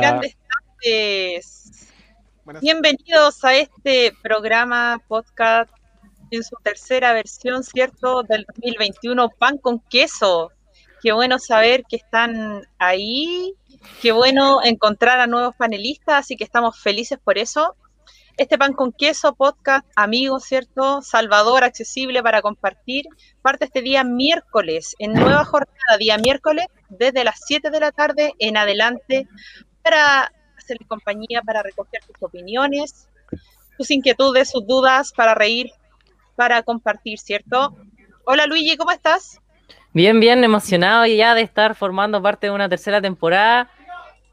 grandes tardes. Bienvenidos a este programa podcast en su tercera versión, ¿cierto? Del 2021, Pan con Queso. Qué bueno saber que están ahí, qué bueno encontrar a nuevos panelistas, así que estamos felices por eso. Este pan con queso, podcast, amigo, ¿cierto? Salvador, accesible para compartir. Parte este día miércoles, en nueva jornada, día miércoles, desde las 7 de la tarde en adelante, para hacerle compañía, para recoger sus opiniones, sus inquietudes, sus dudas, para reír, para compartir, ¿cierto? Hola Luigi, ¿cómo estás? Bien, bien, emocionado ya de estar formando parte de una tercera temporada.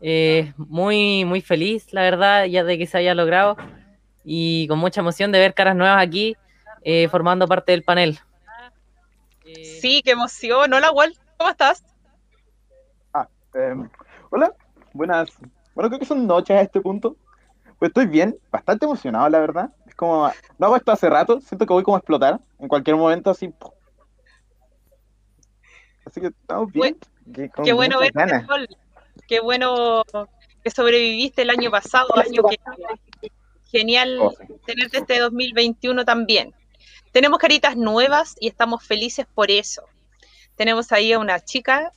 Eh, muy, muy feliz, la verdad, ya de que se haya logrado y con mucha emoción de ver caras nuevas aquí eh, formando parte del panel. Sí, qué emoción. Hola, Walt, ¿cómo estás? Ah, em, hola, buenas. Bueno, creo que son noches a este punto. Pues estoy bien, bastante emocionado, la verdad. Es como, no hago esto hace rato, siento que voy como a explotar en cualquier momento, así. Así que estamos bien. qué bueno verte, Qué bueno que sobreviviste el año pasado, año que Genial oh, tenerte este 2021 también. Tenemos caritas nuevas y estamos felices por eso. Tenemos ahí a una chica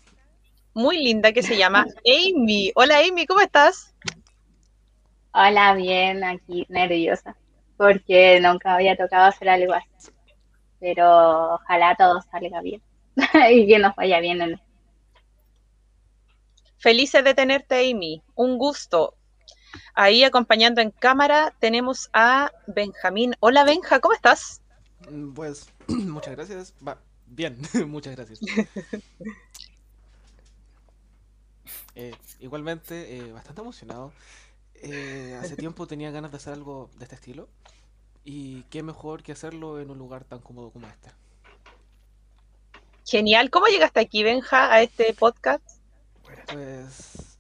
muy linda que se llama Amy. Hola Amy, ¿cómo estás? Hola, bien, aquí nerviosa, porque nunca había tocado hacer algo así. Pero ojalá todo salga bien y que nos vaya bien en Felices de tenerte, Amy. Un gusto. Ahí acompañando en cámara tenemos a Benjamín. Hola Benja, ¿cómo estás? Mm, pues muchas gracias. bien, muchas gracias. Eh, igualmente, eh, bastante emocionado. Eh, hace tiempo tenía ganas de hacer algo de este estilo. Y qué mejor que hacerlo en un lugar tan cómodo como este. Genial. ¿Cómo llegaste aquí, Benja, a este podcast? Pues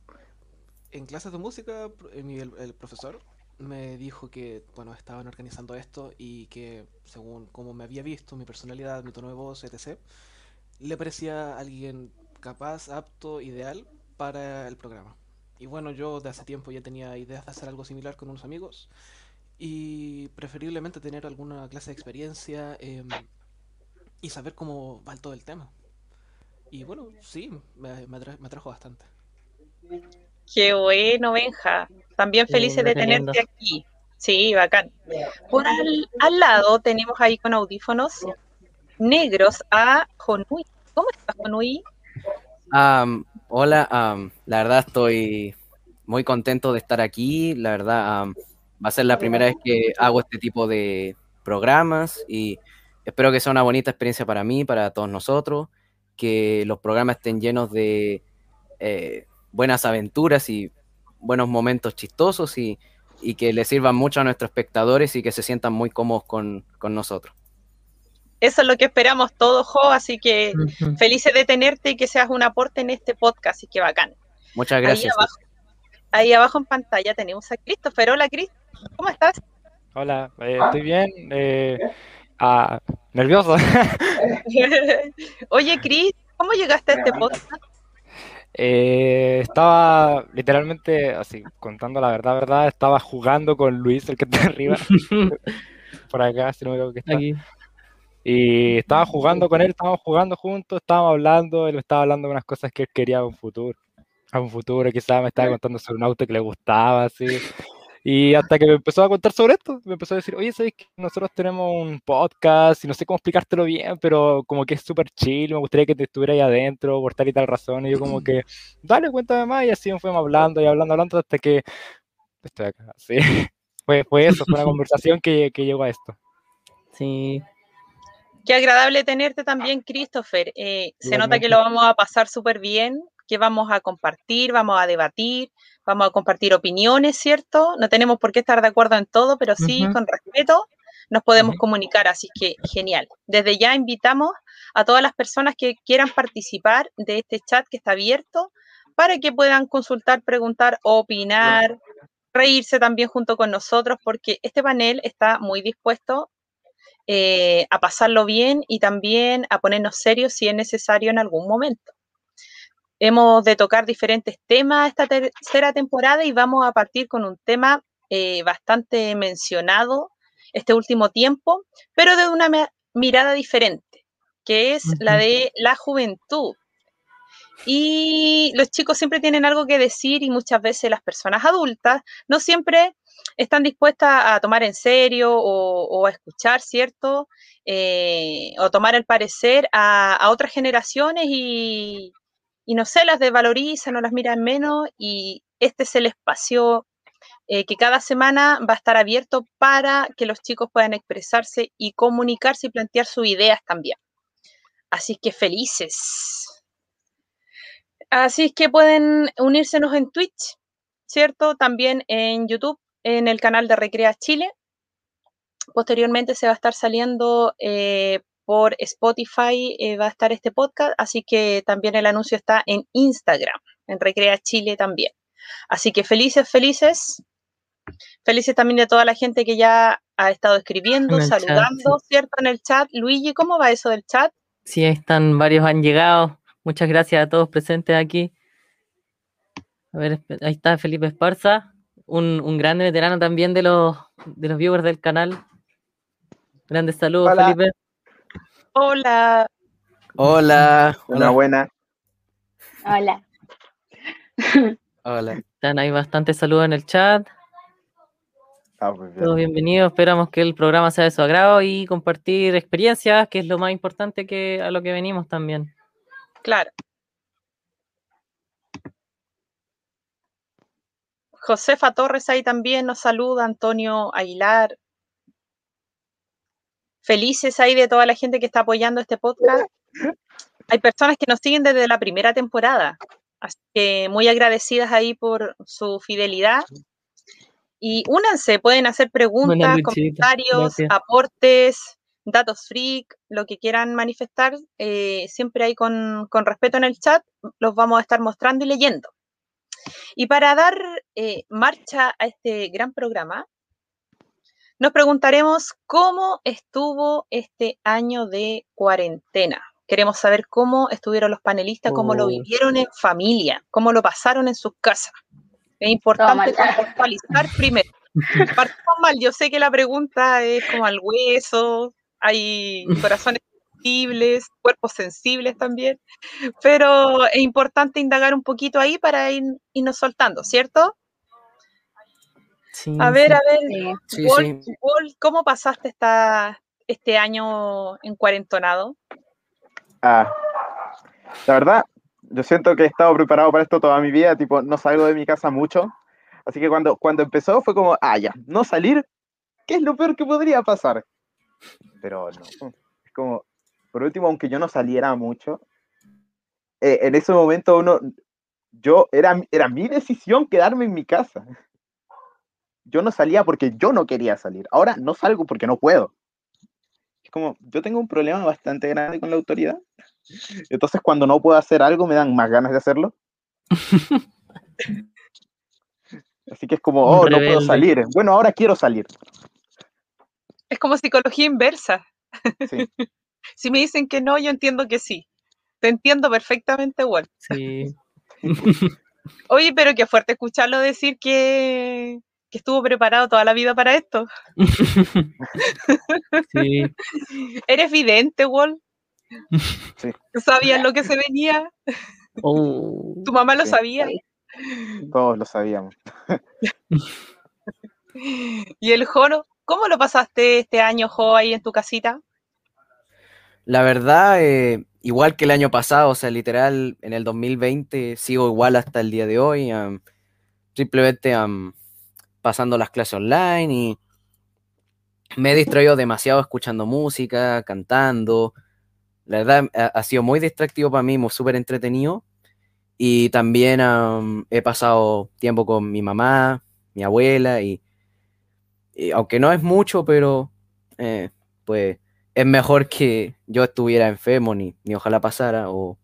en clases de música, el, profesor me dijo que, bueno, estaban organizando esto y que, según como me había visto, mi personalidad, mi tono de voz, etc., le parecía alguien capaz, apto, ideal para el programa. Y bueno, yo de hace tiempo ya tenía ideas de hacer algo similar con unos amigos y preferiblemente tener alguna clase de experiencia em, y saber cómo va todo el tema. Y bueno, sí, me, me atrajo bastante. Qué bueno, Benja. También felices de tenerte aquí. Sí, bacán. Por al, lado tenemos ahí con audífonos negros a Jonui. ¿Cómo estás, Jonui? Hola, la verdad estoy muy contento de estar aquí. La verdad, va a ser la primera vez que hago este tipo de programas y espero que sea una bonita experiencia para mí, para todos nosotros, que los programas estén llenos de eh, buenas aventuras y buenos momentos chistosos y, que le sirvan mucho a nuestros espectadores y que se sientan muy cómodos con, nosotros. Eso es lo que esperamos todos, Jo, así que felices de tenerte y que seas un aporte en este podcast, así que bacán. Muchas gracias. Ahí abajo, en pantalla tenemos a Christopher. Hola, Chris, ¿cómo estás? Hola, eh, estoy bien. Eh, ah, nervioso. Oye, Chris, ¿cómo llegaste a este podcast? Eh, estaba literalmente, así, contando la verdad, verdad, estaba jugando con Luis, el que está arriba, por acá, si no me equivoco que está. Aquí. Y estaba jugando con él, estábamos jugando juntos, estábamos hablando, él me estaba hablando de unas cosas que él quería a un futuro. A un futuro, quizás me estaba contando sobre un auto que le gustaba, así. Y hasta que me empezó a contar sobre esto, me empezó a decir, oye, ¿sabes que nosotros tenemos un podcast y no sé cómo explicártelo bien, pero como que es súper chill, me gustaría que te estuviera ahí adentro por tal y tal razón. Y yo como que, dale, cuéntame más. Y así fuimos hablando y hablando, hablando hasta que estoy acá. Sí, fue, fue eso, fue una conversación que, que llegó a esto. Sí, Qué agradable tenerte también, Christopher. Eh, se nota que lo vamos a pasar súper bien, que vamos a compartir, vamos a debatir, vamos a compartir opiniones, ¿cierto? No tenemos por qué estar de acuerdo en todo, pero sí con respeto nos podemos comunicar, así que genial. Desde ya invitamos a todas las personas que quieran participar de este chat que está abierto para que puedan consultar, preguntar, opinar, reírse también junto con nosotros, porque este panel está muy dispuesto eh, a pasarlo bien y también a ponernos serios si es necesario en algún momento. Hemos de tocar diferentes temas esta tercera temporada y vamos a partir con un tema eh, bastante mencionado este último tiempo, pero de una mirada diferente, que es la de la juventud. Y los chicos siempre tienen algo que decir y muchas veces las personas adultas no siempre están dispuestas a tomar en serio o, a escuchar, ¿cierto? Eh, o tomar el parecer a, otras generaciones y, no sé, las desvalorizan o las miran menos y este es el espacio eh, que cada semana va a estar abierto para que los chicos puedan expresarse y comunicarse y plantear sus ideas también. Así que felices. Así es que pueden unírsenos en Twitch, ¿cierto? También en YouTube, en el canal de Recrea Chile. Posteriormente se va a estar saliendo eh, por Spotify, eh, va a estar este podcast, así que también el anuncio está en Instagram, en Recrea Chile también. Así que felices, felices. Felices también de toda la gente que ya ha estado escribiendo, saludando, ¿cierto? En el chat. Luigi, ¿cómo va eso del chat? Sí, están, varios han llegado. Muchas gracias a todos presentes aquí. A ver, ahí está Felipe Esparza, un, un grande veterano también de los, de los viewers del canal. Grandes saludos, Felipe. Hola. Hola. Hola, buena. Hola. Hola. Están ahí bastantes saludos en el chat. Ah, Todos bienvenidos. Esperamos que el programa sea de su agrado y compartir experiencias, que es lo más importante que a lo que venimos también. Claro. Josefa Torres ahí también nos saluda, Antonio Aguilar. Felices ahí de toda la gente que está apoyando este podcast. Hay personas que nos siguen desde la primera temporada, así que muy agradecidas ahí por su fidelidad. Y únanse, pueden hacer preguntas, comentarios, aportes, datos freak, lo que quieran manifestar, eh, siempre hay con, respeto en el chat, los vamos a estar mostrando y leyendo. Y para dar eh, marcha a este gran programa, nos preguntaremos cómo estuvo este año de cuarentena. Queremos saber cómo estuvieron los panelistas, cómo lo oh. vivieron en familia, cómo lo pasaron en sus casas. Es importante contextualizar primero. Partimos mal, yo sé que la pregunta es como al hueso, hay corazones sensibles, cuerpos sensibles también, pero es importante indagar un poquito ahí para ir, irnos soltando, ¿cierto? a ver, a ver, ¿cómo pasaste esta, este año en cuarentonado? Ah, la verdad, yo siento que he estado preparado para esto toda mi vida, tipo, no salgo de mi casa mucho, así que cuando, cuando empezó fue como, ah, ya, no salir, ¿qué es lo peor que podría pasar? Pero no. Es como, por último, aunque yo no saliera mucho, eh, en ese momento uno, yo, era, era mi decisión quedarme en mi casa. Yo no salía porque yo no quería salir. Ahora no salgo porque no puedo. Es como, yo tengo un problema bastante grande con la autoridad. Entonces cuando no puedo hacer algo me dan más ganas de hacerlo. Así que es como, oh, no puedo salir. Bueno, ahora quiero salir. Es como psicología inversa. si me dicen que no, yo entiendo que sí. Te entiendo perfectamente. Sí. Oye, pero qué fuerte escucharlo decir que, estuvo preparado toda la vida para esto. sí. Eres vidente, Wall. Sí. ¿Sabías lo que se venía? Oh. ¿Tu mamá lo sabía? Todos lo sabíamos. ¿Y el Joro? ¿Cómo lo pasaste este año, Jo, ahí en tu casita? La verdad, eh, igual que el año pasado, o sea, literal, en el 2020 sigo igual hasta el día de hoy. simplemente pasando las clases online y me he distraído demasiado escuchando música, cantando. La verdad, ha, sido muy distractivo para mí, súper entretenido. Y también he pasado tiempo con mi mamá, mi abuela y aunque no es mucho, pero eh, pues es mejor que yo estuviera enfermo ni, ni ojalá pasara. O,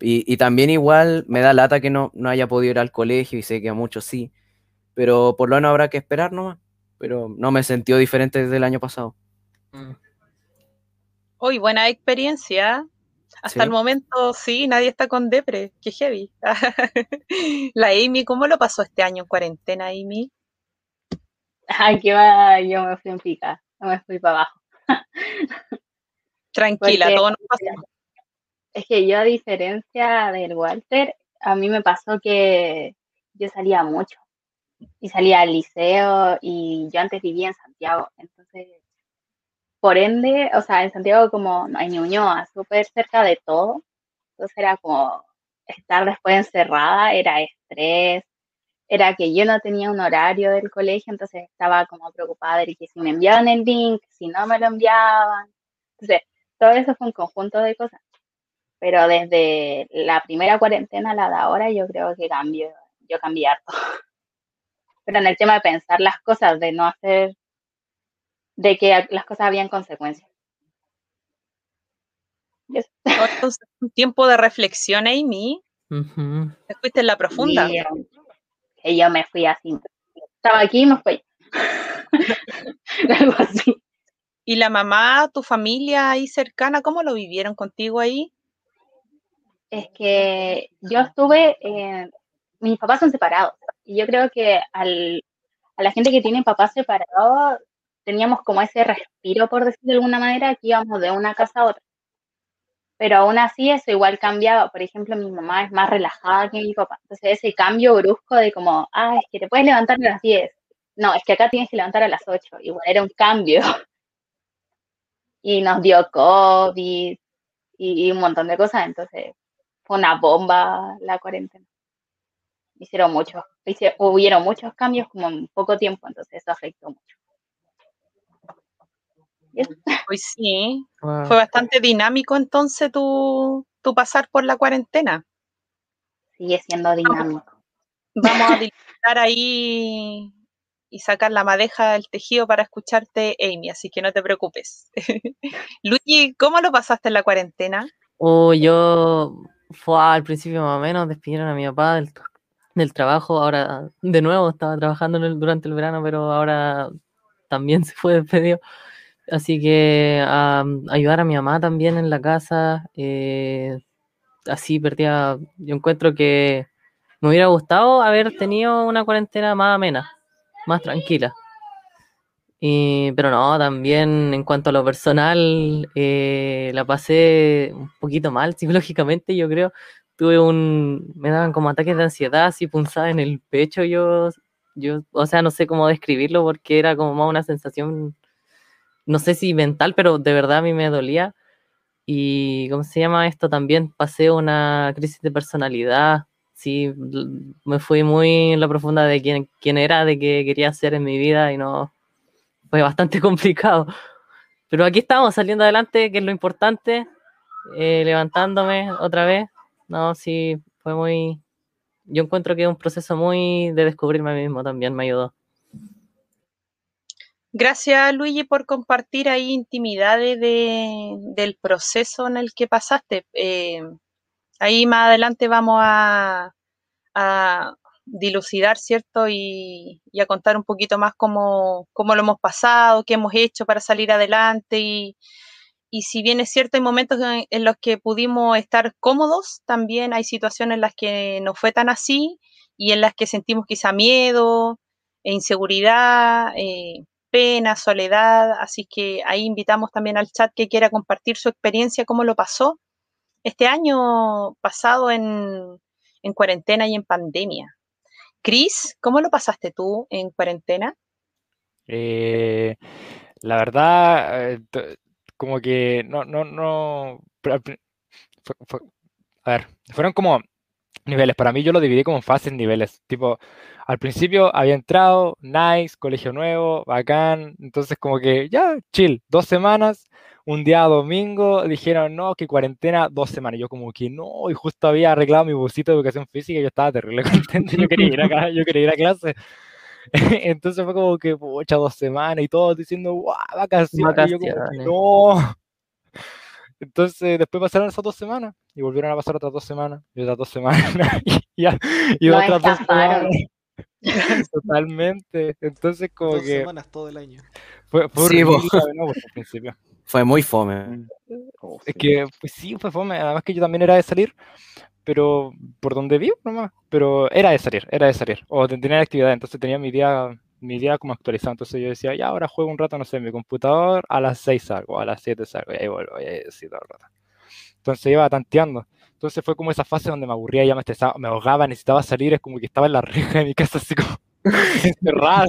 y, también igual me da lata que no, no haya podido ir al colegio y sé que a muchos sí, pero por lo menos habrá que esperar nomás. Pero no me sentido diferente desde el año pasado. Uy, buena experiencia. Hasta el momento sí, nadie está con depre, qué heavy. La Amy, ¿cómo lo pasó este año en cuarentena, Amy? Ay, que va, yo me fui en pica, no me fui para abajo. Tranquila, todo nos pasó. Es que yo, a diferencia del Walter, a mí me pasó que yo salía mucho y salía al liceo y yo antes vivía en Santiago, entonces, por ende, o sea, en Santiago como hay Ñuñoa, súper cerca de todo, entonces era como estar después encerrada, era estrés, era que yo no tenía un horario del colegio, entonces estaba como preocupada de que si me enviaban el link, si no me lo enviaban, entonces todo eso fue un conjunto de cosas. Pero desde la primera cuarentena a la de ahora, yo creo que cambió, yo cambié harto. Pero en el tema de pensar las cosas, de no hacer, de que las cosas habían consecuencias. Un tiempo de reflexión, Amy. ¿Te fuiste en la profunda? Que yo me fui así. Estaba aquí y me fui. Algo así. ¿Y la mamá, tu familia ahí cercana, cómo lo vivieron contigo ahí? Es que yo estuve, eh, mis papás son separados y yo creo que al, a la gente que tiene papás separados teníamos como ese respiro, por decir de alguna manera, que íbamos de una casa a otra. Pero aún así eso igual cambiaba. Por ejemplo, mi mamá es más relajada que mi papá. Entonces ese cambio brusco de como, ah, es que te puedes levantar a las 10. No, es que acá tienes que levantar a las 8. Igual era un cambio. Y nos dio COVID y, un montón de cosas. Entonces fue una bomba la cuarentena. Hicieron muchos, hubieron muchos cambios como en poco tiempo, entonces eso afectó mucho. Pues sí, fue bastante dinámico entonces tu, tu pasar por la cuarentena. Sigue siendo dinámico. Vamos a disfrutar ahí y sacar la madeja del tejido para escucharte, Amy, así que no te preocupes. Luigi, ¿cómo lo pasaste en la cuarentena? Oh, yo fue al principio más o menos, despidieron a mi papá del, del trabajo, ahora de nuevo estaba trabajando durante el verano, pero ahora también se fue despedido. Así que ayudar a mi mamá también en la casa, eh, así perdía, yo encuentro que me hubiera gustado haber tenido una cuarentena más amena, más tranquila. pero no, también en cuanto a lo personal, eh, la pasé un poquito mal psicológicamente, yo creo. Tuve un, me daban como ataques de ansiedad, así punzada en el pecho, yo, yo, o sea, no sé cómo describirlo porque era como más una sensación no sé si mental, pero de verdad a mí me dolía. Y, ¿cómo se llama esto? También pasé una crisis de personalidad. Sí, me fui muy en la profunda de quién, quién era, de qué quería hacer en mi vida y no, fue bastante complicado. Pero aquí estamos saliendo adelante, que es lo importante, eh, levantándome otra vez. No, sí, fue muy... Yo encuentro que es un proceso muy de descubrirme a mí mismo también, me ayudó. Gracias, Luigi, por compartir ahí intimidades del proceso en el que pasaste. Eh, ahí más adelante vamos a, dilucidar, ¿cierto? Y, a contar un poquito más cómo, cómo, lo hemos pasado, qué hemos hecho para salir adelante. Y, si bien es cierto, hay momentos en, los que pudimos estar cómodos, también hay situaciones en las que no fue tan así y en las que sentimos quizá miedo e inseguridad. Eh, pena, soledad, así que ahí invitamos también al chat que quiera compartir su experiencia, cómo lo pasó este año pasado en, cuarentena y en pandemia. Cris, ¿cómo lo pasaste tú en cuarentena? Eh, la verdad, eh, como que no, no, no. a ver, fueron como niveles. Para mí yo lo dividí como fases, niveles. Tipo, al principio había entrado, nice, colegio nuevo, bacán. Entonces como que ya, chill, dos semanas. Un día domingo dijeron, no, que cuarentena, dos semanas. Yo como que no, y justo había arreglado mi busito de educación física y yo estaba terrible contento. Yo quería ir a, yo quería ir a clase. Entonces fue como que, pucha, dos semanas y todos diciendo, guau, vacaciones. Y yo como que, no. Entonces, después pasaron esas dos semanas y volvieron a pasar otras dos semanas y otras dos semanas y, y, otras dos semanas. Totalmente. Entonces, como dos que. semanas todo el año. Fue, fue sí, no, al principio. Fue muy fome. Mm. Oh, es que, pues sí, fue fome. Además que yo también era de salir, pero por donde vivo nomás. Pero era de salir, era de salir. O de tener actividad. Entonces tenía mi día, mi día como actualizado. Entonces yo decía, ya ahora juego un rato, no sé, en mi computador, a las 6 salgo, a las 7 salgo, y ahí vuelvo, y ahí sí, todo el rato. Entonces iba tanteando. Entonces fue como esa fase donde me aburría, ya me estresaba, me ahogaba, necesitaba salir, es como que estaba en la reja de mi casa así como encerrado.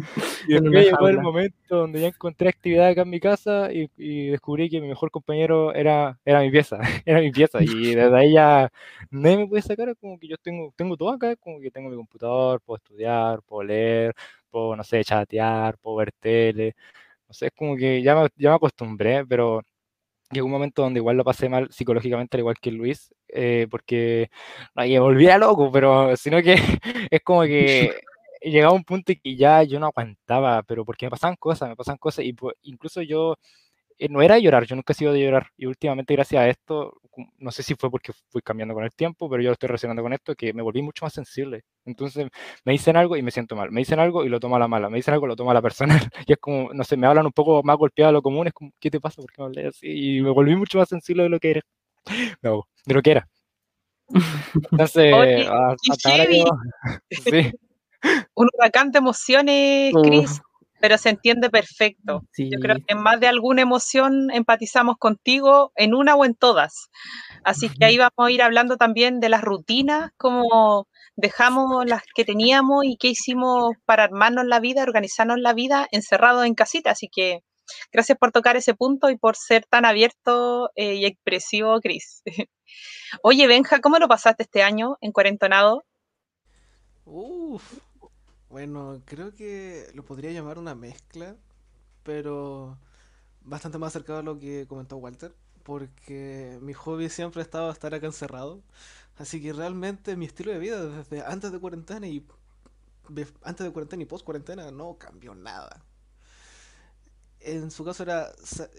Y después llegó el momento donde ya encontré actividad acá en mi casa y, descubrí que mi mejor compañero era, era mi pieza, era mi pieza. Y desde ahí ya nadie me puede sacar, como que yo tengo, tengo todo acá, como que tengo mi computador, puedo estudiar, puedo leer, puedo, no sé, chatear, puedo ver tele. No sé, es como que ya me, ya me acostumbré, pero llegó un momento donde igual lo pasé mal psicológicamente, al igual que Luis, eh, porque no, me volvía loco, pero sino que es como que llegaba un punto que ya yo no aguantaba, pero porque me pasaban cosas, me pasaban cosas, y pues, incluso yo eh, no era llorar, yo nunca he sido de llorar, y últimamente gracias a esto, no sé si fue porque fui cambiando con el tiempo, pero yo lo estoy relacionando con esto, que me volví mucho más sensible. Entonces me dicen algo y me siento mal, me dicen algo y lo tomo a la mala, me dicen algo y lo tomo a la personal, y es como, no sé, me hablan un poco más golpeado de lo común, es como, ¿qué te pasa? ¿Por qué me hablé así? Y me volví mucho más sensible de lo que era. No, de lo que era. Entonces, hasta ahora sí. Un huracán de emociones, Cris, pero se entiende perfecto. Yo creo que en más de alguna emoción empatizamos contigo, en una o en todas. Así que ahí vamos a ir hablando también de las rutinas, cómo dejamos las que teníamos y qué hicimos para armarnos la vida, organizarnos la vida encerrados en casita. Así que gracias por tocar ese punto y por ser tan abierto eh, y expresivo, Cris. Oye, Benja, ¿cómo lo pasaste este año en cuarentonado? Uf, bueno, creo que lo podría llamar una mezcla, pero bastante más acercado a lo que comentó Walter, porque mi hobby siempre ha estado estar acá encerrado, así que realmente mi estilo de vida desde antes de cuarentena y antes de cuarentena y post cuarentena no cambió nada. En su caso era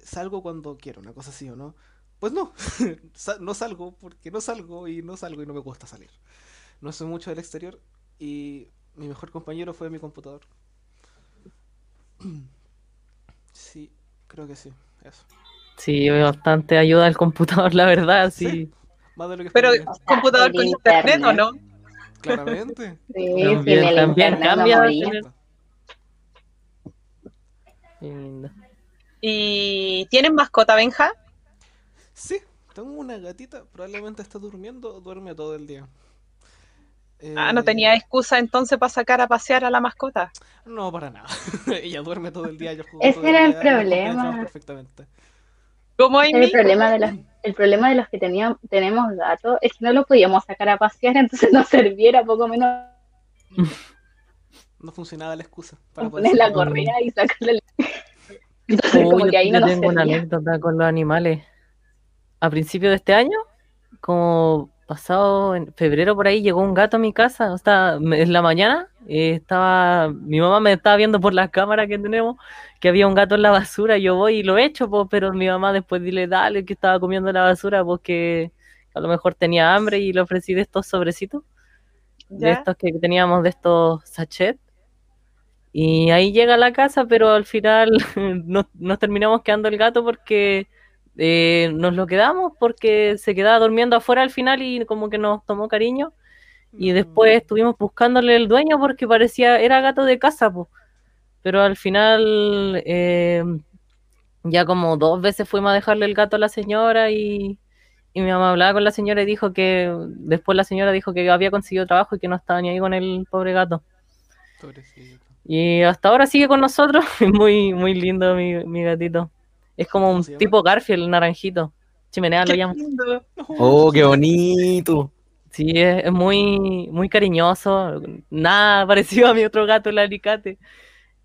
salgo cuando quiero, una cosa así o no. Pues no, no salgo porque no salgo y no salgo y no me gusta salir. No soy mucho del exterior y mi mejor compañero fue mi computador. Sí, creo que sí, eso. Sí, bastante ayuda al computador, la verdad, sí. Pero computador con internet, ¿o no? Claramente. Sí, también, también cambia. ¿Y tienes mascota, Benja? Sí, tengo una gatita, probablemente está durmiendo, duerme todo el día ah, no tenía eh, excusa entonces para sacar a pasear a la mascota. No, para nada. Ella duerme todo el día, yo juego Ese era el, problema. Perfectamente. ¿Cómo hay el problema de los el problema de los que teníamos tenemos gatos es que no lo podíamos sacar a pasear, entonces no serviera poco menos. No funcionaba la excusa para poner la correa y sacarle. Entonces, como que ahí no tengo una anécdota con los animales. A principio de este año, como pasado en febrero por ahí llegó un gato a mi casa, o sea, en la mañana eh, estaba, mi mamá me estaba viendo por las cámaras que tenemos que había un gato en la basura, yo voy y lo echo, pues, pero mi mamá después dile, dale, que estaba comiendo la basura, porque a lo mejor tenía hambre y le ofrecí de estos sobrecitos, de estos que teníamos, de estos sachets. Y ahí llega a la casa, pero al final nos terminamos quedando el gato porque eh, nos lo quedamos porque se quedaba durmiendo afuera al final y como que nos tomó cariño. Y mm. después estuvimos buscándole el dueño porque parecía, era gato de casa, pues. Pero al final, eh, ya como dos veces fuimos a dejarle el gato a la señora y, y, mi mamá hablaba con la señora y dijo que después la señora dijo que había conseguido trabajo y que no estaba ni ahí con el pobre gato. Y hasta ahora sigue con nosotros, muy, muy lindo mi, mi gatito. Es como un tipo Garfield, naranjito. Chimenea lo llamo. Oh, qué bonito. Sí, es, muy, muy cariñoso. Nada parecido a mi otro gato, el alicate.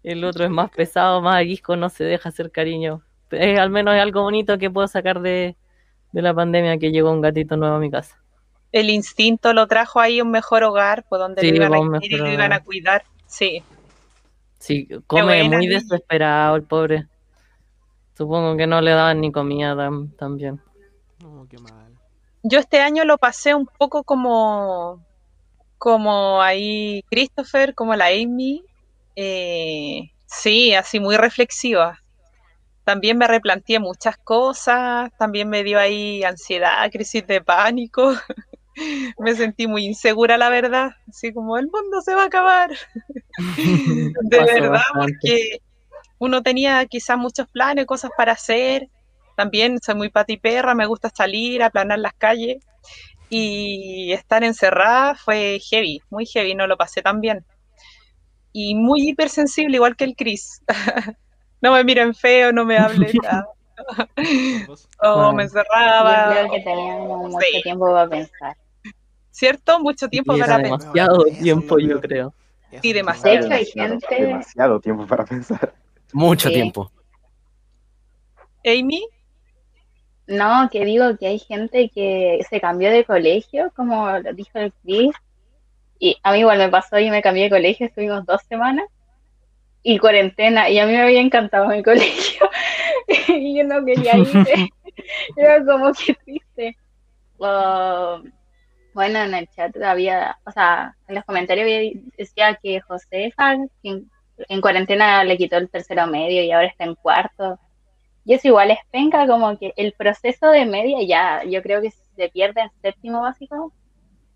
El otro es más pesado, más aguisco, no se deja hacer cariño. Es, al menos es algo bonito que puedo sacar de, la pandemia que llegó un gatito nuevo a mi casa. El instinto lo trajo ahí un mejor hogar, por donde lo, iban a, y lo iban a cuidar. Sí. Sí, come muy desesperado el pobre. Supongo que no le daban ni comida también. No, qué mal. Yo este año lo pasé un poco como, como ahí Christopher, como la Amy. Eh, sí, así muy reflexiva. también me replanteé muchas cosas, también me dio ahí ansiedad, crisis de pánico. me sentí muy insegura, la verdad, así como el mundo se va a acabar. de verdad, porque uno tenía quizás muchos planes, cosas para hacer. También soy muy patiperra, me gusta salir, aplanar las calles. Y estar encerrada fue heavy, muy heavy, no lo pasé tan bien. Y muy hipersensible, igual que el Chris. no me miren feo, no me hablen nada. oh, me encerraba. Yo creo que teníamos mucho tiempo para pensar. ¿Cierto? Mucho tiempo para pensar. Demasiado tiempo, yo creo. Sí, demasiado. De hecho, hay gente. Demasiado tiempo para pensar. Mucho tiempo. ¿Amy? No, que digo que hay gente que se cambió de colegio, como lo dijo el Chris. Y a mí igual me pasó, y me cambié de colegio, estuvimos dos semanas y cuarentena, y a mí me había encantado mi colegio, y yo no quería ir, era como que triste. bueno, en el chat había, o sea, en los comentarios decía que Josefa en, en cuarentena le quitó el tercero medio y ahora está en cuarto. Y eso igual es penca, como que el proceso de media ya, yo creo que se pierde en séptimo básico.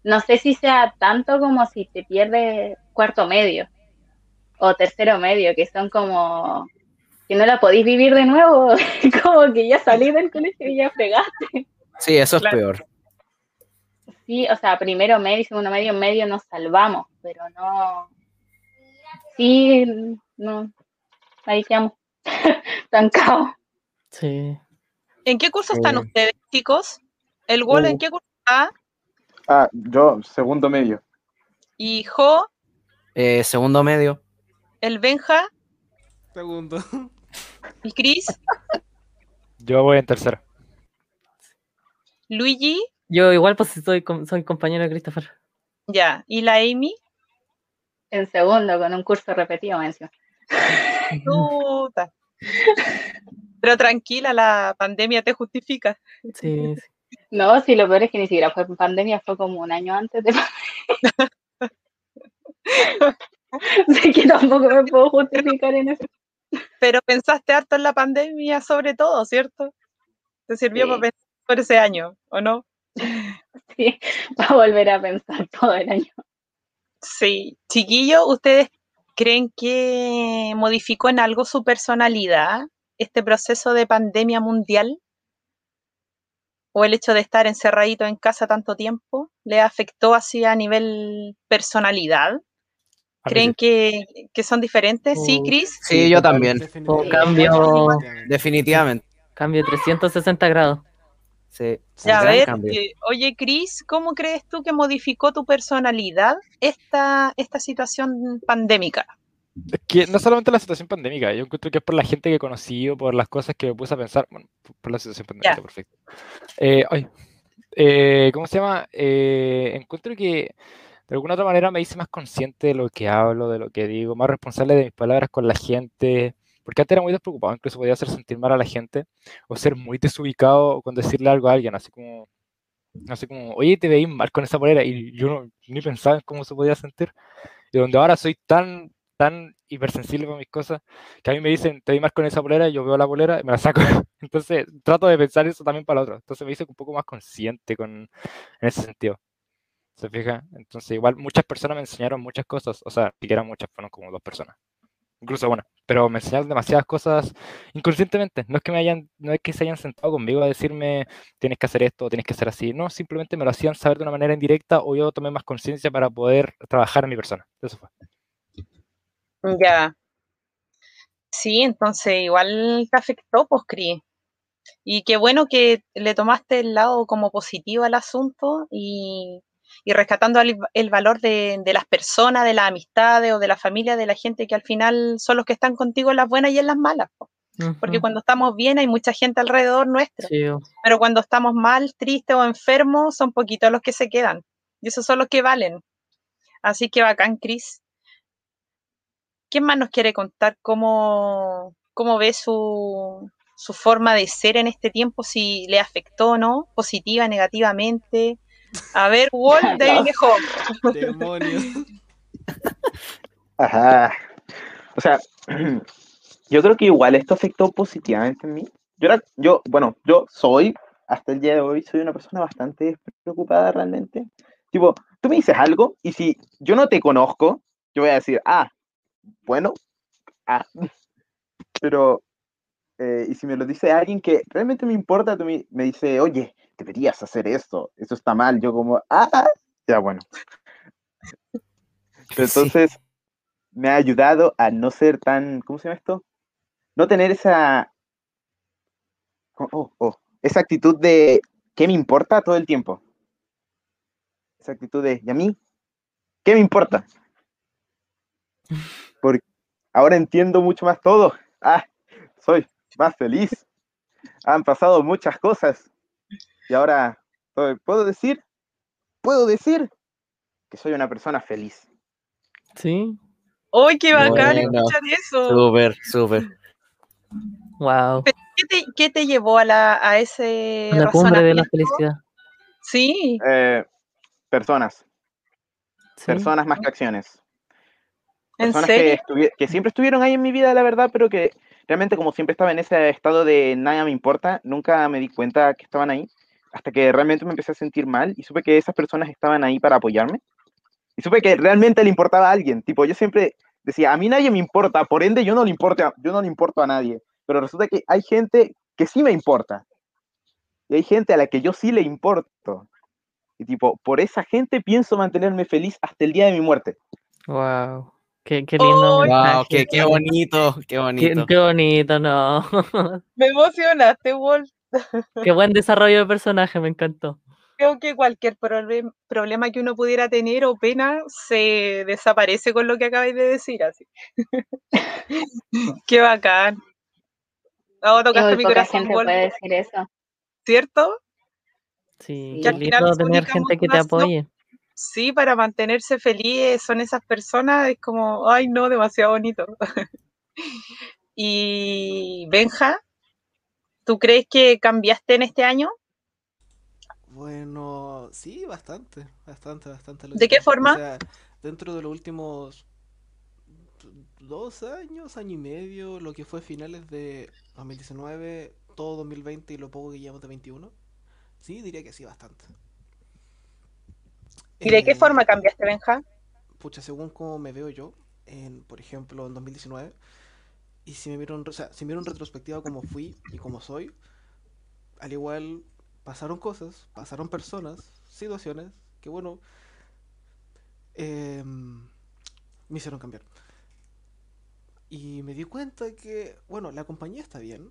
No sé si sea tanto como si te pierde cuarto medio o tercero medio, que son como que no la podéis vivir de nuevo, como que ya salí del colegio y ya fregaste. Sí, eso es peor. Sí, o sea, primero medio, segundo medio, medio nos salvamos, pero no. Sí, no. Ahí quedamos. Tancados. Sí. ¿En qué curso están ustedes, chicos? ¿El gol en uh. qué curso está? Ah, yo, segundo medio. ¿Y Jo? Eh, segundo medio. ¿El Benja? Segundo. ¿Y Chris? Yo voy en tercero. ¿Luigi? Yo igual pues soy, soy compañero de Christopher. Ya. ¿Y la Amy? En segundo, con un curso repetido, mención. Pero tranquila, la pandemia te justifica. Sí, sí. No, sí, lo peor es que ni siquiera fue pandemia, fue como un año antes de Sé que tampoco me puedo justificar en eso. Pero pensaste harto en la pandemia sobre todo, ¿cierto? ¿Te sirvió para pensar por ese año, o no? Sí, para volver a pensar todo el año. Sí. Chiquillo, ¿ustedes creen que modificó en algo su personalidad este proceso de pandemia mundial? ¿O el hecho de estar encerradito en casa tanto tiempo le afectó así a nivel personalidad? ¿Creen que, son diferentes? ¿Sí, uh, Chris? Sí, yo también. O cambio. Definitivamente. Cambio de 360 grados. Sí. Ya, a ver, eh, oye, Chris, ¿cómo crees tú que modificó tu personalidad esta, esta situación pandémica? Es que no solamente la situación pandémica, yo encuentro que es por la gente que he conocido, por las cosas que me puse a pensar. Bueno, por la situación pandémica, perfecto. Eh, ay, eh, ¿Cómo se llama? encuentro que de alguna otra manera me hice más consciente de lo que hablo, de lo que digo, más responsable de mis palabras con la gente, porque antes era muy despreocupado, incluso podía hacer sentir mal a la gente o ser muy desubicado con decirle algo a alguien, así como, así como, oye, te veí mal con esa polera y yo no, ni pensaba en cómo se podía sentir. Y donde ahora soy tan, tan hipersensible con mis cosas que a mí me dicen, te veí mal con esa polera, y yo veo la polera y me la saco. Entonces trato de pensar eso también para otro. Entonces me hice un poco más consciente con, en ese sentido. ¿Se fija? Entonces, igual muchas personas me enseñaron muchas cosas, o sea, siquiera muchas, fueron como dos personas. Incluso, bueno, pero me enseñaron demasiadas cosas inconscientemente. No es que me hayan, no es que se hayan sentado conmigo a decirme tienes que hacer esto, tienes que hacer así. No, simplemente me lo hacían saber de una manera indirecta o yo tomé más conciencia para poder trabajar en mi persona. Eso fue. Ya. Sí, entonces igual te afectó, pues, Cris. Y qué bueno que le tomaste el lado como positivo al asunto y y rescatando el, valor de, las personas, de las amistades o de la familia, de la gente que al final son los que están contigo en las buenas y en las malas. Porque cuando estamos bien hay mucha gente alrededor nuestro, pero cuando estamos mal, tristes o enfermos, son poquitos los que se quedan. Y esos son los que valen. Así que bacán, Cris. ¿Quién más nos quiere contar cómo, cómo ve su, su forma de ser en este tiempo, si le afectó o no, positiva, negativamente, a ver, Walt de viejo. Demonios. Ajá. O sea, yo creo que igual esto afectó positivamente en mí. Yo, era, yo, bueno, yo soy, hasta el día de hoy, soy una persona bastante preocupada realmente. Tipo, tú me dices algo y si yo no te conozco, yo voy a decir, ah, bueno, ah. Pero, eh, y si me lo dice alguien que realmente me importa, tú me, me dice, oye, deberías hacer esto, eso está mal. Yo como, ah, ya bueno. entonces, me ha ayudado a no ser tan, ¿cómo se llama esto? No tener esa, oh, oh, esa actitud de, ¿qué me importa todo el tiempo? Esa actitud de, ¿y a mí? ¿Qué me importa? Porque ahora entiendo mucho más todo. Ah, soy más feliz. Han pasado muchas cosas. Y ahora, ¿puedo decir? ¿Puedo decir que soy una persona feliz? Sí. ¡Uy, qué bacán escuchar eso! Súper, súper. Wow. ¿Qué te, llevó a, la, a ese la cumbre de la felicidad? Sí. Eh, personas. Personas más que acciones. Personas Que, que, siempre estuvieron ahí en mi vida, la verdad, pero que realmente como siempre estaba en ese estado de nada me importa, nunca me di cuenta que estaban ahí, hasta que realmente me empecé a sentir mal y supe que esas personas estaban ahí para apoyarme. Y supe que realmente le importaba a alguien. Tipo, yo siempre decía, a mí nadie me importa, por ende yo no le importo, yo no le importo a nadie. Pero resulta que hay gente que sí me importa. Y hay gente a la que yo sí le importo. Y tipo, por esa gente pienso mantenerme feliz hasta el día de mi muerte. Wow. Qué, qué lindo. wow, qué, qué, bonito, qué bonito. Qué, bonito, no. Me emocionaste, Wolf. Qué buen desarrollo de personaje, me encantó creo que cualquier problema que uno pudiera tener o pena se desaparece con lo que acabáis de decir, así. Qué bacán. Oh, tocaste mi corazón. Gente puede decir eso. ¿Cierto? Sí, que al final tener gente que te apoye. Sí, para mantenerse feliz son esas personas, es como, ay no, demasiado bonito. y Benja, ¿tú crees que cambiaste en este año? Bueno, sí, bastante, bastante, bastante. ¿De qué forma? dentro de los últimos dos años, año y medio, lo que fue finales de 2019, todo 2020 y lo poco que llevamos de 21, sí, diría que sí, bastante. ¿Y de qué eh, forma cambiaste, Benja? Pucha, según cómo me veo yo, en, por ejemplo, en 2019, y si me vieron, o sea, si me vieron retrospectiva como fui y como soy, al igual pasaron cosas, pasaron personas, situaciones que, bueno, em, me hicieron cambiar. Y me di cuenta que, bueno, la compañía está bien,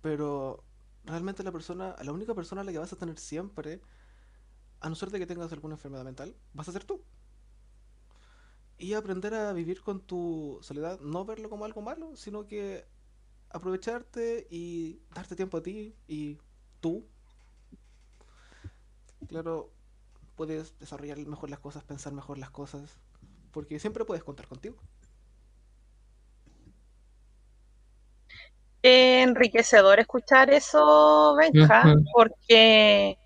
pero realmente la persona, la única persona a la que vas a tener siempre, a no ser de que tengas alguna enfermedad mental, vas a ser tú. Y aprender a vivir con tu soledad, no verlo como algo malo, sino que aprovecharte y darte tiempo a ti y tú claro, puedes desarrollar mejor las cosas, pensar mejor las cosas, porque siempre puedes contar contigo. enriquecedor escuchar eso, Benja, porque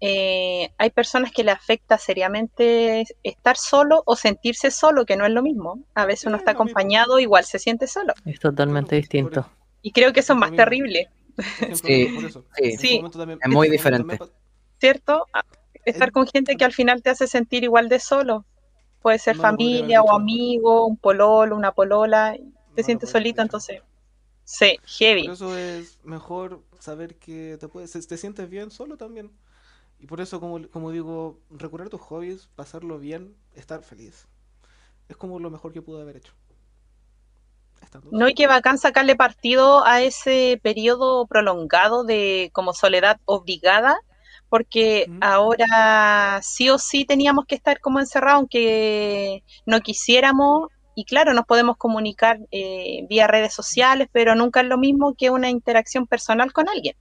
eh, hay personas que le afecta seriamente estar solo o sentirse solo, que no es lo mismo. A veces uno está acompañado, igual se siente solo. Es totalmente distinto. Y creo que eso es más terrible. Sí, sí. es muy diferente. ¿cierto? Estar con gente que al final te hace sentir igual de solo. Puede ser familia o amigo, un pololo, una polola, te sientes solito, entonces. Sí, heavy. Por eso es mejor saber que te, puedes, te sientes bien solo también. Y por eso, como, como digo, recurrir a tus hobbies, pasarlo bien, estar feliz. Es como lo mejor que pude haber hecho. No, y que bacán sacarle partido a ese periodo prolongado de como soledad obligada porque ahora sí o sí teníamos que estar como encerrados, aunque no quisiéramos, y claro, nos podemos comunicar eh, vía redes sociales, pero nunca es lo mismo que una interacción personal con alguien.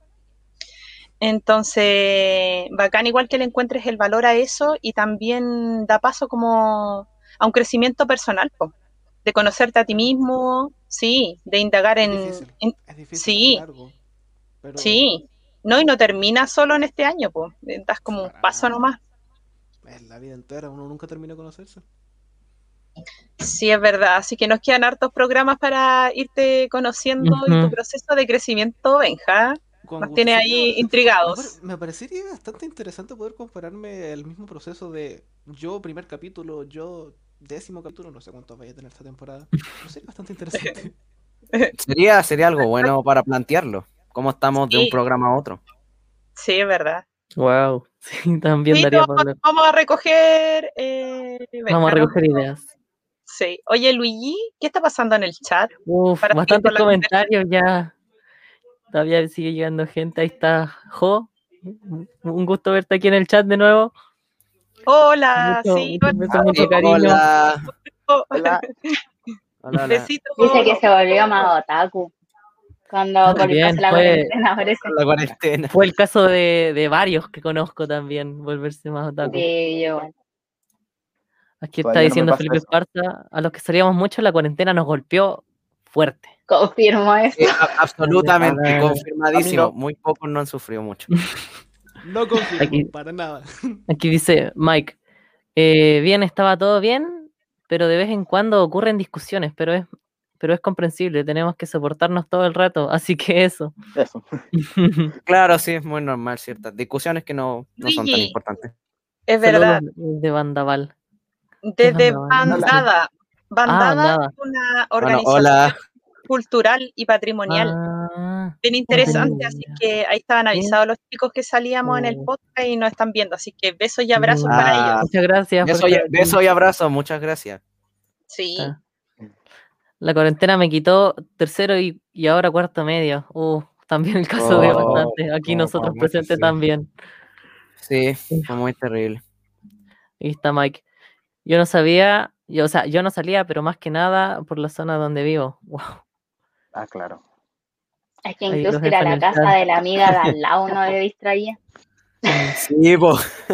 Entonces, bacán igual que le encuentres el valor a eso y también da paso como a un crecimiento personal, de conocerte a ti mismo, sí, de indagar en, sí, sí, no, y no termina solo en este año, pues. Das como un paso nomás. Es la vida entera, uno nunca termina de conocerse. Sí, es verdad. Así que nos quedan hartos programas para irte conociendo y tu proceso de crecimiento, Benja. Nos tiene ahí intrigados. Me, parecería bastante interesante poder compararme el mismo proceso de yo primer capítulo, yo décimo capítulo, no sé cuántos vaya a tener esta temporada. sería bastante interesante. sería, sería algo bueno para plantearlo. ¿Cómo estamos de un programa a otro? Sí, es verdad. Wow, sí, también daría Vamos a recoger. Eh, vamos a recoger ideas. Sí. Oye, Luigi, ¿qué está pasando en el chat? Uf, bastantes comentarios ya. Todavía sigue llegando gente. Ahí está Jo. Un gusto verte aquí en el chat de nuevo. Hola, sí, mucho, cariño. Hola. hola. Dice que se volvió más otaku. Cuando volvió la, cuarentena, la cuarentena. Fue el caso de, de, varios que conozco también, volverse más otaku. Sí, yo. Aquí está diciendo Felipe Esparza, a los que salíamos mucho la cuarentena nos golpeó fuerte. Confirmo eso. absolutamente, confirmadísimo. Muy pocos no han sufrido mucho. No confirmo, para nada. Aquí dice Mike, eh, bien, estaba todo bien, pero de vez en cuando ocurren discusiones, pero es, pero es comprensible, tenemos que soportarnos todo el rato, así que eso. Eso. claro, sí, es muy normal, ciertas discusiones que no, son tan importantes. Es verdad. de Bandaval. Desde Bandada. Bandada, es una organización cultural y patrimonial. Ah, bien interesante, así que ahí estaban avisados los chicos que salíamos en el oh. podcast y nos están viendo, así que besos y abrazos para ah, ellos. Muchas gracias. Besos y, abrazos, muchas gracias. Sí. La cuarentena me quitó tercero y, ahora cuarto medio. Uh, también el caso de oh, bastante. Aquí nosotros presentes también. Sí, fue muy terrible. Ahí está Mike. Yo no sabía, yo, o sea, yo no salía, pero más que nada por la zona donde vivo. Wow. Ah, claro. Es que incluso ir a la casa de la amiga de al lado no le distraía. Sí, pues.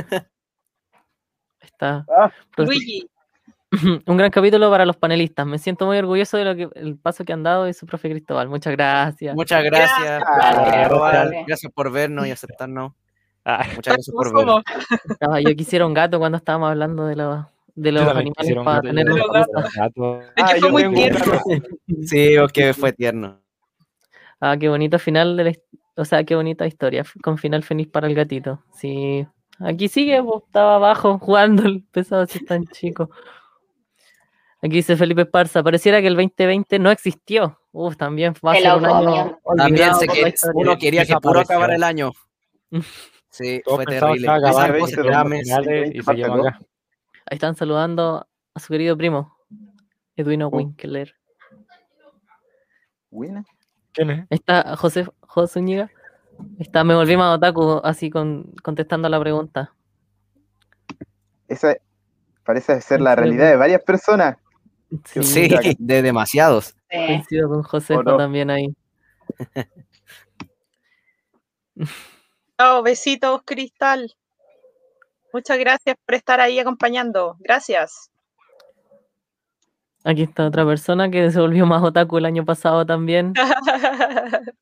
Está. Ah. Luigi. Un gran capítulo para los panelistas. Me siento muy orgulloso de lo que el paso que han dado y su profe Cristóbal. Muchas gracias. Muchas gracias. Gracias, gracias por vernos y aceptarnos. Ah. Muchas gracias por vernos. Yo quisiera un gato cuando estábamos hablando de los de los animales para tener los gatos. Ah, fue muy tierno. sí, que fue tierno. Ah, qué bonito final de la, o sea, qué bonita historia, con final feliz para el gatito. Sí, aquí sigue, estaba abajo jugando el pesado así tan chico. Aquí dice Felipe Esparza, pareciera que el 2020 no existió. Uf, también va a ser un año También sé que uno quería que puro acabar el año. Sí, fue terrible. y se acá. Ahí están saludando a su querido primo, Edwino oh. Winkler. ¿Quién es? Está José, José Zúñiga. Está, me volví más otaku así con, contestando la pregunta. Esa parece ser la realidad de varias personas. Sí, de demasiados. Coincido con José también ahí. Oh, besitos, Cristal. Muchas gracias por estar ahí acompañando. Gracias. Aquí está otra persona que se volvió más otaku el año pasado también.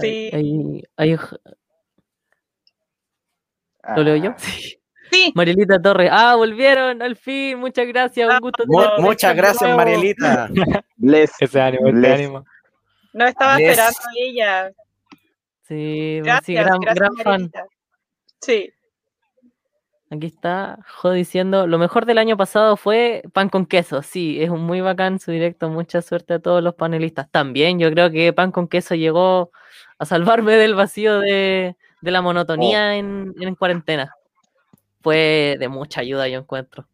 sí. ¿Lo leo yo? Ah. Sí. Marielita Torres. Ah, volvieron, al fin. Muchas gracias. Un gusto. muchas gracias, Marielita. Bless. Ese ánimo, ese ánimo. No estaba esperando a ella. Sí, sí gran, gran fan. Sí. Aquí está Jo diciendo, lo mejor del año pasado fue pan con queso. Sí, es un muy bacán su directo. Mucha suerte a todos los panelistas. También yo creo que pan con queso llegó a salvarme del vacío de, la monotonía oh. en, cuarentena. Fue de mucha ayuda, yo encuentro.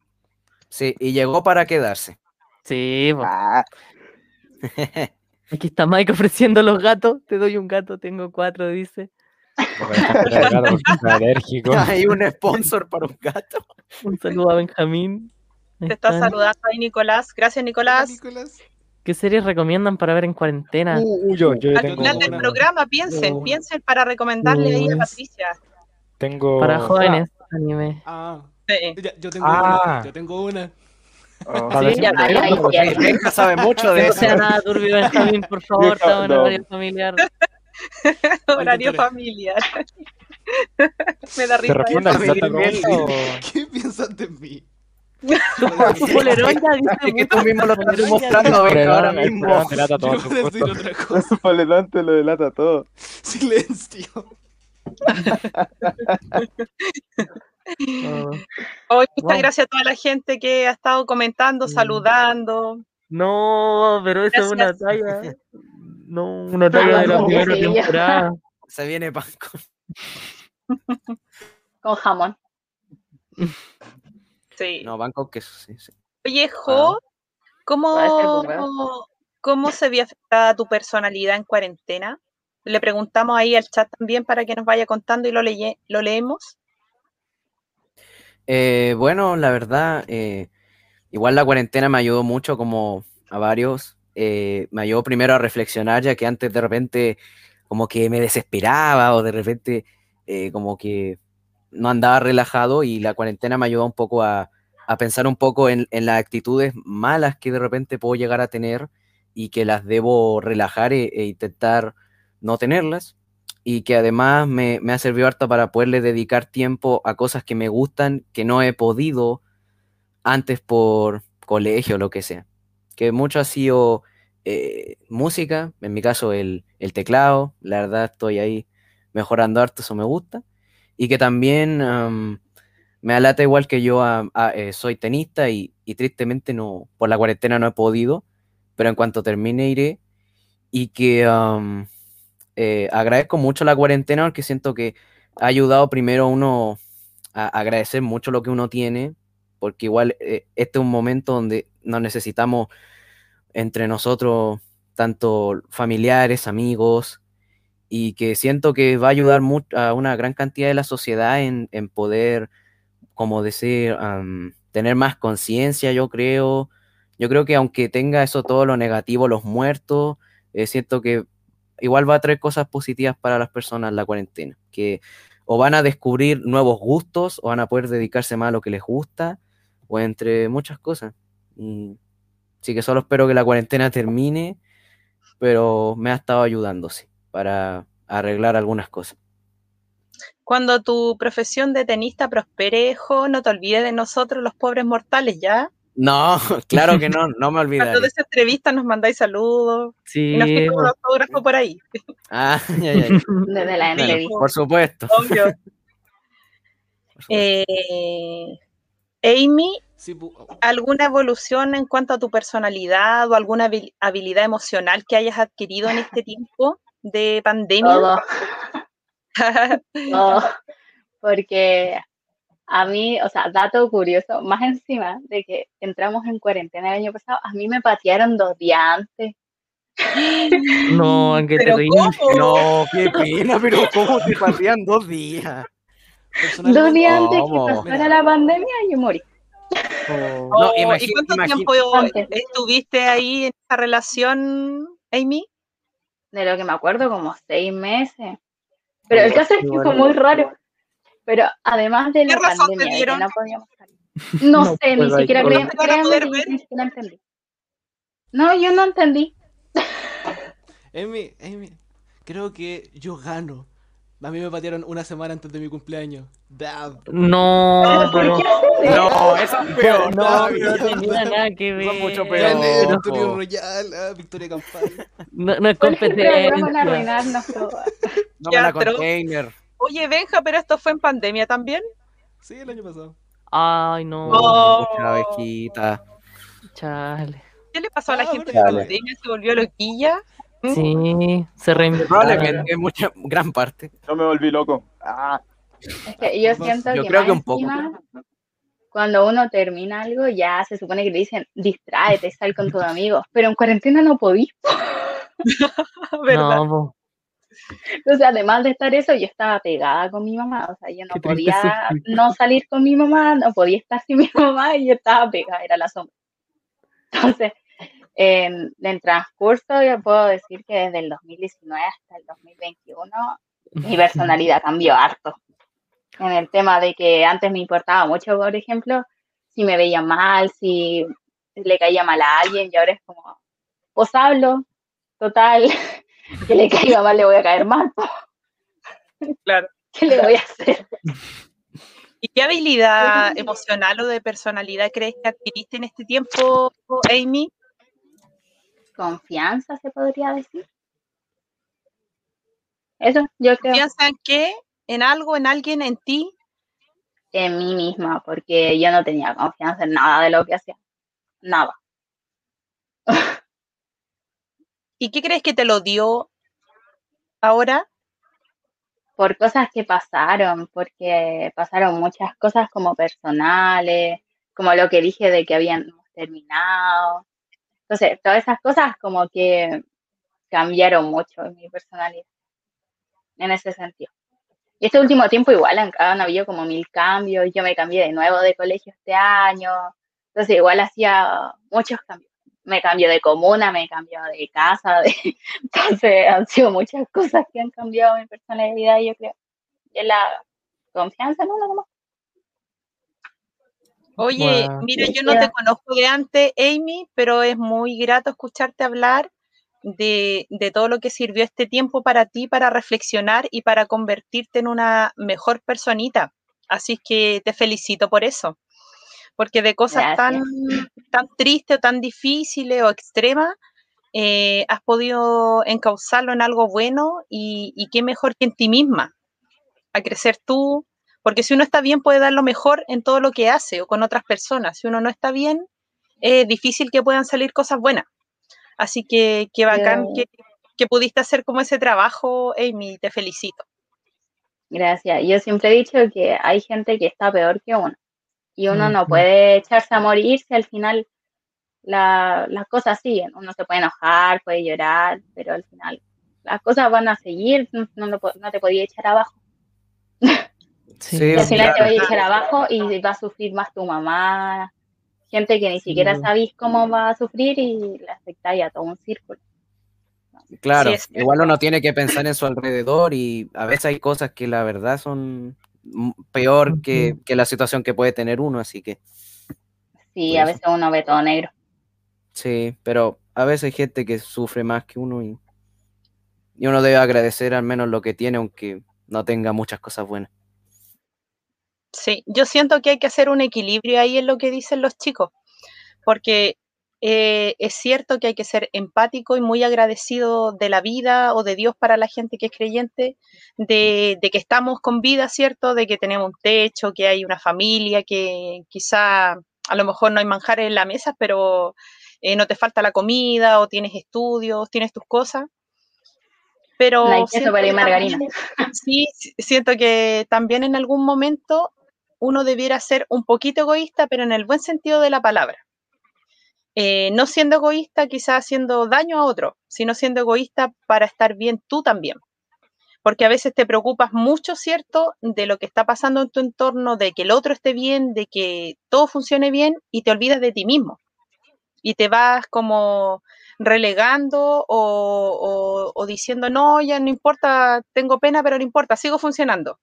Sí, y llegó para quedarse. Sí. Ah. Aquí está Mike ofreciendo los gatos. Te doy un gato, tengo cuatro, dice. Hay un sponsor para un gato. Un saludo a Benjamín. Te está saludando ahí Nicolás. Gracias, Nicolás. ¿Qué series recomiendan para ver en cuarentena? Uh, uh, Al final del programa, piensen, uh. piensen para recomendarle ahí a Patricia. Tengo. Para jóvenes, anime. Ah, yo, tengo ah. una. Yo tengo una. Oh. Sí, ya, Benja sabe mucho de eso. No sea nada turbio, Benjamín, por favor, estamos en horario familiar. Horario familiar. Me da risa. ¿Qué piensas de mí? tu polerón ya dice que tú mismo lo estás mostrando ahora mismo. Delata todo. decir otra cosa. polerón te lo delata todo. Silencio. Hoy muchas gracias a toda la gente que ha estado comentando, mm. saludando. No, pero eso es una talla. No, una talla de la primera temporada. Se viene pan con... jamón. Sí. No, van con queso, sí, sí. Oye, Jo, ¿cómo, ¿cómo se vio afectada tu personalidad en cuarentena? Le preguntamos ahí al chat también para que nos vaya contando y lo, lo leemos. Eh, bueno, la verdad, eh, igual la cuarentena me ayudó mucho como a varios. Eh, me ayudó primero a reflexionar, ya que antes de repente como que me desesperaba o de repente como que no andaba relajado y la cuarentena me ayudó un poco a, pensar un poco en, las actitudes malas que de repente puedo llegar a tener y que las debo relajar e, e intentar no tenerlas y que además me, ha servido harto para poderle dedicar tiempo a cosas que me gustan, que no he podido antes por colegio o lo que sea. Que mucho ha sido eh, música, en mi caso el, teclado, la verdad estoy ahí mejorando harto, eso me gusta. Y que también me alata igual que yo eh, soy tenista y, tristemente no, por la cuarentena no he podido, pero en cuanto termine iré. Y que eh, agradezco mucho la cuarentena porque siento que ha ayudado primero a uno a agradecer mucho lo que uno tiene, porque igual eh, este es un momento donde nos necesitamos entre nosotros, tanto familiares, amigos, y que siento que va a ayudar a una gran cantidad de la sociedad en, poder, como decir, tener más conciencia, yo creo. Yo creo que aunque tenga eso todo lo negativo, los muertos, eh, siento que igual va a traer cosas positivas para las personas la cuarentena, que o van a descubrir nuevos gustos o van a poder dedicarse más a lo que les gusta o entre muchas cosas. Y, sí que solo espero que la cuarentena termine, pero me ha estado ayudando, sí, para arreglar algunas cosas. Cuando tu profesión de tenista prospere, no te olvides de nosotros, los pobres mortales, ¿ya? No, claro que no, no me olvidaré. Cuando de esa entrevista nos mandáis saludos. Sí. Y nos un autógrafo por ahí. Ah, ya, ya. Desde la entrevista. Por supuesto. Obvio. Eh, Amy, ¿alguna evolución en cuanto a tu personalidad o alguna habilidad emocional que hayas adquirido en este tiempo de pandemia? Todo. Todo. Porque a mí, o sea, dato curioso, más encima de que entramos en cuarentena el año pasado, a mí me patearon dos días antes. No, qué terrible. No, qué pena, pero ¿cómo te patean dos días? Dos días antes que pasara la pandemia, yo morí. Oh. no, oh, ¿Y cuánto tiempo estuviste ahí en esa relación, Amy? De lo que me acuerdo, como seis meses. Pero el caso es que fue muy raro pero además de la pandemia, que no podíamos salir. No, sé, ni siquiera ni siquiera entendí. No, yo no entendí. Amy, Amy, creo que yo gano. A mí me patearon una semana antes de mi cumpleaños. No, pero... No, eso es peor. No, no tenía nada que ver. Son mucho peor. Victoria Royal, ah, Victoria Campal. No, no es competencia. No me la container. Oye, Benja, pero esto fue en pandemia también. Sí, el año pasado. Ay, no. Oh. abejita. Chale. ¿Qué le pasó a la ah, gente en pandemia? ¿Se volvió loquilla? Sí, se reinventó. Probablemente, mucha, gran parte. Yo me volví loco. Ah. Es que yo siento yo que, creo que un poco. cuando uno termina algo, ya se supone que le dicen, distráete, sal con tus amigos. Pero en cuarentena no podí. ¿Verdad? No, entonces, además de estar eso, yo estaba pegada con mi mamá, o sea, yo no podía no salir con mi mamá, no podía estar sin mi mamá y yo estaba pegada, era la sombra. Entonces, en el transcurso yo puedo decir que desde el 2019 hasta el 2021 mi personalidad cambió harto. En el tema de que antes me importaba mucho, por ejemplo, si me veía mal, si le caía mal a alguien, y ahora es como, pues hablo, total, que le caiga mal le voy a caer mal. Claro. ¿Qué le voy a hacer? ¿Y qué habilidad emocional o de personalidad crees que adquiriste en este tiempo, Amy? Confianza, se podría decir. Eso, yo creo. ¿Confianza en qué? ¿En algo, en alguien, en ti? En mí misma, porque yo no tenía confianza en nada de lo que hacía. Nada. ¿Y qué crees que te lo dio ahora? Por cosas que pasaron, porque pasaron muchas cosas como personales, como lo que dije de que habían terminado. Entonces, todas esas cosas como que cambiaron mucho en mi personalidad, en ese sentido. Y este último tiempo igual han, han, habido como mil cambios, yo me cambié de nuevo de colegio este año, entonces igual hacía muchos cambios me cambio de comuna, me cambio de casa, de... entonces han sido muchas cosas que han cambiado mi personalidad, yo creo. Y la confianza en uno nomás. Oye, mira, yo no te conozco de antes, Amy, pero es muy grato escucharte hablar de, de, todo lo que sirvió este tiempo para ti, para reflexionar y para convertirte en una mejor personita. Así que te felicito por eso porque de cosas tan, tan tristes o tan difíciles o extremas, eh, has podido encauzarlo en algo bueno y, qué mejor que en ti misma, a crecer tú, porque si uno está bien puede dar lo mejor en todo lo que hace o con otras personas, si uno no está bien, es difícil que puedan salir cosas buenas. Así que qué bacán que, que pudiste hacer como ese trabajo, Amy, te felicito. Gracias. Yo siempre he dicho que hay gente que está peor que uno y uno no puede echarse a morirse, al final las cosas siguen, uno se puede enojar, puede llorar, pero al final las cosas van a seguir, no, no, te podía echar abajo. Sí, al final te voy a echar abajo y va a sufrir más tu mamá, gente que ni siquiera sabéis cómo va a sufrir y le afectáis a todo un círculo. Claro, igual uno tiene que pensar en su alrededor y a veces hay cosas que la verdad son peor que, la situación que puede tener uno, así que. Sí, a veces uno ve todo negro. Sí, pero a veces hay gente que sufre más que uno y, y uno debe agradecer al menos lo que tiene, aunque no tenga muchas cosas buenas. Sí, yo siento que hay que hacer un equilibrio ahí en lo que dicen los chicos, porque eh, es cierto que hay que ser empático y muy agradecido de la vida o de Dios para la gente que es creyente, de, que estamos con vida, ¿cierto? De que tenemos un techo, que hay una familia, que quizá a lo mejor no hay manjares en la mesa, pero eh, no te falta la comida o tienes estudios, tienes tus cosas. Pero sí, siento que también en algún momento uno debiera ser un poquito egoísta, pero en el buen sentido de la palabra eh, no siendo egoísta quizás haciendo daño a otro, sino siendo egoísta para estar bien tú también. Porque a veces te preocupas mucho, ¿cierto?, de lo que está pasando en tu entorno, de que el otro esté bien, de que todo funcione bien y te olvidas de ti mismo. Y te vas como relegando o, o diciendo, no, ya no importa, tengo pena, pero no importa, sigo funcionando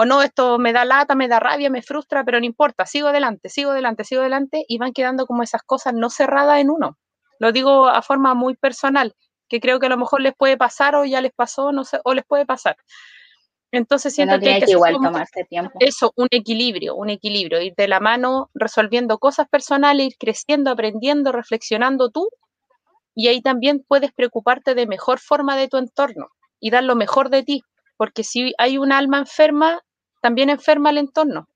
o no, esto me da lata, me da rabia, me frustra, pero no importa, sigo adelante, sigo adelante, sigo adelante y van quedando como esas cosas no cerradas en uno. Lo digo a forma muy personal, que creo que a lo mejor les puede pasar o ya les pasó, no sé, o les puede pasar. Entonces siento que, hay que, igual tomarse tiempo. Eso, un equilibrio, un equilibrio, ir de la mano resolviendo cosas personales, ir creciendo, aprendiendo, reflexionando tú, y ahí también puedes preocuparte de mejor forma de tu entorno y dar lo mejor de ti, porque si hay un alma enferma, también enferma el entorno.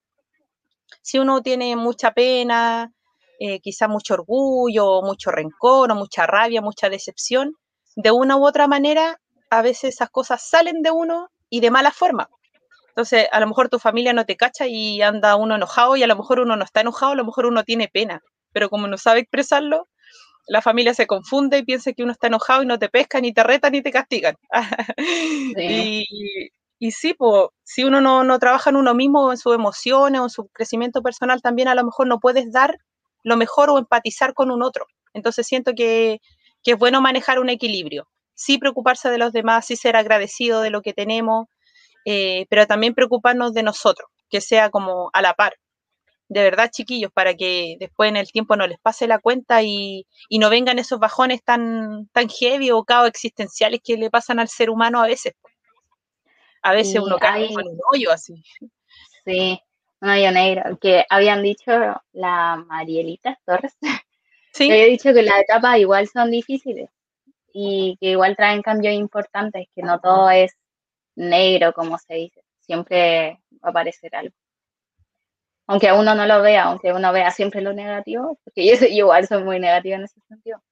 Si uno tiene mucha pena, eh, quizá mucho orgullo, mucho rencor, o mucha rabia, mucha decepción, de una u otra manera, a veces esas cosas salen de uno y de mala forma. Entonces, a lo mejor tu familia no te cacha y anda uno enojado y a lo mejor uno no está enojado, a lo mejor uno tiene pena, pero como no sabe expresarlo, la familia se confunde y piensa que uno está enojado y no te pesca, ni te reta, ni te castigan. y, y sí, pues, si uno no, trabaja en uno mismo, en sus emociones o en su crecimiento personal, también a lo mejor no puedes dar lo mejor o empatizar con un otro. Entonces siento que, es bueno manejar un equilibrio. Sí preocuparse de los demás, sí ser agradecido de lo que tenemos, eh, pero también preocuparnos de nosotros, que sea como a la par. De verdad, chiquillos, para que después en el tiempo no les pase la cuenta y, no vengan esos bajones tan, tan heavy o caos existenciales que le pasan al ser humano a veces a veces uno cae en un hoyo así. Sí, un hoyo negro, que habían dicho la Marielita Torres, ¿Sí? que había dicho que las etapas igual son difíciles y que igual traen cambios importantes, que no todo es negro, como se dice, siempre va a aparecer algo. Aunque uno no lo vea, aunque uno vea siempre lo negativo, porque yo, igual soy muy negativa en ese sentido,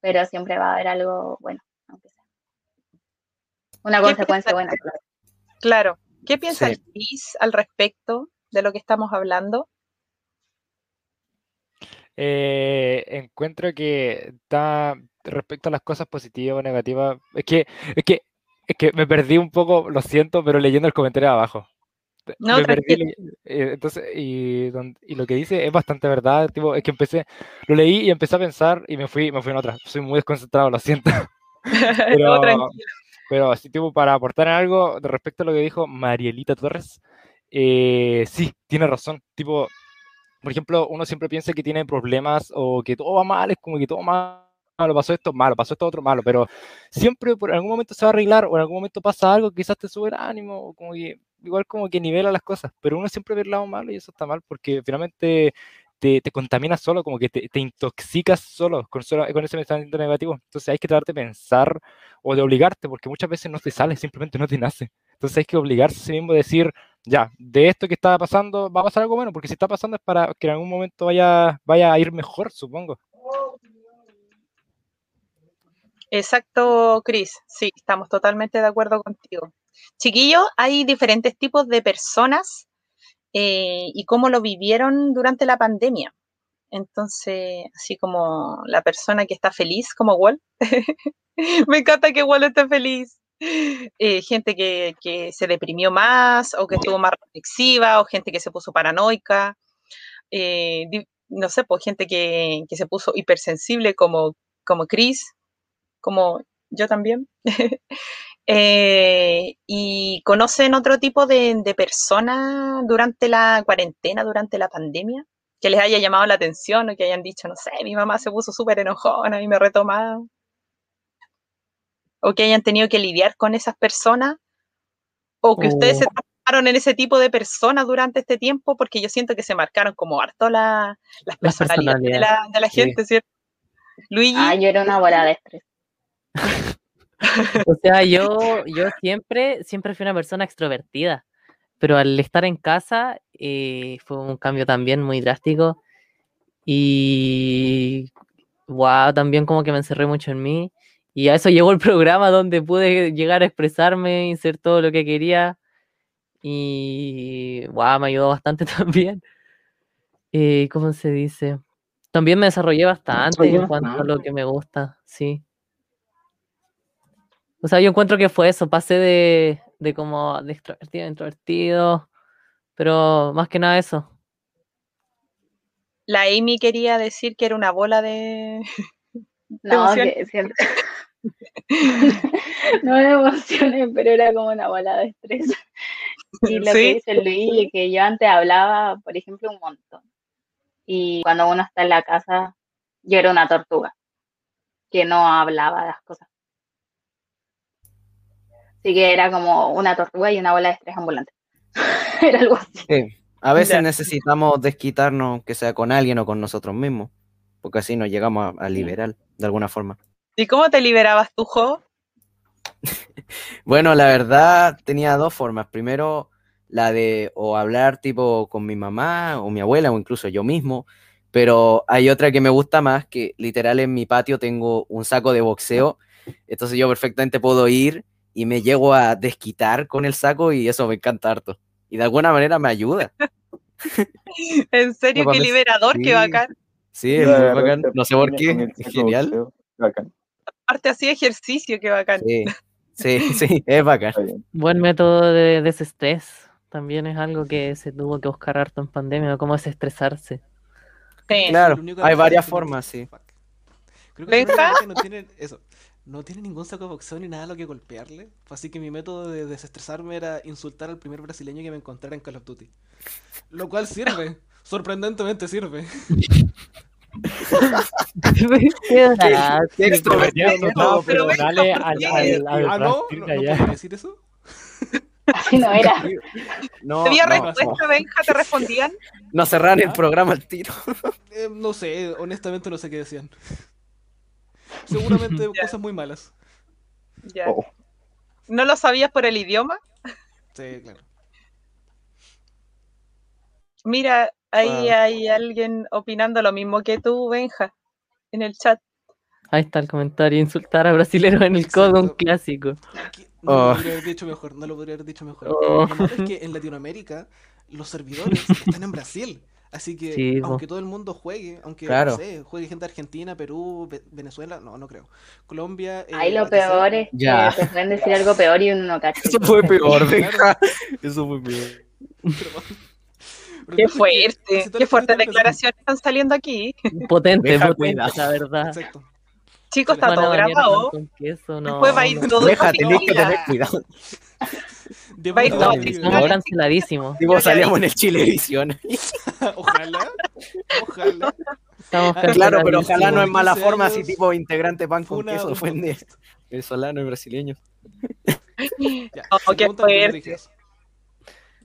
pero siempre va a haber algo bueno, aunque sea. Una consecuencia buena, claro. Claro. ¿Qué piensa Luis al respecto de lo que estamos hablando? Eh, encuentro que está respecto a las cosas positivas o negativas. Es que, es que, es que me perdí un poco, lo siento, pero leyendo el comentario de abajo. No, me perdí, eh, entonces, y, lo que dice es bastante verdad. Tipo, es que empecé, lo leí y empecé a pensar y me fui, me fui en otra. Soy muy desconcentrado, lo siento. pero, pero así, tipo, para aportar algo respecto a lo que dijo Marielita Torres, eh, sí, tiene razón. Tipo, por ejemplo, uno siempre piensa que tiene problemas o que todo va mal, es como que todo malo, pasó esto malo, pasó esto otro malo, pero siempre por algún momento se va a arreglar o en algún momento pasa algo, quizás te sube el ánimo, como que, igual como que nivela las cosas, pero uno siempre ve el lado malo y eso está mal porque finalmente te, te contaminas solo, como que te, te intoxicas solo con, solo con ese pensamiento negativo. Entonces hay que tratarte de pensar o de obligarte, porque muchas veces no te sale, simplemente no te nace. Entonces hay que obligarse a sí mismo a decir, ya, de esto que está pasando va a pasar algo bueno, porque si está pasando es para que en algún momento vaya, vaya a ir mejor, supongo. Exacto, Cris. Sí, estamos totalmente de acuerdo contigo. Chiquillo, hay diferentes tipos de personas eh, y cómo lo vivieron durante la pandemia. Entonces, así como la persona que está feliz, como Wall. Me encanta que Wall esté feliz. Eh, gente que, se deprimió más o que estuvo más reflexiva o gente que se puso paranoica. Eh, no sé, pues gente que, se puso hipersensible como, como Chris, como yo también. Eh, y conocen otro tipo de, de personas durante la cuarentena, durante la pandemia, que les haya llamado la atención o que hayan dicho, no sé, mi mamá se puso súper enojona y me retomaba. O que hayan tenido que lidiar con esas personas. O que ustedes se oh. transformaron en ese tipo de personas durante este tiempo, porque yo siento que se marcaron como harto las personalidades de la, de la gente, ¿cierto? Luigi. Ah, yo era una bola de estrés. o sea, yo, yo siempre, siempre fui una persona extrovertida, pero al estar en casa eh, fue un cambio también muy drástico y wow, también como que me encerré mucho en mí y a eso llegó el programa donde pude llegar a expresarme y hacer todo lo que quería y wow, me ayudó bastante también. Eh, ¿Cómo se dice? También me desarrollé bastante en cuanto a lo que me gusta, sí. O sea, yo encuentro que fue eso, pasé de, de como de extrovertido a introvertido, pero más que nada eso. La Amy quería decir que era una bola de... No, que siempre... no me emocioné, pero era como una bola de estrés. Y lo que dice Luis, que yo antes hablaba, por ejemplo, un montón. Y cuando uno está en la casa, yo era una tortuga, que no hablaba de las cosas. Así que era como una tortuga y una bola de estrés ambulante. era algo así. A veces necesitamos desquitarnos, que sea con alguien o con nosotros mismos, porque así nos llegamos a, liberar de alguna forma. ¿Y cómo te liberabas tú, Jo? bueno, la verdad tenía dos formas. Primero, la de o hablar tipo con mi mamá o mi abuela o incluso yo mismo, pero hay otra que me gusta más, que literal en mi patio tengo un saco de boxeo, entonces yo perfectamente puedo ir y me llego a desquitar con el saco y eso me encanta harto. Y de alguna manera me ayuda. en serio, qué liberador, qué bacán. Sí, es muy bacán. No sé por qué, es genial. Aparte así ejercicio, qué bacán. Sí, sí, sí, es bacán. Buen método de desestrés. También es algo que se tuvo que buscar harto en pandemia, cómo desestresarse. Sí. Claro, hay varias formas, sí. Creo que no tienen eso no tiene ningún saco de boxeo ni nada a lo que golpearle. Así que mi método de desestresarme era insultar al primer brasileño que me encontrara en Call of Duty. Lo cual sirve. Sorprendentemente sirve. Qué extrovertido. No, pero dale al, al, ¿Ah, no? ¿No, decir eso? Así no era. No, ¿Te respuesta, Benja? ¿Te respondían? No cerraron el programa al tiro. Eh, no sé, honestamente no sé qué decían. Seguramente cosas muy malas. Ya. Oh. ¿No lo sabías por el idioma? Sí, claro. Mira, ahí hay alguien opinando lo mismo que tú, Benja, en el chat. Ahí está el comentario, insultar a brasileños en el codo, un clásico. No lo oh. podría haber dicho mejor, no lo podría haber dicho mejor. Oh. Lo malo es que en Latinoamérica los servidores están en Brasil. Así que, aunque todo el mundo juegue, aunque no sé, juegue gente de Argentina, Perú, Venezuela, no, no creo. Colombia. Eh, Ahí lo peor es ya. que te pueden decir algo peor y uno no cacha. Eso fue peor, venga. Eso fue peor. Qué fuerte, qué fuertes declaraciones están saliendo aquí. Potente, potente, la verdad. Exacto. Chicos, está todo grabado. Después va a ir todo Deja, tenés que tener cuidado. Va a ir todo. Estamos canceladísimos. Tipo, salíamos en el Chile Edición. ojalá, ojalá. Estamos claro, pero ojalá no es mala forma, así tipo integrante pan con queso, ofende venezolano y brasileño. Ya, oh, qué fuerte.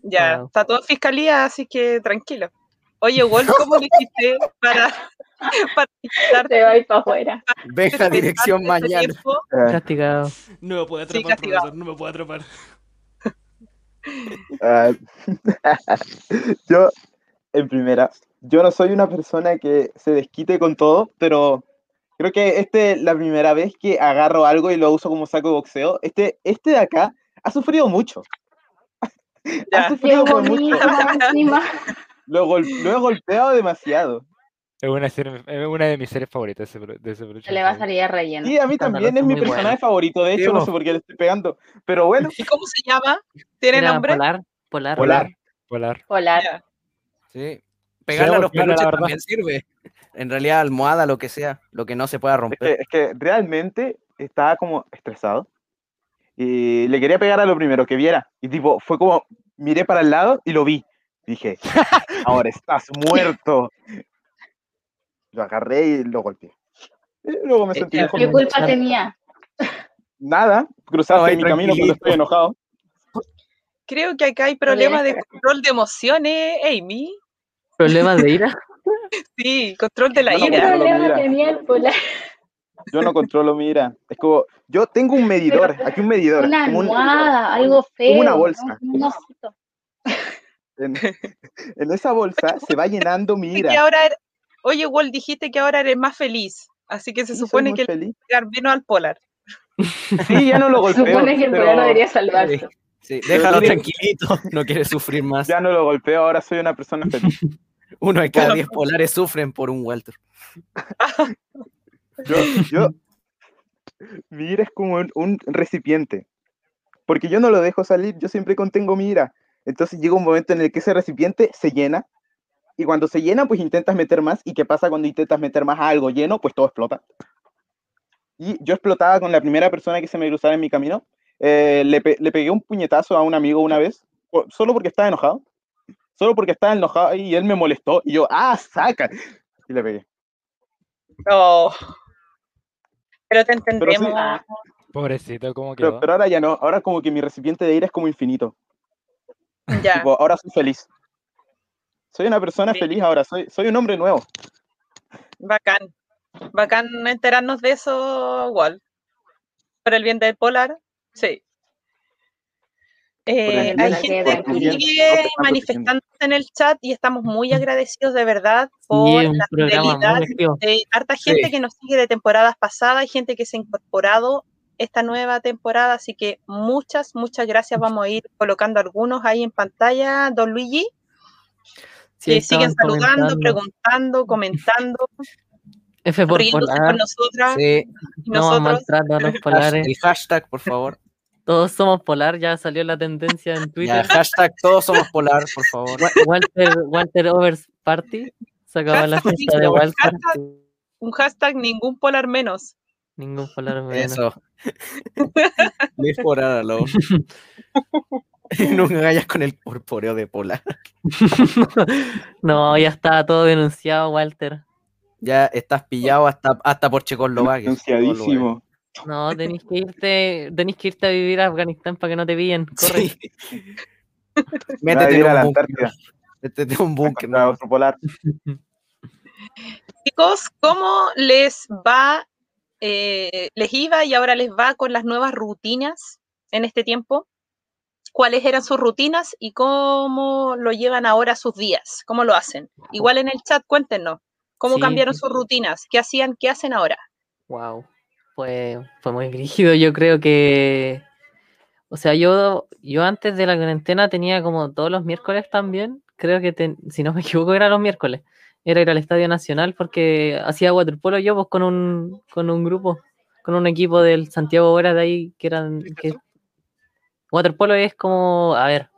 Ya, está todo en fiscalía, así que tranquilo. Oye, Wolf, ¿cómo le hiciste para, para Te va para afuera. Veja dirección mañana. Castigado. No me puede atrapar, profesor, no me puede atrapar. Ah, yo, en primera, yo no soy una persona que se desquite con todo, pero creo que este es la primera vez que agarro algo y lo uso como saco de boxeo. Este, este de acá ha sufrido mucho. ha sufrido mucho. Lo, he golpeado demasiado. Es una, es una de mis series favoritas de ese, Se le va a salir relleno. Sí, a mí también es mi personaje favorito. De hecho, no sé por qué le estoy pegando. Pero bueno. ¿Y cómo se llama? ¿Tiene nombre? Polar. Polar. Polar. Polar. Polar. Sí. Pegarle a los peluches también sirve. En realidad, almohada, lo que sea, lo que no se pueda romper. Es que, realmente estaba como estresado. Y le quería pegar a lo primero que viera. Y tipo, fue como, miré para el lado y lo vi. Dije, ahora estás muerto. Lo agarré y lo golpeé. luego me sentí ¿Qué culpa tenía? Nada, cruzaste mi camino cuando estoy enojado. Creo que acá hay problemas de control de emociones, Amy. ¿Problemas de ira? sí, control de la ira. ¿Qué problema tenía el polar? Yo no controlo mi ira. Es como, yo tengo un medidor, aquí un medidor. Una almohada, algo feo. una bolsa. en, esa bolsa se va llenando mi ira. ahora, oye, Walt, dijiste que ahora eres más feliz, así que se supone que le vino al polar. Sí, ya no lo golpeo. Se supone que el polar debería salvarse. Sí, déjalo tranquilito, no quiere sufrir más. Ya no lo golpeo, ahora soy una persona feliz. Uno de cada diez polares sufren por un Walter. yo, yo, mi ira es como un, recipiente, porque yo no lo dejo salir, yo siempre contengo mi ira. Entonces llega un momento en el que ese recipiente se llena y cuando se llena, pues intentas meter más. ¿Y qué pasa cuando intentas meter más a algo lleno? Pues todo explota. Y yo explotaba con la primera persona que se me cruzara en mi camino. Eh, le, le, pegué un puñetazo a un amigo una vez, solo porque estaba enojado. Solo porque estaba enojado y él me molestó. Y yo, ¡ah, saca! Y le pegué. Oh. Pero te entendemos. Pobrecito, ¿cómo quedó? Pero, pero, ahora ya no. Ahora como que mi recipiente de ira es como infinito. ahora soy feliz. Soy una persona feliz ahora, soy, soy un hombre nuevo. Bacán. Bacán enterarnos de eso, igual. Por el bien del polar, sí. Eh, hay gente que sigue manifestándose en el chat y estamos muy agradecidos de verdad por la fidelidad de harta gente que nos sigue de temporadas pasadas, hay gente que se ha incorporado esta nueva temporada, así que muchas, muchas gracias. Vamos a ir colocando algunos ahí en pantalla, don Luigi. Sí, siguen saludando, preguntando, comentando. F por polar. con nosotras. Sí. no, maltrato a los polares. El hashtag, por favor. Todos somos polar, ya salió la tendencia en Twitter. hashtag todos somos polar, por favor. Walter, Walter Overs Party. Se acabó la fiesta de Walter. un hashtag ningún polar menos. Ningún polar menos. Eso. Mejoráralo. No me vayas con el porporeo de polar. no, ya está todo denunciado, Walter. Ya estás pillado hasta, hasta por Checoslovaquia. Denunciadísimo. No, tenéis que irte, tenéis que irte a vivir a Afganistán para que no te pillen. Corre. Sí. Métete a la Antártida. Métete un búnker. otro polar. Chicos, ¿cómo les va? Eh, les iba y ahora les va con las nuevas rutinas en este tiempo. ¿Cuáles eran sus rutinas y cómo lo llevan ahora sus días? ¿Cómo lo hacen? Igual en el chat, cuéntenos. ¿Cómo cambiaron sus rutinas? ¿Qué hacían? ¿Qué hacen ahora? Wow, fue, fue muy rígido. Yo creo que, o sea, yo, yo antes de la cuarentena tenía como todos los miércoles también. Creo que, si no me equivoco, era los miércoles. Era ir al Estadio Nacional porque hacía waterpolo yo pues, con, un, con un grupo, con un equipo del Santiago Hora de ahí que eran... Que, waterpolo es como, a ver,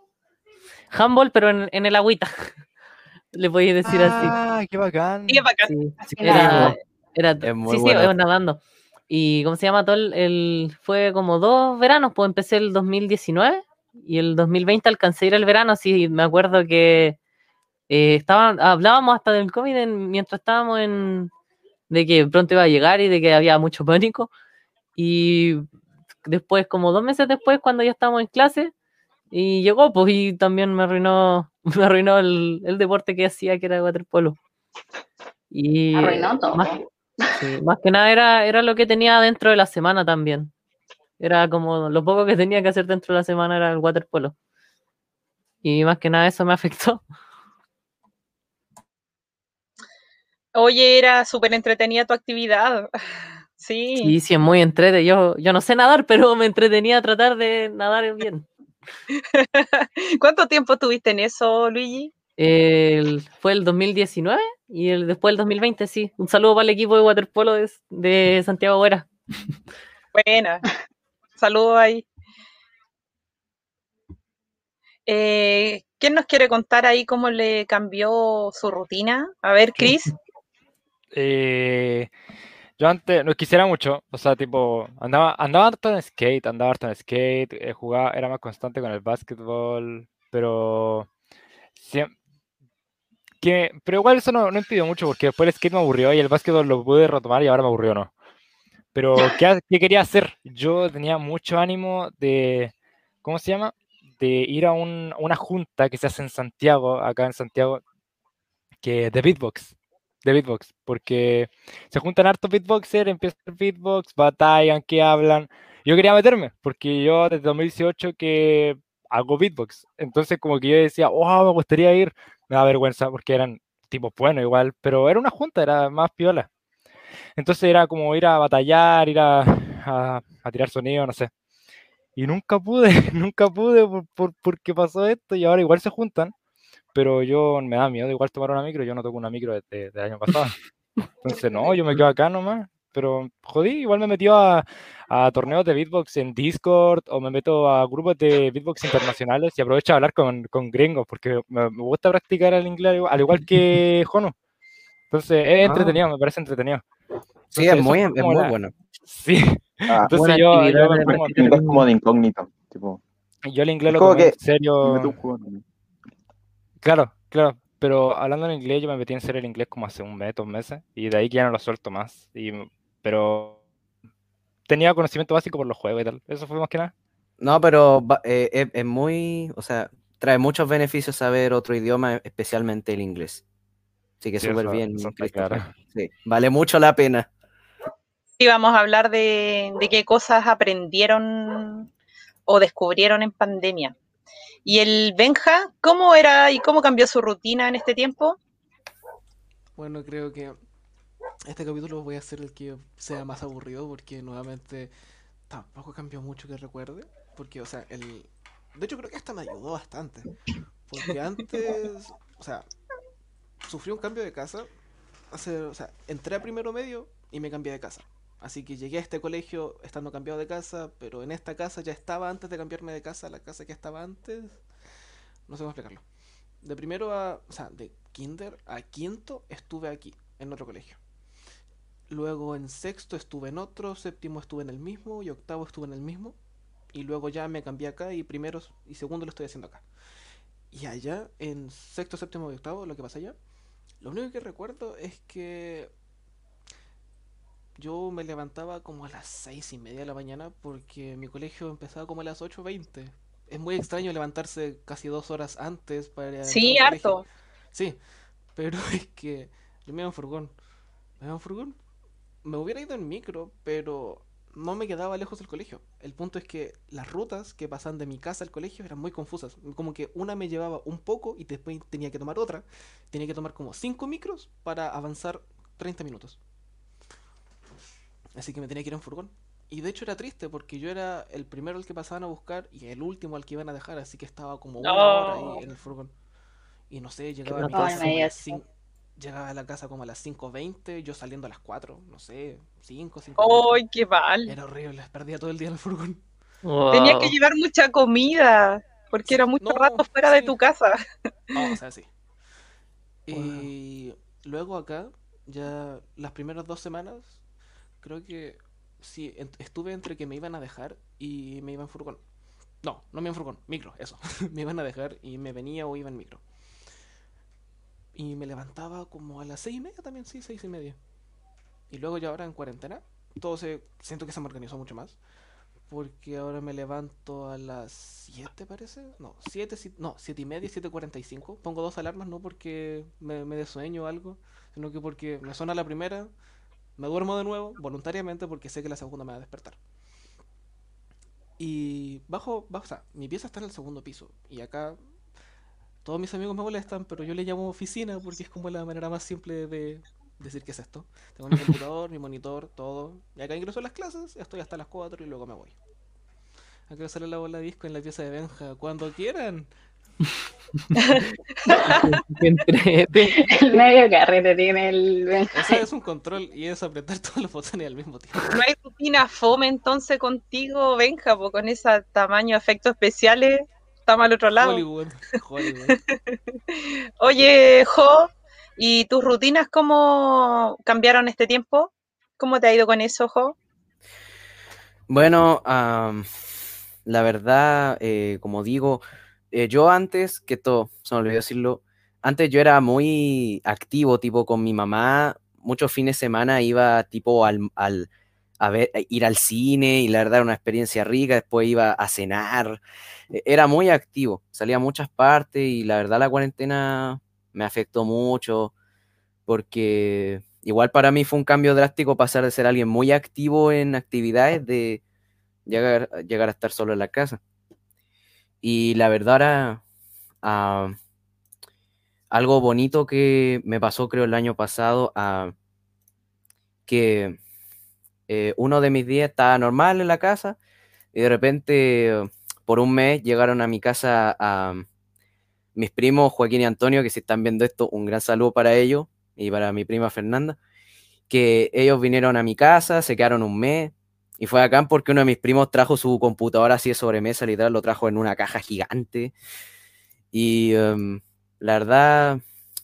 handball, pero en, en el agüita. le podéis decir así. ¡Ah, qué bacán! Qué bacán. Sí, era, era, sí, sí, nadando. Y ¿cómo se llama todo el, fue como dos veranos, pues empecé el 2019 y el 2020 alcancé a ir el verano, así me acuerdo que eh, estaban, hablábamos hasta del COVID mientras estábamos en de que pronto iba a llegar y de que había mucho pánico. Y después, como dos meses después, cuando ya estábamos en clase, y llegó, pues, y también me arruinó, me arruinó el, el deporte que hacía, que era waterpolo. Y arruinó todo. Más, más que nada era, era lo que tenía dentro de la semana también. Era como lo poco que tenía que hacer dentro de la semana era el waterpolo. Y más que nada eso me afectó. Oye, era súper entretenida tu actividad. Sí. Sí, sí, es muy entretenida. Yo, yo no sé nadar, pero me entretenía tratar de nadar bien. ¿Cuánto tiempo tuviste en eso, Luigi? fue el 2019 y el, después el 2020, sí. Un saludo para el equipo de waterpolo de, Santiago Buera. Buena. Saludo ahí. Eh, ¿Quién nos quiere contar ahí cómo le cambió su rutina? A ver, Chris. Eh, yo antes no quisiera mucho, o sea, tipo, andaba, andaba harto en skate, andaba harto en skate, eh, jugaba, era más constante con el básquetbol, pero que, pero igual eso no, no impidió mucho porque después el skate me aburrió y el básquetbol lo pude retomar y ahora me aburrió, ¿no? Pero, ¿qué, ¿qué, quería hacer? Yo tenía mucho ánimo de, ¿cómo se llama? De ir a un, una junta que se hace en Santiago, acá en Santiago, que de beatbox de beatbox, porque se juntan hartos beatboxers, empiezan beatbox, batallan, que hablan. Yo quería meterme, porque yo desde 2018 que hago beatbox, entonces como que yo decía, oh, me gustaría ir, me da vergüenza porque eran tipos buenos igual, pero era una junta, era más piola. Entonces era como ir a batallar, ir a, a, tirar sonido, no sé. Y nunca pude, nunca pude por, por, porque pasó esto y ahora igual se juntan pero yo me da miedo igual tomar una micro, yo no toco una micro desde, el año pasado. Entonces, no, yo me quedo acá nomás. Pero jodí, igual me metió a, a, torneos de beatbox en Discord o me meto a grupos de beatbox internacionales y aprovecho a hablar con, con gringos porque me, gusta practicar el inglés al igual que Jono. Entonces, es ah. entretenido, me parece entretenido. sí, es muy, es muy bueno. Sí. Ah, Entonces yo, yo como de incógnito. Tipo. Yo el inglés lo tomo en serio. Claro, claro. Pero hablando en inglés, yo me metí en ser el inglés como hace un mes, dos meses, y de ahí que ya no lo suelto más. Y, pero tenía conocimiento básico por los juegos y tal. Eso fue más que nada. No, pero eh, es, muy, o sea, trae muchos beneficios saber otro idioma, especialmente el inglés. Así que súper bien. sí, vale mucho la pena. Sí, vamos a hablar de, de qué cosas aprendieron o descubrieron en pandemia. ¿Y el Benja, cómo era y cómo cambió su rutina en este tiempo? Bueno, creo que este capítulo voy a hacer el que sea más aburrido porque nuevamente tampoco cambió mucho que recuerde. Porque, o sea, el... De hecho creo que hasta me ayudó bastante. Porque antes, o sea, sufrí un cambio de casa. O sea, entré a primero medio y me cambié de casa. Así que llegué a este colegio estando cambiado de casa, pero en esta casa ya estaba antes de cambiarme de casa, la casa que estaba antes. No sé cómo explicarlo. De primero a. O sea, de kinder a quinto estuve aquí, en otro colegio. Luego en sexto estuve en otro, séptimo estuve en el mismo y octavo estuve en el mismo. Y luego ya me cambié acá y primero y segundo lo estoy haciendo acá. Y allá, en sexto, séptimo y octavo, lo que pasa allá, lo único que recuerdo es que yo me levantaba como a las seis y media de la mañana porque mi colegio empezaba como a las 8.20. Es muy extraño levantarse casi dos horas antes para... Sí, harto. Sí, pero es que yo me iba en furgón. Me iba en furgón. Me hubiera ido en micro, pero no me quedaba lejos del colegio. El punto es que las rutas que pasaban de mi casa al colegio eran muy confusas. Como que una me llevaba un poco y después tenía que tomar otra. Tenía que tomar como cinco micros para avanzar 30 minutos. Así que me tenía que ir en furgón. Y de hecho era triste porque yo era el primero al que pasaban a buscar y el último al que iban a dejar, así que estaba como una hora ahí en el furgón. Y no sé, llegaba a mi casa llegaba a la casa como a las 5.20, yo saliendo a las 4, no sé, 5, 5. ¡Ay, qué mal! Era horrible, perdía todo el día en el furgón. Tenía que llevar mucha comida, porque era mucho rato fuera de tu casa. No, o sea, sí. Y luego acá, ya las primeras dos semanas, creo que sí, estuve entre que me iban a dejar y me iban en furgón. No, no me iban en furgón, micro, eso. me iban a dejar y me venía o iba en micro. Y me levantaba como a las seis y media también, sí, seis y media. Y luego ya ahora en cuarentena, todo se, siento que se me organizó mucho más. Porque ahora me levanto a las 7, parece. No, 7, no, 7 y media, 7.45. Pongo dos alarmas, no porque me, me dé sueño o algo, sino que porque me suena la primera, me duermo de nuevo, voluntariamente, porque sé que la segunda me va a despertar. Y bajo, bajo, o sea, mi pieza está en el segundo piso. Y acá todos mis amigos me molestan, pero yo le llamo oficina porque es como la manera más simple de decir que es esto. Tengo mi computador, mi monitor, todo. Y acá ingreso a las clases, estoy hasta las 4 y luego me voy. Acá sale la bola disco en la pieza de Benja, cuando quieran. el medio carrete tiene el Benja. Eso es un control y es apretar todos los botones al mismo tiempo. No hay rutina fome entonces contigo, Benja, con ese tamaño de efectos especiales estamos al otro lado. Hollywood. Hollywood. Oye, Jo, ¿y tus rutinas cómo cambiaron este tiempo? ¿Cómo te ha ido con eso, Jo? Bueno, la verdad, eh, como digo, eh, yo antes, que todo, se me olvidó decirlo, antes yo era muy activo, tipo con mi mamá, muchos fines de semana iba tipo al, al a ver, ir al cine y la verdad era una experiencia rica, después iba a cenar, e-, era muy activo, salía a muchas partes y la verdad la cuarentena me afectó mucho porque igual para mí fue un cambio drástico pasar de ser alguien muy activo en actividades de llegar, llegar a estar solo en la casa. Y la verdad era ah, algo bonito que me pasó creo el año pasado, ah, que eh, uno de mis días estaba normal en la casa y de repente por un mes llegaron a mi casa a mis primos Joaquín y Antonio, que si están viendo esto, un gran saludo para ellos y para mi prima Fernanda, que ellos vinieron a mi casa, se quedaron un mes y fue acá porque uno de mis primos trajo su computadora así de sobremesa, literal, lo trajo en una caja gigante y em, la verdad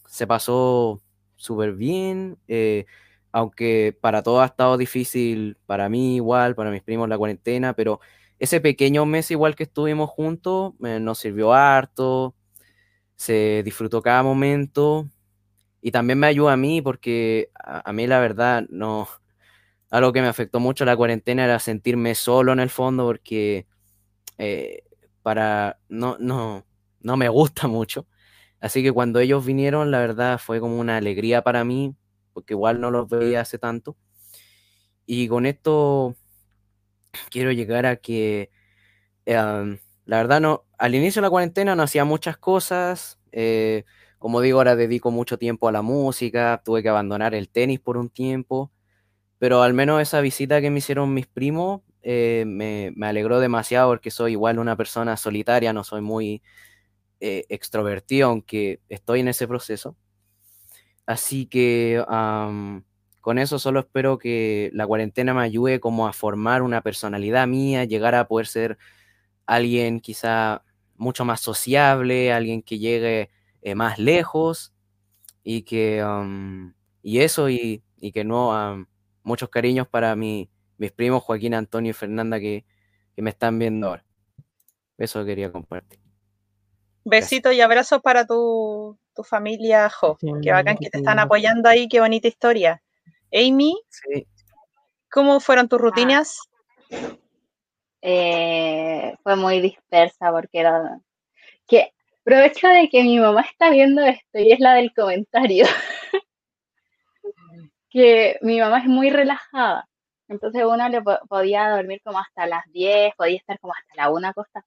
se pasó súper bien. Eh, aunque para todos ha estado difícil, para mí igual, para mis primos la cuarentena, pero ese pequeño mes igual que estuvimos juntos eh, nos sirvió harto, se disfrutó cada momento y también me ayuda a mí porque a, mí la verdad no, algo que me afectó mucho la cuarentena era sentirme solo en el fondo porque eh, para, no, no, no me gusta mucho. Así que cuando ellos vinieron, la verdad fue como una alegría para mí porque igual no los veía hace tanto. Y con esto quiero llegar a que, em, la verdad, no, al inicio de la cuarentena no hacía muchas cosas. Eh, como digo, ahora dedico mucho tiempo a la música, tuve que abandonar el tenis por un tiempo, pero al menos esa visita que me hicieron mis primos eh, me, me, alegró demasiado porque soy igual una persona solitaria, no soy muy eh, extrovertido, aunque estoy en ese proceso. Así que con eso solo espero que la cuarentena me ayude como a formar una personalidad mía, llegar a poder ser alguien quizá mucho más sociable, alguien que llegue eh, más lejos y que y eso y, que no muchos cariños para mi, mis primos Joaquín, Antonio y Fernanda que, me están viendo ahora. Eso quería compartir. Besitos y abrazos para tu, tu familia, Jo. qué bacán que te están apoyando ahí, qué bonita historia. Amy. Sí. ¿Cómo fueron tus rutinas? Eh, fue muy dispersa porque era que aprovecho de que mi mamá está viendo esto y es la del comentario que mi mamá es muy relajada entonces uno le podía dormir como hasta las 10 podía estar como hasta la 1 acostada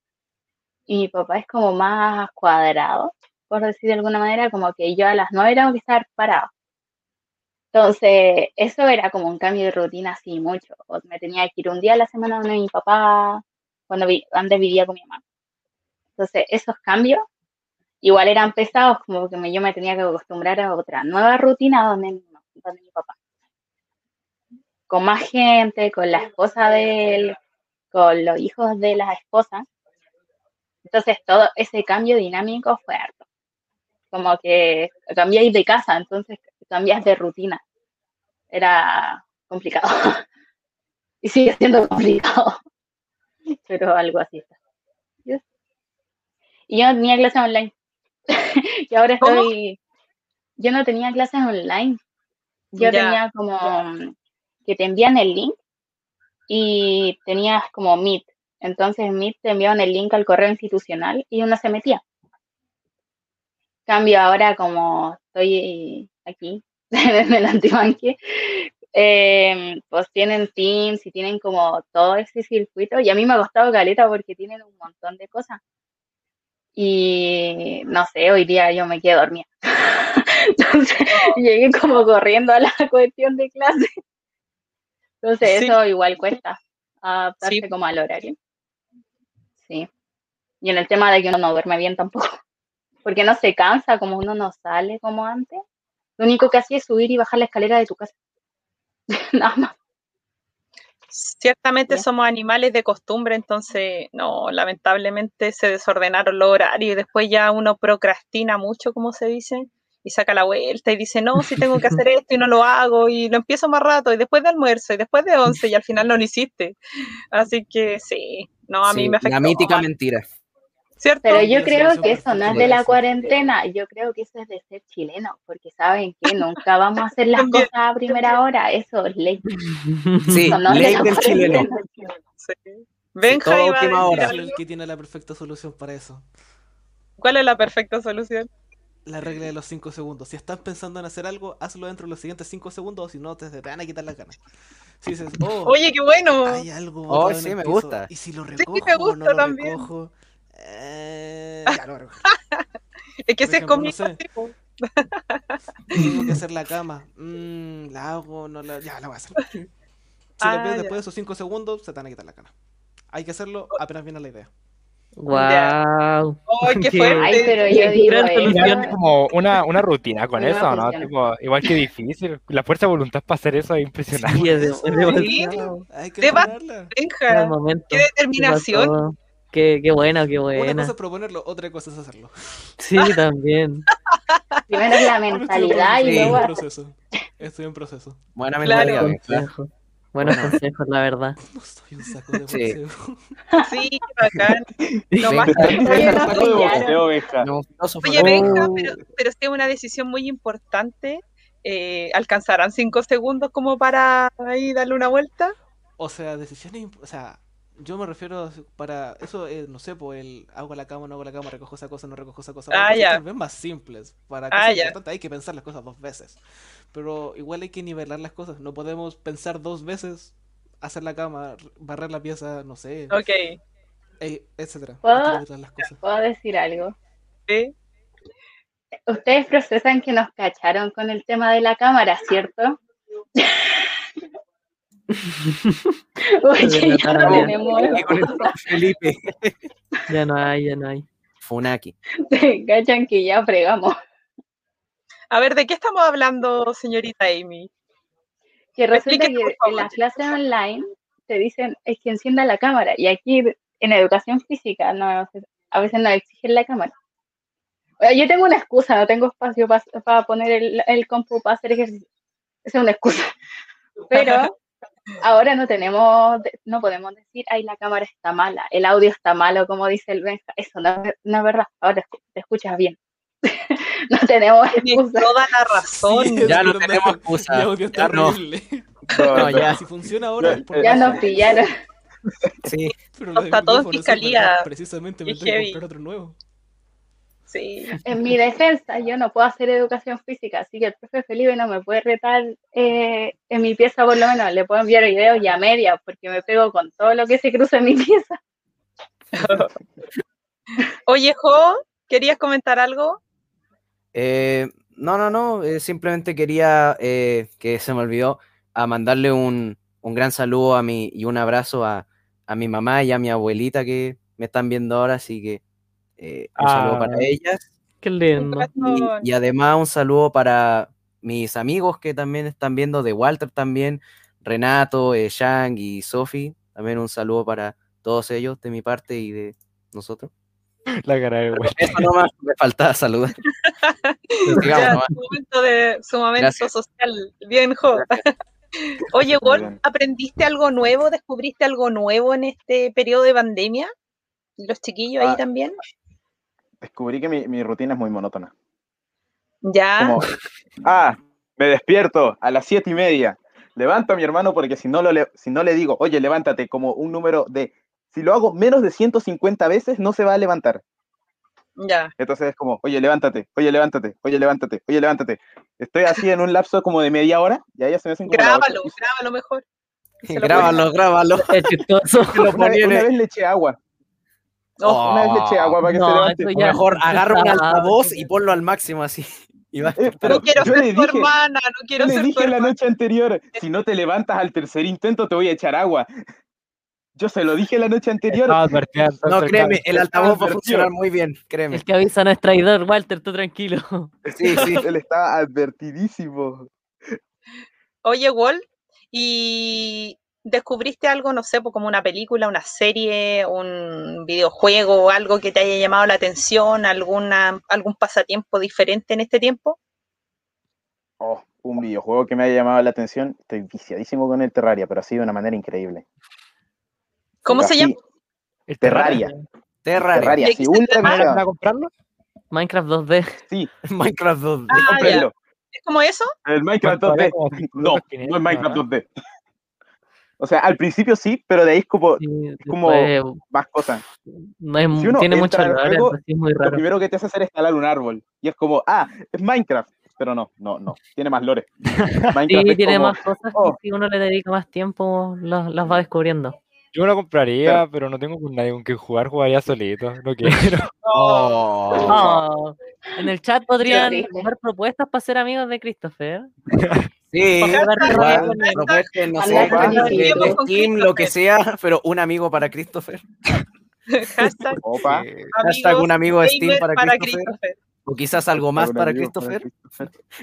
y mi papá es como más cuadrado por decir de alguna manera como que yo a las 9 tengo que estar parado entonces, eso era como un cambio de rutina así mucho. me tenía que ir un día a la semana donde mi papá, cuando antes vivía con mi mamá. Entonces, esos cambios igual eran pesados, como que yo me tenía que acostumbrar a otra nueva rutina donde, donde mi papá. Con más gente, con la esposa de él, con los hijos de la esposa. Entonces, todo ese cambio dinámico fue harto. Como que cambiáis de casa, entonces cambias de rutina. Era complicado. y sigue siendo complicado. Pero algo así está. Y yo no tenía clases online. y ahora estoy. Yo no tenía clases online. Yo tenía como que te envían el link y tenías como Meet. Entonces Meet te enviaban el link al correo institucional y uno se metía. Cambio ahora como estoy aquí en el antibanque, eh, pues tienen Teams y tienen como todo ese circuito. Y a mí me ha costado caleta porque tienen un montón de cosas. Y no sé, hoy día yo me quedé dormida. Entonces llegué como corriendo a la cuestión de clase. Entonces eso igual cuesta, adaptarse como al horario. Sí. Y en el tema de que uno no duerme bien tampoco. Porque no se cansa como uno no sale como antes. Lo único que hacía es subir y bajar la escalera de tu casa. Nada más. Ciertamente somos animales de costumbre, entonces, no, lamentablemente se desordenaron los horarios y después ya uno procrastina mucho, como se dice, y saca la vuelta y dice, no, si tengo que hacer esto y no lo hago y lo empiezo más rato y después de almuerzo y después de once y al final no lo hiciste. Así que sí, no, a mí me afecta. La mítica mentira. Pero yo creo que eso no es de la cuarentena, yo creo que eso es de ser chileno, porque saben que nunca vamos a hacer las cosas a primera hora, eso es ley. Sí, ley del chileno. Benja el que tiene la perfecta solución para eso. ¿Cuál es la perfecta solución? La regla de los 5 segundos. Si estás pensando en hacer algo, hazlo dentro de los siguientes 5 segundos, si no te, van a quitar las ganas. Si dices, oh, Oye, qué bueno. Hay algo. Oh, sí, me gusta. Y si lo recojo, sí, me gusta no lo también. recojo. Eh, es que se es conmigo. Tengo que hacer la cama. Mm, la hago, no la. Ya, la voy a hacer. Si ah, ves después de esos 5 segundos, se te van a quitar la cama. Hay que hacerlo apenas viene la idea. Wow. qué fuerte. Ay, pero yo digo, eh, como una, una rutina con eso, ¿no? Tipo, igual que difícil. La fuerza de voluntad para hacer eso es impresionante. Sí, es, Hay que Qué determinación. Qué, qué buena, qué buena. Una cosa es proponerlo, otra cosa es hacerlo. Sí, también. Primero es la mentalidad y luego. Estoy en proceso. Estoy en proceso. Buena mentalidad. Claro. Buenos consejos, la verdad. No soy un saco de boxeo. Sí, sí bacán. No más Oye, Benja, pero, pero es que es una decisión muy importante. Eh, ¿Alcanzarán cinco segundos como para ahí darle una vuelta? O sea, decisiones, o sea, yo me refiero para eso, eh, no sé, pues el hago la cama, no hago la cama, recojo esa cosa, no recojo esa cosa. Ah, ya. más simples. Para que ah, sea importante hay que pensar las cosas dos veces. Pero igual hay que nivelar las cosas. No podemos pensar dos veces, hacer la cama, barrer la pieza, no sé. Ok. Eh, etcétera. ¿Puedo, decir algo? Sí. Ustedes procesan que nos cacharon con el tema de la cámara, ¿cierto? Oye, ya no tenemos. Felipe. Ya no hay, ya no hay. Funaki. Cachan que ya fregamos. A ver, ¿de qué estamos hablando, señorita Amy? Que resulta que en las clases online te dicen es que encienda la cámara y aquí en educación física no, a veces no exigen la cámara. Yo tengo una excusa, no tengo espacio para poner el, el compu para hacer ejercicio. Esa es una excusa. Pero Ahora no tenemos, no podemos decir, ay, la cámara está mala, el audio está malo, como dice el Benja. Eso no, es verdad. Ahora te escuchas bien. no tenemos excusa. toda la razón. ya no tenemos excusa. El audio está No, ya. Si funciona ahora. Ya, nos pillaron. Sí. Pero está todo en fiscalía. Precisamente me tengo que comprar otro nuevo. Sí. En mi defensa, yo no puedo hacer educación física, así que el profe Felipe no me puede retar eh, en mi pieza, por lo menos. Le puedo enviar videos y a media, porque me pego con todo lo que se cruza en mi pieza. Oye, Jo, ¿querías comentar algo? Eh, no, no, no, eh, simplemente quería, que se me olvidó, a mandarle un, un, gran saludo a mi, y un abrazo a, a mi mamá y a mi abuelita que me están viendo ahora, así que eh, un saludo para ellas. Qué lindo. Y, además un saludo para mis amigos que también están viendo, de Walter también, Renato, eh, Shang y Sofi. También un saludo para todos ellos de mi parte y de nosotros. La cara de Eso nomás me faltaba saludar. su momento, de, su momento social. Bien, Jo. Oye, Wol, ¿aprendiste algo nuevo? ¿Descubriste algo nuevo en este periodo de pandemia? ¿Los chiquillos ahí ah, también? Descubrí que mi, rutina es muy monótona. Ya. ah, me despierto a las siete y media. Levanto a mi hermano porque si no, lo le, si no le digo, oye, levántate, como un número de. Si lo hago menos de 150 veces, no se va a levantar. Ya. Entonces es como, oye, levántate, oye, levántate, oye, levántate, oye, levántate. Estoy así en un lapso como de media hora y ahí ya se me hacen como Grábalo, grábalo mejor. Grábalo, grábalo. Es chistoso. Una, una vez le eché agua Oh, una vez le eché agua para que se levante. Mejor agarra un altavoz y ponlo al máximo así. Y va eh, no quiero ser tu hermana, no quiero yo ser le dije la noche anterior, si no te levantas al tercer intento te voy a echar agua. Yo se lo dije la noche anterior. No, créeme, el altavoz va a funcionar muy bien, créeme. El que avisa no es traidor, Walter, tú tranquilo. Sí, sí. Él estaba advertidísimo. Oye, Wall, y descubriste algo, no sé, como una película, una serie, un videojuego o algo que te haya llamado la atención, alguna, algún pasatiempo diferente en este tiempo? Oh, un videojuego que me haya llamado la atención. Estoy viciadísimo con el Terraria, pero así de una manera increíble. ¿Cómo se llama? El Terraria. Terraria. Terraria, sí, ultra ¿Para comprarlo? Minecraft 2D. Sí. Minecraft 2D. Ah, ¿Es como eso? El Minecraft 2D. No, no es Minecraft 2D. O sea, al principio sí, pero de ahí es como, como más cosas. tiene mucho juego, es muy raro. Lo primero que te hace hacer es escalar un árbol. Y es como, ah, es Minecraft. Pero no, no, no. Tiene más lore. sí, tiene más cosas que oh. si uno le dedica más tiempo, las, va descubriendo. Yo lo compraría, pero, no tengo con nadie con quien jugar, jugaría solito. No quiero. Oh. En el chat podrían dar propuestas para ser amigos de Christopher. Sí, propuesten, no sé, de Steam, lo que sea, pero un amigo para Christopher. Hashtag, Opa. Hashtag un amigo de Steam para, Christopher. O quizás algo más para Christopher.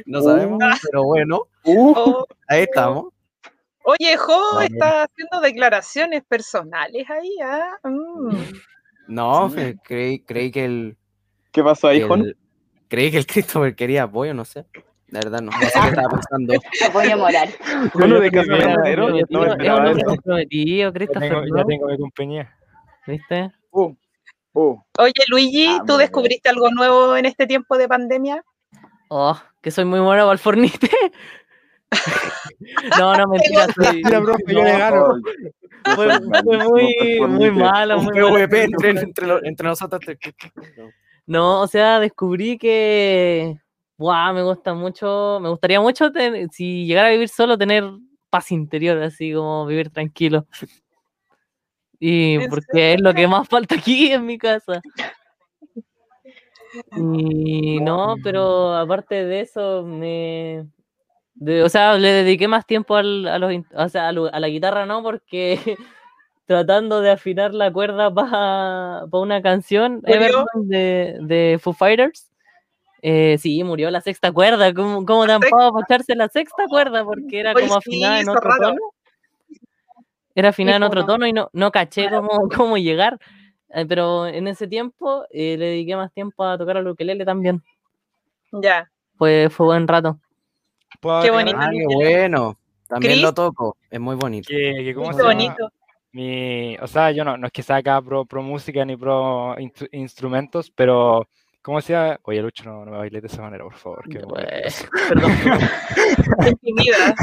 No sabemos, uh. pero bueno. Uh. Ahí estamos. Oye, Jo, está haciendo declaraciones personales ahí, ¿ah? Mm. No, creí, creí que el. ¿Qué pasó ahí, Juan? Creí que el Christopher quería apoyo, no sé. La verdad no, no sé qué estaba pensando. Voy a morar. Uno de caminero, no esperaba eso. Comprometido, Christopher. Ya tengo mi compañía. ¿Viste? Uh, uh. Oye, Luigi, ah, ¿tú descubriste algo nuevo en este tiempo de pandemia? Oh, que soy muy bueno al fornite. No, no, mentira. Soy, Mira, bro, yo le gano. Fue, fue muy, muy malo. Muy malo. entre, entre, entre nosotros. No, o sea, descubrí que wow, me gusta mucho, me gustaría mucho si llegara a vivir solo, tener paz interior, así como vivir tranquilo. Y porque es lo que más falta aquí en mi casa. Y no, pero aparte de eso, me. O sea, le dediqué más tiempo al, a, los, o sea, a, la guitarra, no, porque tratando de afinar la cuerda para una canción de, de Foo Fighters, eh, sí, murió la sexta cuerda. ¿Cómo, cómo tan para echarse la sexta cuerda? Porque era como afinada en otro tono. Era afinada en otro tono y no, no caché cómo, cómo llegar. Eh, pero en ese tiempo eh, le dediqué más tiempo a tocar al ukelele también. Ya. Fue, fue buen rato. Qué bonito. Ah, qué bueno. También lo toco. Es muy bonito. ¿Qué, cómo Qué bonito. Mi, o sea, yo no, no es que saca pro, pro música ni pro instrumentos, pero ¿Cómo decía? Oye, Lucho, no, no me bailes de esa manera, por favor. Perdón. en tu vida.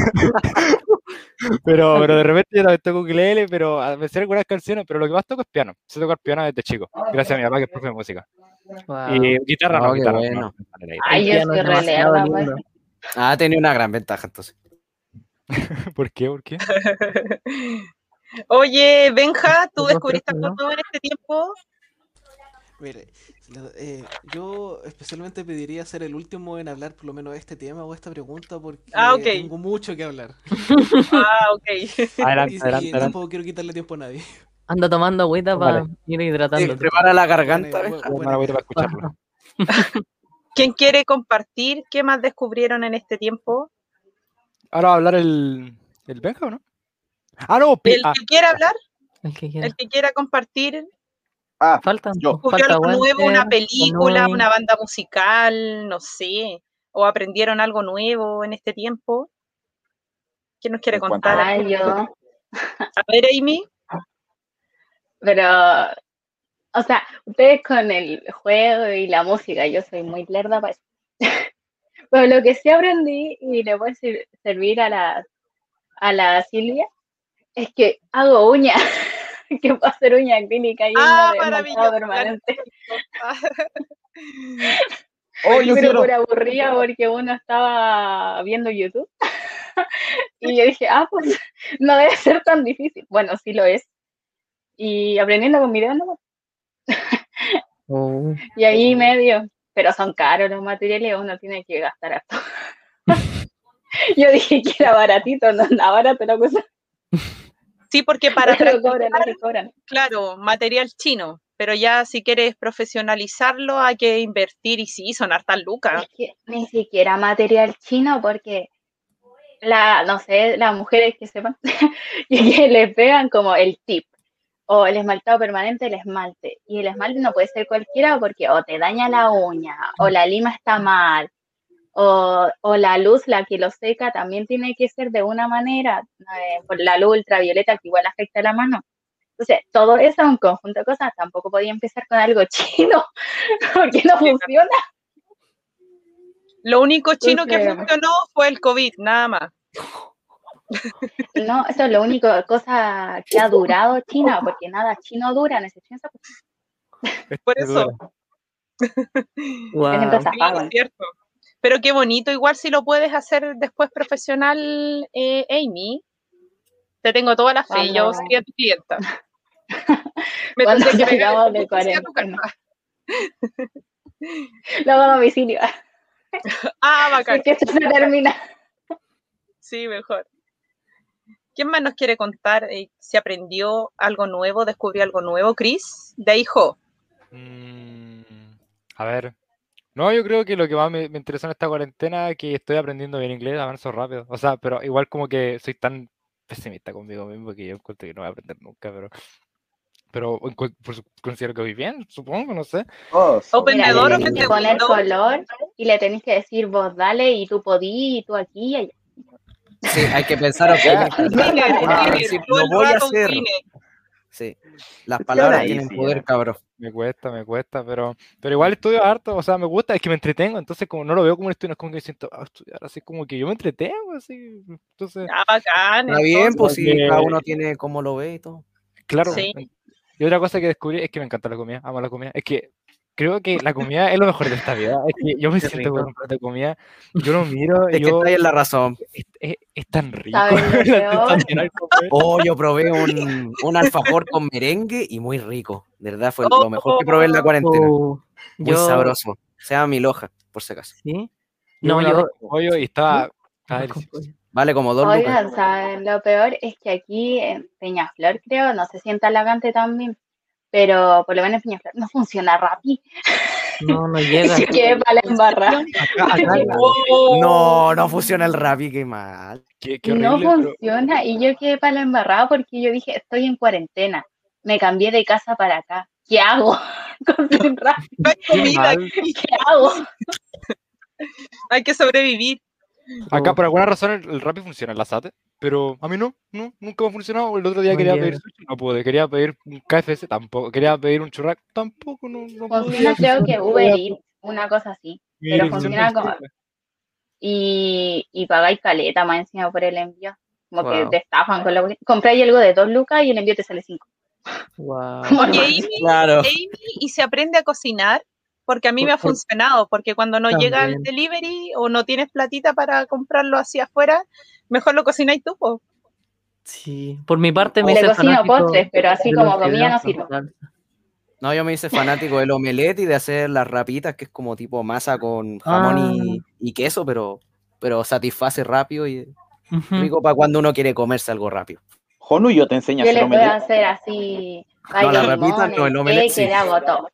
pero, pero de repente yo también toco ukulele, pero a veces algunas canciones, pero lo que más toco es piano. Sé tocar piano desde chico, gracias a mi papá que es profe de música. Y guitarra no, guitarra bueno. Ay, yo estoy releada, pues. Ah, tenía una gran ventaja entonces. ¿Por qué? ¿Por qué? Oye, Benja, ¿tú descubriste algo nuevo en este tiempo? Mire, eh, yo especialmente pediría ser el último en hablar por lo menos de este tema o esta pregunta porque ah, tengo mucho que hablar. ah, ok. Adelante, y, adelante, y tampoco quiero quitarle tiempo a nadie. Anda tomando agüita para ir hidratando. prepara la garganta. Bueno, Bueno, bueno, para escucharlo. ¿Quién quiere compartir? ¿Qué más descubrieron en este tiempo? Ahora va a hablar el, el Benja, ¿o no? Ah, no, pi- ¿El ah, que quiera hablar? El que quiera. ¿El que quiera compartir? Ah, Falta, yo. ¿Descubrió falta algo nuevo, una película, una banda musical? No sé. ¿O aprendieron algo nuevo en este tiempo? ¿Quién nos quiere contar? a- Ay, yo. A ver, Amy. Pero, o sea, ustedes con el juego y la música, yo soy muy lerda para eso. Pero lo que sí aprendí y le voy a sir- servir a la, a la Silvia es que hago uñas, que puedo hacer uña clínica y Ah, uña de maravilloso. esmaltado permanente. Oh, yo Pero quiero. por aburrida porque uno estaba viendo YouTube. y yo dije, ah, pues no debe ser tan difícil. Bueno, sí lo es. Y aprendiendo con videos, no, Oh. Y ahí medio, pero son caros los materiales, uno tiene que gastar harto. Yo dije que era baratito, no anda barato la cosa. Sí, porque para Pero cobran, practicar, lo que cobran. claro, material chino, pero ya si quieres profesionalizarlo hay que invertir y sí, son hartas lucas. Es que ni siquiera material chino, porque la, no sé, las mujeres que sepan, y que les pegan como el tip, o el esmaltado permanente, el esmalte. Y el esmalte no puede ser cualquiera porque o te daña la uña, o la lima está mal, o, o la luz, la que lo seca, también tiene que ser de una manera, eh, por la luz ultravioleta que igual afecta la mano. Entonces, todo eso es un conjunto de cosas. Tampoco podía empezar con algo chino, porque no funciona. Lo único chino que funcionó fue el COVID, nada más. No, eso es lo único, cosa que ha durado China, porque nada chino dura, esa cosa. Por eso. Wow. Sí, es cierto. Pero qué bonito, igual si lo puedes hacer después profesional, eh, Amy. Te tengo toda la fe, yo Cuando- sería tu clienta. Me Cuando que pegar de bus hacia tu cuarentena. casa. Lo hago a domicilio, Ah, bacán. así que esto se termina. Sí, mejor. ¿Quién más nos quiere contar eh, si aprendió algo nuevo, descubrió algo nuevo? Chris, de hijo. Mm, a ver. No, yo creo que lo que más me, me interesó en esta cuarentena es que estoy aprendiendo bien inglés, avanzo rápido. O sea, pero igual como que soy tan pesimista conmigo mismo que yo encuentro que no voy a aprender nunca, pero pero considero que voy bien, supongo, no sé. Oh, Mira, Vendedor o que poner vendedor. color y le tenés que decir vos dale y tú podí y tú aquí y allá. Sí, hay que pensar, ok, Ah, todo lo voy a hacer. Sí, las palabras tienen sí, poder, cabrón. Me cuesta, me cuesta, pero, pero igual estudio harto, o sea, me gusta, es que me entretengo, entonces como no lo veo como un estudio, no es como que siento, ah, estudiar, así como que yo me entretengo, así, entonces, Ah, bacán. Está bien, entonces. pues si Porque- cada uno tiene como lo ve y todo. claro. Sí. Y otra cosa que descubrí es que me encanta la comida, amo la comida, es que creo que la comida es lo mejor de esta vida, es que yo me Qué siento con rico. un plato de comida, yo lo miro Es y que yo, está en la razón. es, es- es tan rico. Oh, yo probé un, un alfajor con merengue y muy rico. De verdad, fue lo mejor que probé en la cuarentena. Oh, Muy yo- sabroso. Se llama mi loja, por si acaso. ¿Sí? Yo No, yo. con pollo y estaba, con pollo. Vale como dos lucas. Oigan, ¿saben? Lo peor es que aquí en Peñaflor, creo, no sé si en Talagante también, pero por lo menos Peñaflor no funciona Rappi. No, no llega. Así que para la No, no funciona el Rappi, qué mal. qué, qué no pero- funciona y yo quedé para la embarrada porque yo dije, estoy en cuarentena, me cambié de casa para acá, ¿qué hago? Con Rappi, no hay comida ¿qué hago? hay que sobrevivir. Acá por alguna razón el, el Rappi funciona, el Lazate, pero a mí no, no, nunca me ha funcionado. El otro día No quería llega. pedir sushi, no pude. Quería pedir un KFC, tampoco. Quería pedir un churrac, tampoco, no, no Funciona podía. creo que Uber Eats, una cosa así, Mira, pero funciona como, y, y pagáis caleta más encima por el envío. Como que te estafan con la Compráis algo de dos lucas y el envío te sale cinco. Wow. Amy, claro. Amy, y se aprende a cocinar, porque a mí me ha funcionado, porque cuando no llega el delivery o no tienes platita para comprarlo así afuera, mejor lo cocináis tú. Sí, por mi parte me Le cocino postres, pero así como comida no sirve. No, yo me hice fanático del omelette y de hacer las rapitas, que es como tipo masa con jamón y, ah. queso, pero, pero satisface rápido y rico para cuando uno quiere comerse algo rápido. Jonu, yo te enseño a hacer omelette. Yo le puedo hacer así. No, la rapita no, el omelette sí. hago todo.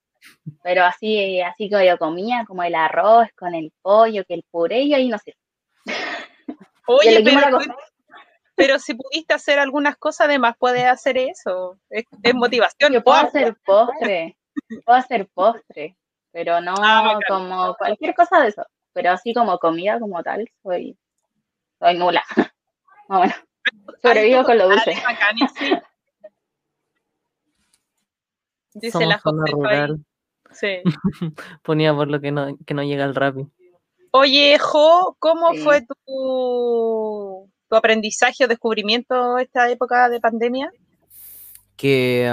Pero así, así que yo comía, como el arroz con el pollo, que el puré, y ahí no sé. Oye, pero, pero si pudiste hacer algunas cosas, además puedes hacer eso. Es, motivación. Yo puedo hacer postre, puedo hacer postre, pero no ah, como cualquier cosa de eso. Pero así como comida como tal, soy, soy nula. bueno, sobrevivo con lo dulce. Dice la rural. Sí. Ponía por lo que no, que no llega el rap. Oye, Jo, ¿cómo fue tu tu aprendizaje o descubrimiento esta época de pandemia? Que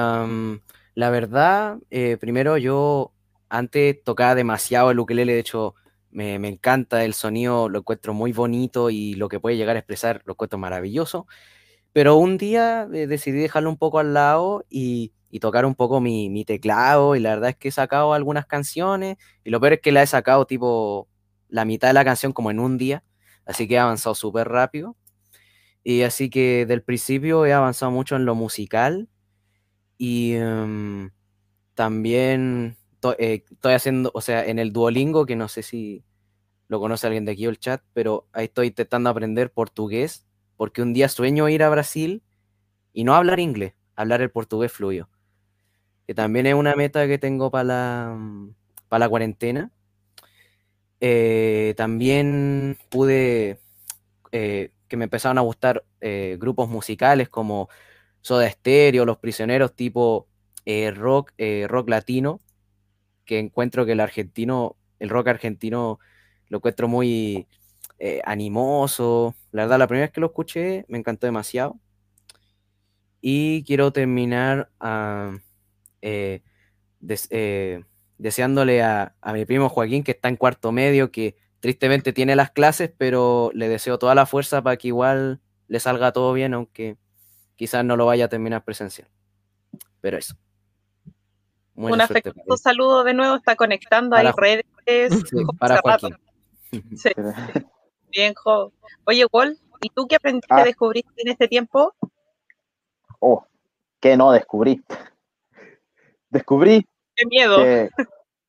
la verdad, eh, primero yo antes tocaba demasiado el ukelele, de hecho me, encanta el sonido, lo encuentro muy bonito y lo que puede llegar a expresar lo encuentro maravilloso. Pero un día eh, decidí dejarlo un poco al lado y, tocar un poco mi, teclado y la verdad es que he sacado algunas canciones y lo peor es que la he sacado tipo la mitad de la canción como en un día, así que he avanzado súper rápido. Y así que del principio he avanzado mucho en lo musical y em, también eh, estoy haciendo, o sea, en el Duolingo, que no sé si lo conoce alguien de aquí o el chat, pero ahí estoy intentando aprender portugués, porque un día sueño ir a Brasil y no hablar inglés, hablar el portugués fluido. Que también es una meta que tengo para la, la cuarentena. Eh, también pude eh, que me empezaron a gustar eh, grupos musicales como Soda Stereo, Los Prisioneros, tipo rock, rock latino, que encuentro que el argentino, el rock argentino lo encuentro muy animoso. La verdad, la primera vez que lo escuché me encantó demasiado. Y quiero terminar ah, deseándole a, a mi primo Joaquín, que está en cuarto medio, que tristemente tiene las clases, pero le deseo toda la fuerza para que igual le salga todo bien, aunque quizás no lo vaya a terminar presencial. Pero eso. Un afectuoso saludo de nuevo, está conectando ahí redes. para Joaquín. Bien, Jo. Oye, Wol, ¿y tú qué aprendiste, ah. descubriste en este tiempo? Oh, que no descubrí. Descubrí. Qué miedo.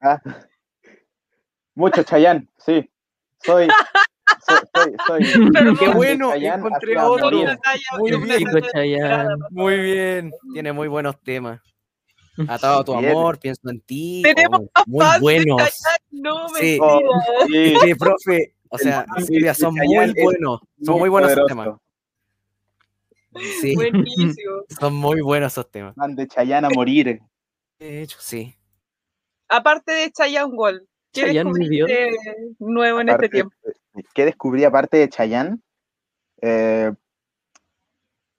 Ah, mucho Chayán, sí. Soy, soy, soy, Qué bueno, encontré otro. Muy bien, muy bien. Tiene muy buenos temas. Atado a tu amor, pienso en ti. Tenemos oh, muy buenos. No, sí. sí. sí, profe. O sea, Silvia, son muy buenos. Son muy buenos esos temas. Sí. Buenísimo. Son muy buenos esos temas. Van de Chayanne a morir. De hecho, sí. Aparte de Chayanne Gol, ¿Qué descubriste nuevo en este tiempo? ¿Qué descubrí aparte de Chayanne? Eh,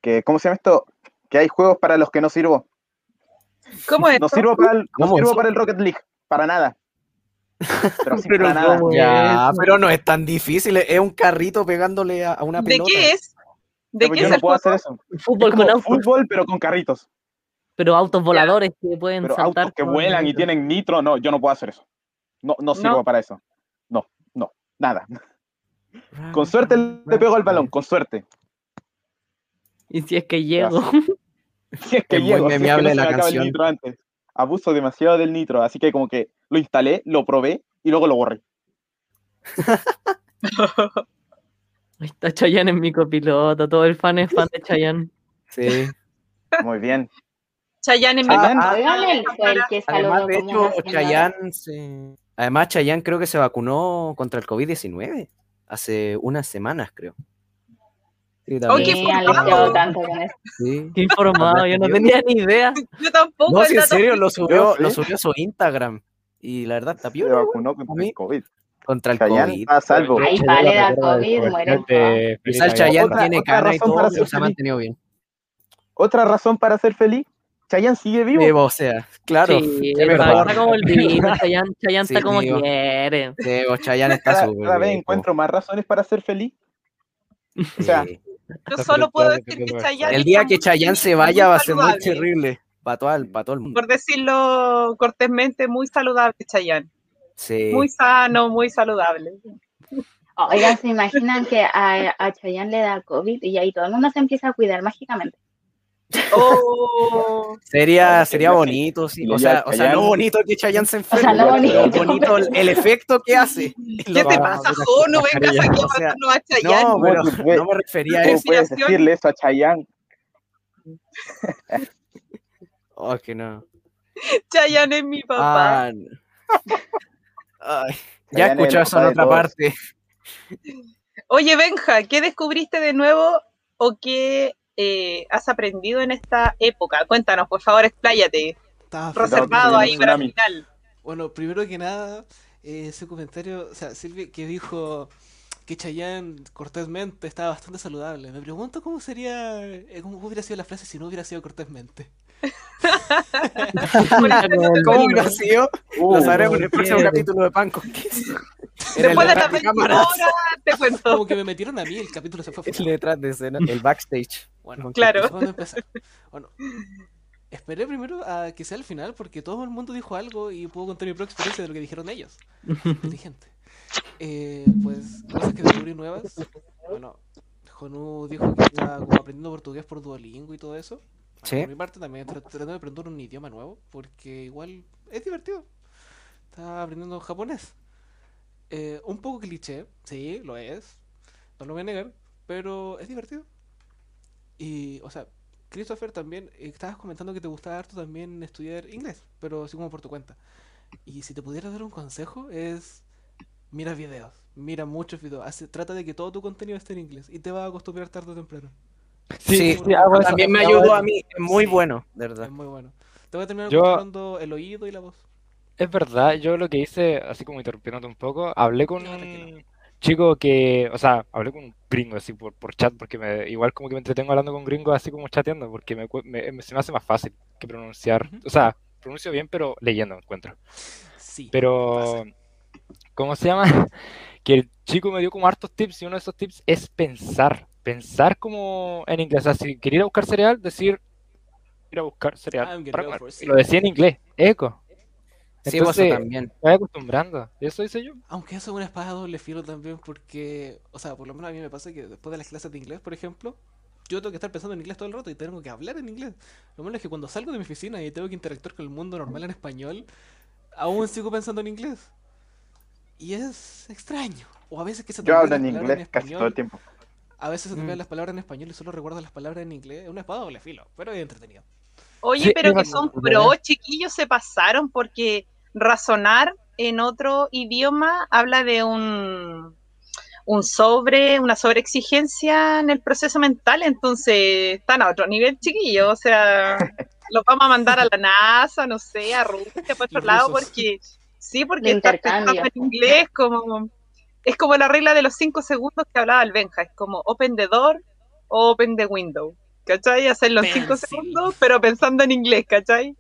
que, ¿Cómo se llama esto? Que hay juegos para los que no sirvo. ¿Cómo es? No sirvo para el, no sirvo para el Rocket League, para nada. Pero, sí para nada. Ya, pero no es tan difícil, es un carrito pegándole a, una pelota. ¿De qué es? ¿De qué yo no puedo hacer eso. Fútbol con autos. Fútbol, pero con carritos. Pero autos voladores que pueden pero saltar. Autos que vuelan y tienen nitro, no, yo no puedo hacer eso. No, no sirvo para eso. No, no, nada. Con suerte le pego el balón, con suerte. Y si es que llego. Si es que llego, si es que no la canción. Abuso demasiado del nitro, así que como que lo instalé, lo probé y luego lo borré. Ahí está Chayanne en mi copiloto, todo el fan es fan de Chayanne. Sí. Muy bien. Chayanne en mi ah, Además, de hecho, Chayanne se... Además, Chayanne creo que se vacunó contra el COVID-19 hace unas semanas, creo. Sí, también. Tanto sí. Qué informado, yo no tenía ni idea. Yo tampoco. No, si en serio, lo subió, lo subió a su Instagram. Y la verdad, está Se vacunó contra el COVID. contra el COVID. a salvo. Ahí vale da COVID, muere. Quizá el Chayanne tiene cara y todo, pero se ha mantenido bien. Otra razón para ser feliz, Chayanne sigue vivo. Vivo, o sea, claro. Sí, está como el vino, Chayanne, Chayanne está como vivo. quiere. Sí, Chayanne está cada, súper cada vez encuentro más razones para ser feliz. O sea, Sí. Yo solo puedo decir que Chayanne El día que Chayanne se vaya va a ser muy terrible. Para todo, el- para todo el mundo. Por decirlo cortésmente, muy saludable Chayanne. Sí. Muy sano, muy saludable. Oigan, ¿se imaginan que a, a Chayanne le da COVID y ahí todo el mundo se empieza a cuidar mágicamente? Oh, Sería, sería bonito, sí. O sea, o sea, no bonito que Chayanne se enferme, sea, no pero bonito. bonito el, el efecto que hace. ¿Qué te pasa, Jo? No vengas aquí a O matarnos a Chayanne. No, pero ¿Cómo tú puedes- no me refería a ¿cómo eso. puedes decirle eso a Chayanne? Oh, que no. Chayanne es mi papá. Ah, no. Ay, ya Chayanne escuché es el eso en otra todos. parte. Oye, Benja, ¿qué descubriste de nuevo o qué eh, has aprendido en esta época? Cuéntanos, por favor, expláyate. Reservado ahí para el final. Bueno, primero que nada, eh, ese comentario, o sea, Silvia que dijo que Chayanne cortésmente estaba bastante saludable. Me pregunto cómo sería, eh, cómo hubiera sido la frase si no hubiera sido cortésmente. ¿Cómo sido? Uh, Lo sabremos en el próximo capítulo de Panco. Era el Después de detrás las de 20 cámaras. horas, te cuento. Como que me metieron a mí, el capítulo se fue. El detrás de escena, el backstage. Bueno, Claro. Bueno, esperé primero a que sea el final porque todo el mundo dijo algo y puedo contar mi propia experiencia de lo que dijeron ellos. Inteligente. Eh, pues, cosas que descubrí nuevas. Bueno, Jonu dijo que estaba como aprendiendo portugués por Duolingo y todo eso. Sí. Por mi parte también tra- tratando de aprender un idioma nuevo porque igual es divertido. Estaba aprendiendo japonés. Eh, un poco cliché, sí, lo es. No lo voy a negar, pero es divertido. Y, o sea, Christopher también, eh, estabas comentando que te gustaba harto también estudiar inglés, pero así como por tu cuenta. Y si te pudiera dar un consejo es, mira videos, mira muchos videos, hace, trata de que todo tu contenido esté en inglés y te vas a acostumbrar tarde o temprano. Sí, sí, hago eso, también me ayudó a mí. Es muy Sí. bueno, de verdad. Es muy bueno. Te voy a terminar Yo- el oído y la voz. Es verdad, yo lo que hice, así como interrumpiéndote un poco, hablé con No, tranquilo. un chico que, o sea, hablé con un gringo así por, por chat, porque me, igual como que me entretengo hablando con gringos así como chateando, porque me, me- me- se me hace más fácil que pronunciar. Ujú. O sea, pronuncio bien, pero leyendo encuentro. Sí. Pero. ¿cómo se llama? Que el chico me dio como hartos tips y uno de esos tips es pensar, pensar como en inglés. O sea, si quería ir a buscar cereal, decir, ir a buscar cereal para Y lo decía en inglés, eco. Sí, vos Entonces, también. me voy acostumbrando. Eso hice yo. Aunque eso es una espada doble filo también porque, o sea, por lo menos a mí me pasa que después de las clases de inglés, por ejemplo, yo tengo que estar pensando en inglés todo el rato y tengo que hablar en inglés. Lo malo es que cuando salgo de mi oficina y tengo que interactuar con el mundo normal en español, aún sigo pensando en inglés. Y es extraño. O a veces que se te Yo hablo en inglés casi todo el tiempo. A veces se te Mm. las palabras en español y solo recuerdas las palabras en inglés. Es una espada doble filo, pero es entretenido. Oye, Sí, pero que son pro, chiquillos, se pasaron porque razonar en otro idioma habla de un, un sobre, una sobreexigencia en el proceso mental, entonces están a otro nivel, chiquillos. O sea, los vamos a mandar a la NASA, no sé, a Rusia, para otro Los lado, rusos. porque sí, porque pensando en inglés como es como la regla de los cinco segundos que hablaba el Benja, es como open the door o open the window. ¿Cachai? Hacerlo en cinco segundos, pero pensando en inglés, ¿cachai?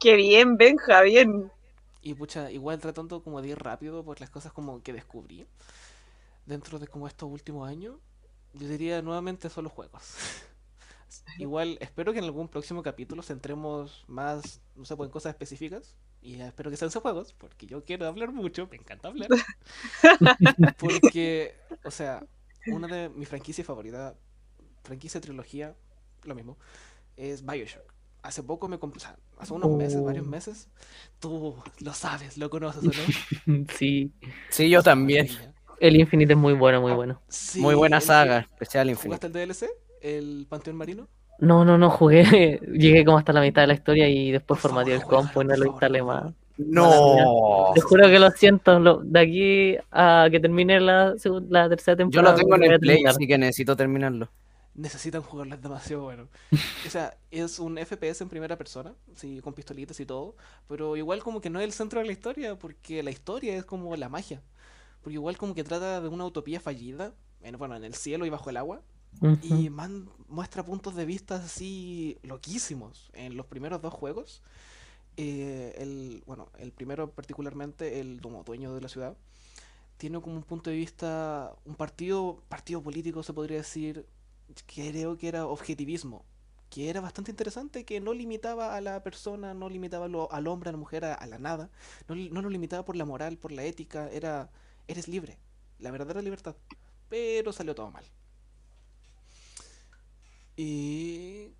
Qué bien, Benja, bien. Y pucha, igual tratando como de ir rápido por las cosas como que descubrí dentro de como estos últimos años, yo diría nuevamente solo juegos. Igual espero que en algún próximo capítulo centremos más, no sé, pues, en cosas específicas. Y espero que sean esos juegos, porque yo quiero hablar mucho, me encanta hablar. Porque, o sea, una de mis franquicias favoritas, franquicia trilogía, lo mismo, es Bioshock. Hace poco me compré, o sea, hace unos meses, varios Oh. meses, tú lo sabes, lo conoces, ¿o no? Sí, Sí, yo también. el Infinite es muy bueno, muy bueno. Sí, Muy buena saga, especial Infinite. ¿Jugaste el DLC? ¿El Panteón Marino? No, no, no jugué. Llegué como hasta la mitad de la historia y después formateé el compo y no lo instalé más. No. Te juro que lo siento. lo- de aquí a que termine la, la tercera Yo temporada. lo tengo en el Play, así que necesito terminarlo. Necesitan jugarlo, es demasiado bueno. O sea, es un FPS en primera persona, sí, con pistolitas y todo, pero igual como que no es el centro de la historia, porque la historia es como la magia. porque igual como que trata de una utopía fallida, en, bueno, en el cielo y bajo el agua, y muestra puntos de vista así loquísimos en los primeros dos juegos. Eh, el, bueno, el primero particularmente, el dueño de la ciudad, tiene como un punto de vista, un partido, partido político se podría decir, creo que era objetivismo, que era bastante interesante, que no limitaba a la persona, no limitaba al hombre, a la mujer, a, la nada, no, no lo limitaba por la moral, por la ética, era, eres libre, la verdadera libertad, pero salió todo mal. Y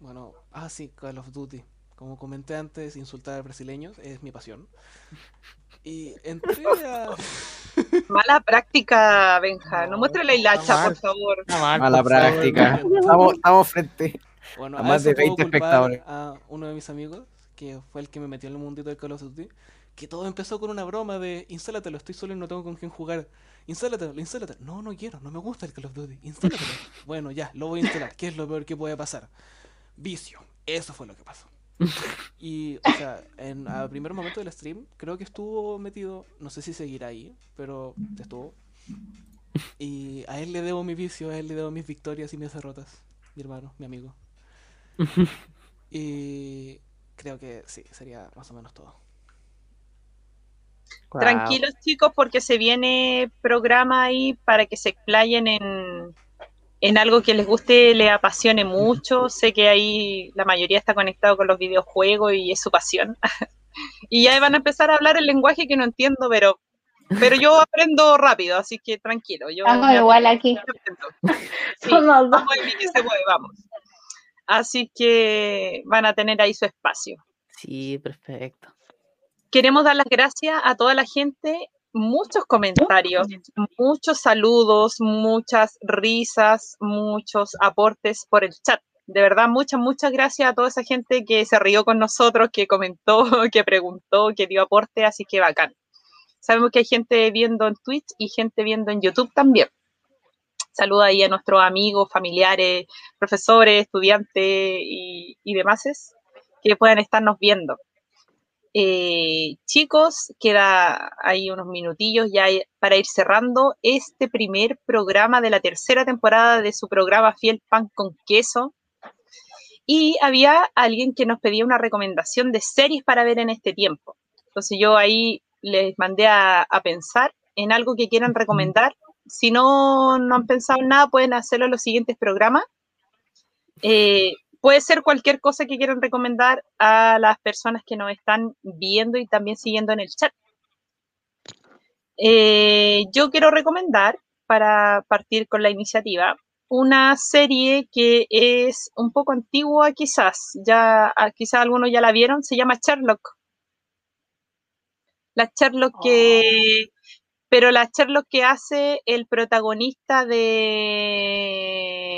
bueno, ah sí, Call of Duty. Como comenté antes, insultar a brasileños es mi pasión. Y entré a... Mala práctica, Benja. No, muestre la hilacha, por favor. Mala práctica. Estamos, estamos, frente bueno, a, más de 20 espectadores. A uno de mis amigos, que fue el que me metió en el mundito del Call of Duty, que todo empezó con una broma de instálatelo, estoy solo y no tengo con quién jugar. Instálatelo, instálatelo. No, no quiero, no me gusta el Call of Duty. Instálatelo. bueno, ya, lo voy a instalar. ¿Qué es lo peor que puede pasar? Vicio. Eso fue lo que pasó. Y, o sea, en el primer momento del stream, creo que estuvo metido, no sé si seguirá ahí, pero estuvo. Y a él le debo mi vicio, a él le debo mis victorias y mis derrotas. Mi hermano, mi amigo. Y creo que sí, sería más o menos todo. Tranquilos chicos porque se viene programa ahí para que se explayen en, en algo que les guste, les apasione mucho. Sé que ahí la mayoría está conectado con los videojuegos y es su pasión. y ya van a empezar a hablar el lenguaje que no entiendo, pero pero yo aprendo rápido, así que tranquilo. Yo igual aquí. vamos, vamos. Así que van a tener ahí su espacio. Sí, perfecto. Queremos dar las gracias a toda la gente muchos comentarios, muchos saludos, muchas risas, muchos aportes por el chat. De verdad, muchas, muchas gracias a toda esa gente que se rió con nosotros, que comentó, que preguntó, que dio aporte, así que bacán. Sabemos que hay gente viendo en Twitch y gente viendo en YouTube también. Saluda ahí a nuestros amigos, familiares, profesores, estudiantes y, y demás que puedan estarnos viendo. Eh, chicos, queda ahí unos minutillos ya para ir cerrando este primer programa de la tercera temporada de su programa Fiel Pan con Queso. Y había alguien que nos pedía una recomendación de series para ver en este tiempo. Entonces yo ahí les mandé a, pensar en algo que quieran recomendar. Si no, no han pensado en nada, pueden hacerlo en los siguientes programas. Eh, puede ser cualquier cosa que quieran recomendar a las personas que nos están viendo y también siguiendo en el chat. Eh, yo quiero recomendar, para partir con la iniciativa, una serie que es un poco antigua quizás, ya ah, quizás algunos ya la vieron, se llama Sherlock. La Sherlock que... Oh. Pero la Sherlock que hace el protagonista de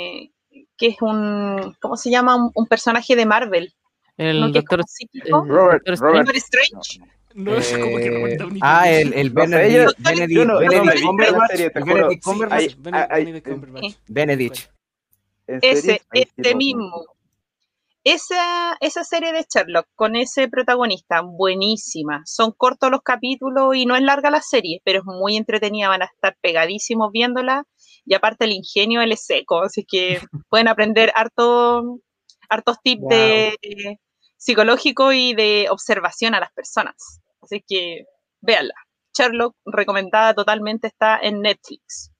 que es un, ¿cómo se llama? Un, personaje de Marvel. El doctor Robert, Robert, Strange. No es como que Robert Downey Ah, el, el Benedict. Benedict Cumberbatch. Benedict. Ese, este mismo. Esa, esa serie de Sherlock con ese protagonista, buenísima. Son cortos los capítulos y no es larga la serie, pero es muy entretenida. Van a estar pegadísimos viéndola y aparte el ingenio él es seco, así que pueden aprender harto, hartos tips de psicológico y de observación a las personas. Así que véanla. Sherlock, recomendada totalmente, está en Netflix.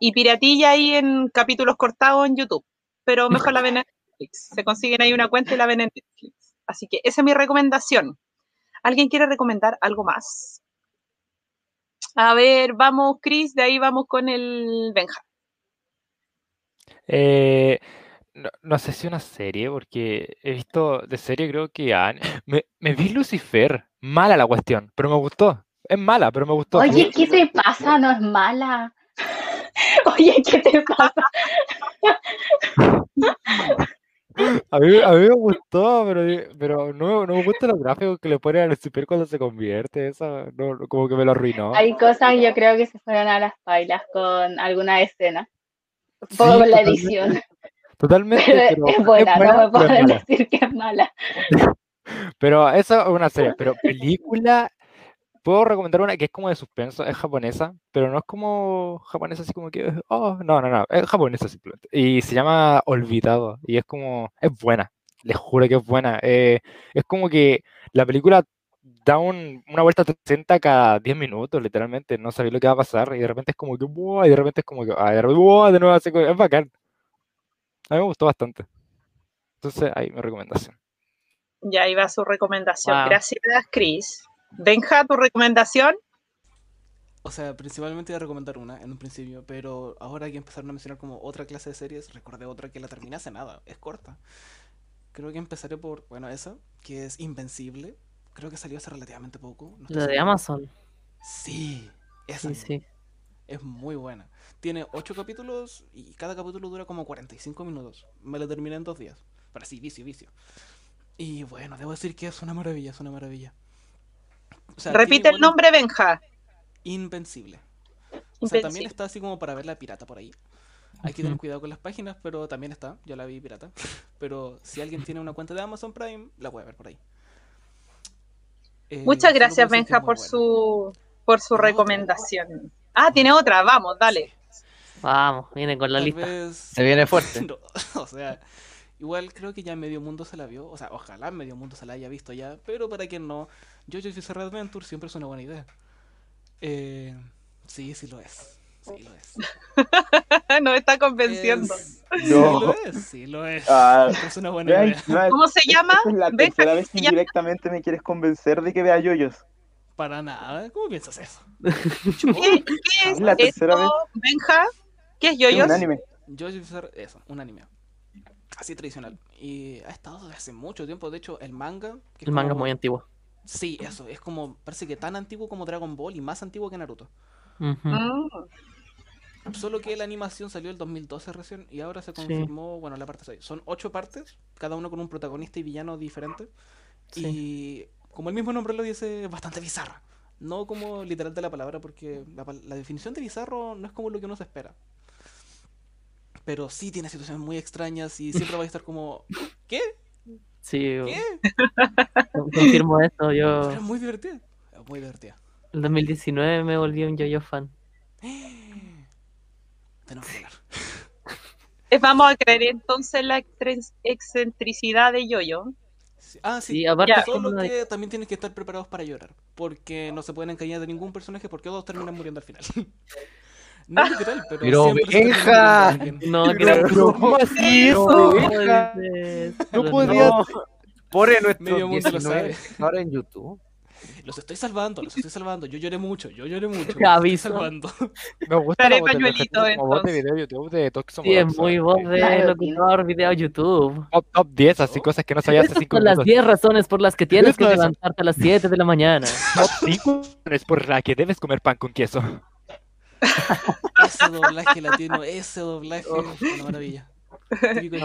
Y Piratilla ahí en capítulos cortados en YouTube, pero mejor la ven en Netflix. Se consiguen ahí una cuenta y la ven en Netflix. Así que esa es mi recomendación. ¿Alguien quiere recomendar algo más? A ver, vamos, Chris, de ahí vamos con el Benja. Eh, no, sé si una serie, porque he visto de serie, creo que me, me, vi Lucifer. Mala la cuestión, pero me gustó. Es mala, pero me gustó. Oye, ¿qué te pasa? No es mala. Oye, ¿qué te pasa? A mí, a mí me gustó, pero, pero no, no me gusta los gráficos que le ponen a Lucifer cuando se convierte. Eso no, como que me lo arruinó. Hay cosas yo creo que se fueron a las bailas con alguna escena. Un poco con la edición. Totalmente. Pero, es, buena, no me pueden decir que es mala. Pero eso es una serie, pero película puedo recomendar una que es como de suspenso, es japonesa, pero no es como japonesa así como que, oh, no, no, no, es japonesa simplemente. Y se llama Olvidado, y es como, es buena, les juro que es buena. Eh, es como que la película da una vuelta a 60 cada 10 minutos, literalmente, no sabía lo que va a pasar, y de repente es como que, y de repente es como que, de, de nuevo, así, es bacán. A mí me gustó bastante. Entonces, ahí mi recomendación. Ya iba su recomendación. Gracias, Chris. Benja, ¿tu recomendación? O sea, principalmente iba a recomendar una en un principio, pero ahora que empezaron a mencionar como otra clase de series, recordé otra que la terminé hace nada, es corta. Creo que empezaré por, bueno, esa, que es Invencible. Creo que salió hace relativamente poco. la de Amazon. Sí, esa. Sí, sí. Es muy buena. Tiene ocho capítulos y cada capítulo dura como 45 minutos. Me lo terminé en dos días. Pero sí, vicio, vicio. Y bueno, debo decir que es una maravilla, es una maravilla. Repite el nombre, Benja. Invencible. O sea, también está así como para ver la pirata por ahí. Hay que tener cuidado con las páginas, pero también está. Yo la vi pirata. Pero si alguien tiene una cuenta de Amazon Prime, la puede ver por ahí. Eh, Muchas gracias, Benja, por su, por su recomendación. Ah, tiene otra, vamos, dale. Vamos, viene con la lista. Se viene fuerte. o sea, igual creo que ya medio mundo se la vio. O sea, ojalá medio mundo se la haya visto ya. Pero para quien no, Jojo's Bizarre Adventure siempre es una buena idea. Eh, sí, sí lo es. Sí lo es. Nos está convenciendo. No. Sí lo es, sí lo es. Ah, es una buena idea. ¿Cómo se llama? es la tercera vez que directamente me quieres convencer de que vea yoyos. Para nada, ¿cómo piensas eso? ¿Qué, qué es la tercera vez? Benja? ¿Qué es yoyos? un anime. Yoyos eso, un anime. Así tradicional. Y ha estado desde hace mucho tiempo. De hecho, el manga. el manga es muy antiguo. Sí, eso. Es como. Parece que tan antiguo como Dragon Ball y más antiguo que Naruto. Ah. Solo que la animación salió el 2012 recién y ahora se confirmó, bueno, la parte 6. Son ocho partes, cada uno con un protagonista y villano diferente. Y como el mismo nombre lo dice, bastante bizarra. No como literal de la palabra, porque la, la, definición de bizarro no es como lo que uno se espera. Pero sí tiene situaciones muy extrañas y siempre va a estar como, ¿qué? Sí, ¿Qué? confirmo esto. Yo... es muy divertida. muy divertida. En 2019 me volví un yo-yo fan. Tenemos que hablar. Vamos a creer entonces la excentricidad de yo-yo. Ah, sí. aparte Solo que también tienen que estar preparados para llorar. Porque no se pueden engañar de ningún personaje porque todos terminan muriendo al final. no literal, pero. Pero vieja. No, pero, ¿cómo así eso? No podía. Por nuestro Medio mundo lo sabe. ahora en YouTube. Los estoy salvando, los estoy salvando. Yo lloré mucho, yo lloré mucho. Te aviso. salvando. Me gusta Estaré pañuelito como voz de video YouTube de Toxo Sí, es muy voz de locutor video YouTube. Top, top 10, así cosas que no sabías hace 5 son las 10 razones por las que tienes que levantarte a las 7 de la mañana. Top 5 es por la que debes comer pan con queso. ese doblaje latino, ese doblaje, una maravilla.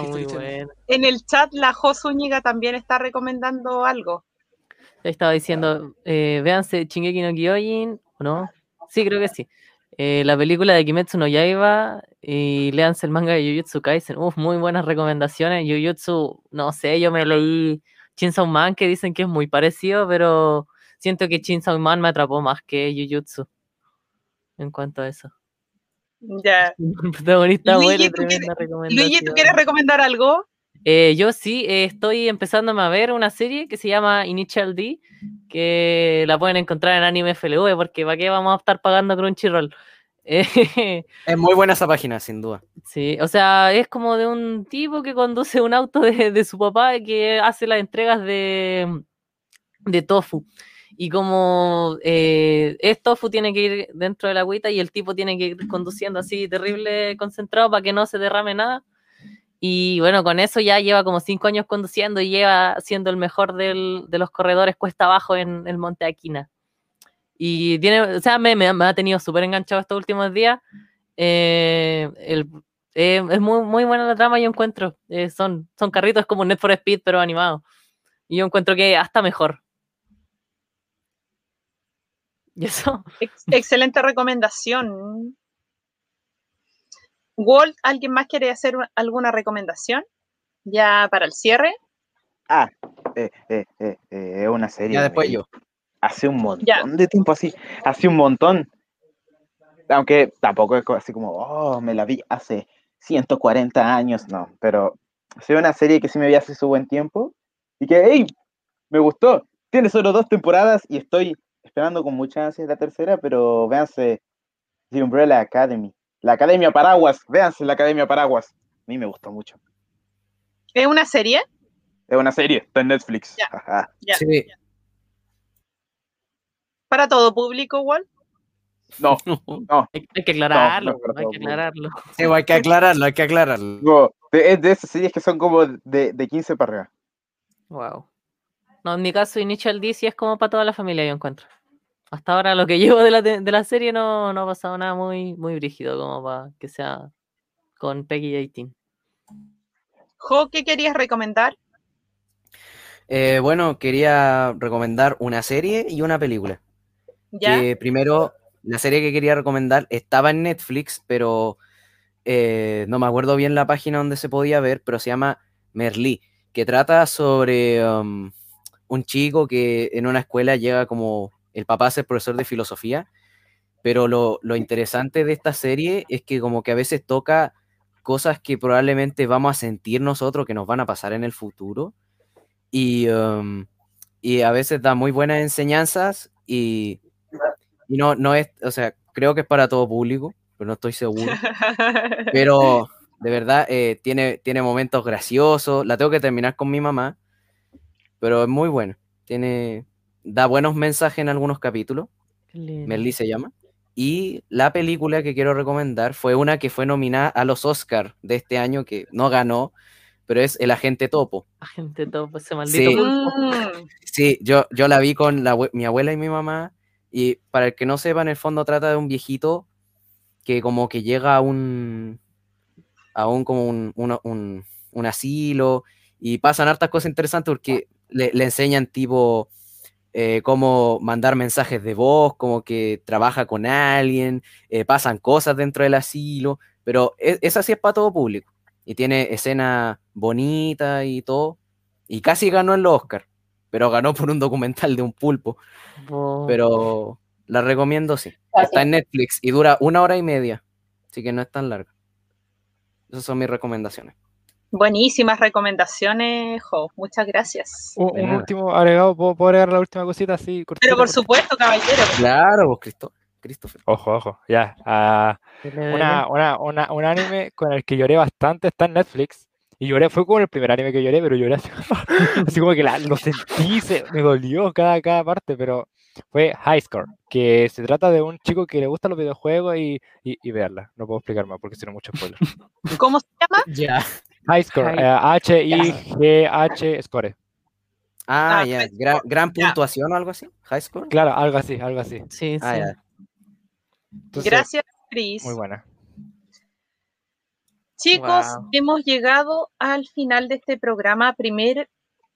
muy bueno. En el chat la Jos Zúñiga también está recomendando algo. Estaba diciendo, eh, véanse Shingeki no Kyojin, ¿o no? Sí, creo que sí. Eh, la película de Kimetsu no Yaiba y léanse el manga de Jujutsu Kaisen. Uf, muy buenas recomendaciones. Jujutsu, no sé, yo me leí Chainsaw Man que dicen que es muy parecido, pero siento que Chainsaw Man me atrapó más que Jujutsu en cuanto a eso. Ya. protagonista Luigi, ¿tú quieres recomendar algo? Eh, yo sí, eh, estoy empezándome a ver una serie que se llama Initial D, que la pueden encontrar en Anime FLV, porque ¿para qué vamos a estar pagando Crunchyroll? es muy buena esa página, sin duda. Sí, o sea, es como de un tipo que conduce un auto de, su papá y que hace las entregas de, de tofu. Y como eh, es tofu, tiene que ir dentro de la agüita y el tipo tiene que ir conduciendo así terrible concentrado para que no se derrame nada y bueno, con eso ya lleva como cinco años conduciendo y lleva siendo el mejor del, de los corredores cuesta abajo en el Monte Aquina. Y tiene, o sea, me, me, ha tenido súper enganchado estos últimos días. Eh, el, eh, es muy, muy buena la trama, yo encuentro. Eh, son, son carritos como Net for Speed, pero animado. Y yo encuentro que hasta mejor. ¿Y eso? excelente recomendación. Walt, ¿alguien más quiere hacer alguna recomendación? Ya para el cierre. Ah, eh, eh, eh, eh una serie. Ya después yo. hace un montón de tiempo, así, hace un montón. Aunque tampoco es así como, oh, me la vi hace 140 años, no, pero ha una serie que sí me vi hace su buen tiempo y que, hey, me gustó. Tiene solo dos temporadas y estoy esperando con mucha ansia la tercera, pero véanse The Umbrella Academy. La Academia Paraguas, véanse la Academia Paraguas. A mí me gustó mucho. ¿Es una serie? Es una serie, está en Netflix. sí. ¿Para todo público igual? No, no. Hay, que aclararlo, hay que aclararlo. Sí, hay que aclararlo, hay que aclararlo. es de esas series que son como de, de 15 para arriba. Wow. No, en mi caso, Initial D sí es como para toda la familia, yo encuentro. Hasta ahora lo que llevo de la, de la serie no, no ha pasado nada muy, muy brígido como para que sea con Peggy 18. Jo, ¿qué querías recomendar? Eh, bueno, quería recomendar una serie y una película. ¿Ya? primero, la serie que quería recomendar estaba en Netflix, pero eh, no me acuerdo bien la página donde se podía ver, pero se llama Merlí, que trata sobre um, un chico que en una escuela llega como el papá a ser profesor de filosofía, pero lo, lo interesante de esta serie es que como que a veces toca cosas que probablemente vamos a sentir nosotros que nos van a pasar en el futuro. Y, um, y a veces da muy buenas enseñanzas y, y, no, no es, o sea, creo que es para todo público, pero no estoy seguro. Pero de verdad eh, tiene, tiene momentos graciosos. La tengo que terminar con mi mamá, pero es muy bueno. Tiene, da buenos mensajes en algunos capítulos. Merly se llama. Y la película que quiero recomendar fue una que fue nominada a los Oscars de este año, que no ganó, pero es El Agente Topo. Agente Topo, ese maldito. Sí, sí yo, yo la vi con mi abuela y mi mamá. Y para el que no sepa, en el fondo trata de un viejito que como que llega a un, a un como un, un, asilo y pasan hartas cosas interesantes porque le, le enseñan tipo eh, cómo mandar mensajes de voz, como que trabaja con alguien, eh, pasan cosas dentro del asilo, pero e, esa sí es para todo público. Y tiene escena bonita y todo. Y casi ganó en los Oscar, pero ganó por un documental de un pulpo. Pero la recomiendo, sí. Está en Netflix y dura una hora y media, así que no es tan larga. Esas son mis recomendaciones. Buenísimas recomendaciones, Jo. Muchas gracias. Un, último agregado, ¿puedo, agregar la última cosita así? Pero por supuesto, caballero. Claro, vos, Christopher. Ojo, ojo, ya. Ah, una, una, una, un anime con el que lloré bastante está en Netflix. Y lloré, fue como el primer anime que lloré, pero lloré así, así como que lo sentí, se, me dolió cada, cada parte, pero fue High Score, que se trata de un chico que le gustan los videojuegos y, y, y verla. No puedo explicar más porque si no mucho spoiler. ¿Cómo se llama? Ya. High Score, H-I-G-H eh, Score. Ah, ah ya, gran, puntuación o algo así. High Score. Claro, algo así, algo así. Sí, ah, Gracias, Chris. Muy buena. Chicos, hemos llegado al final de este programa, primer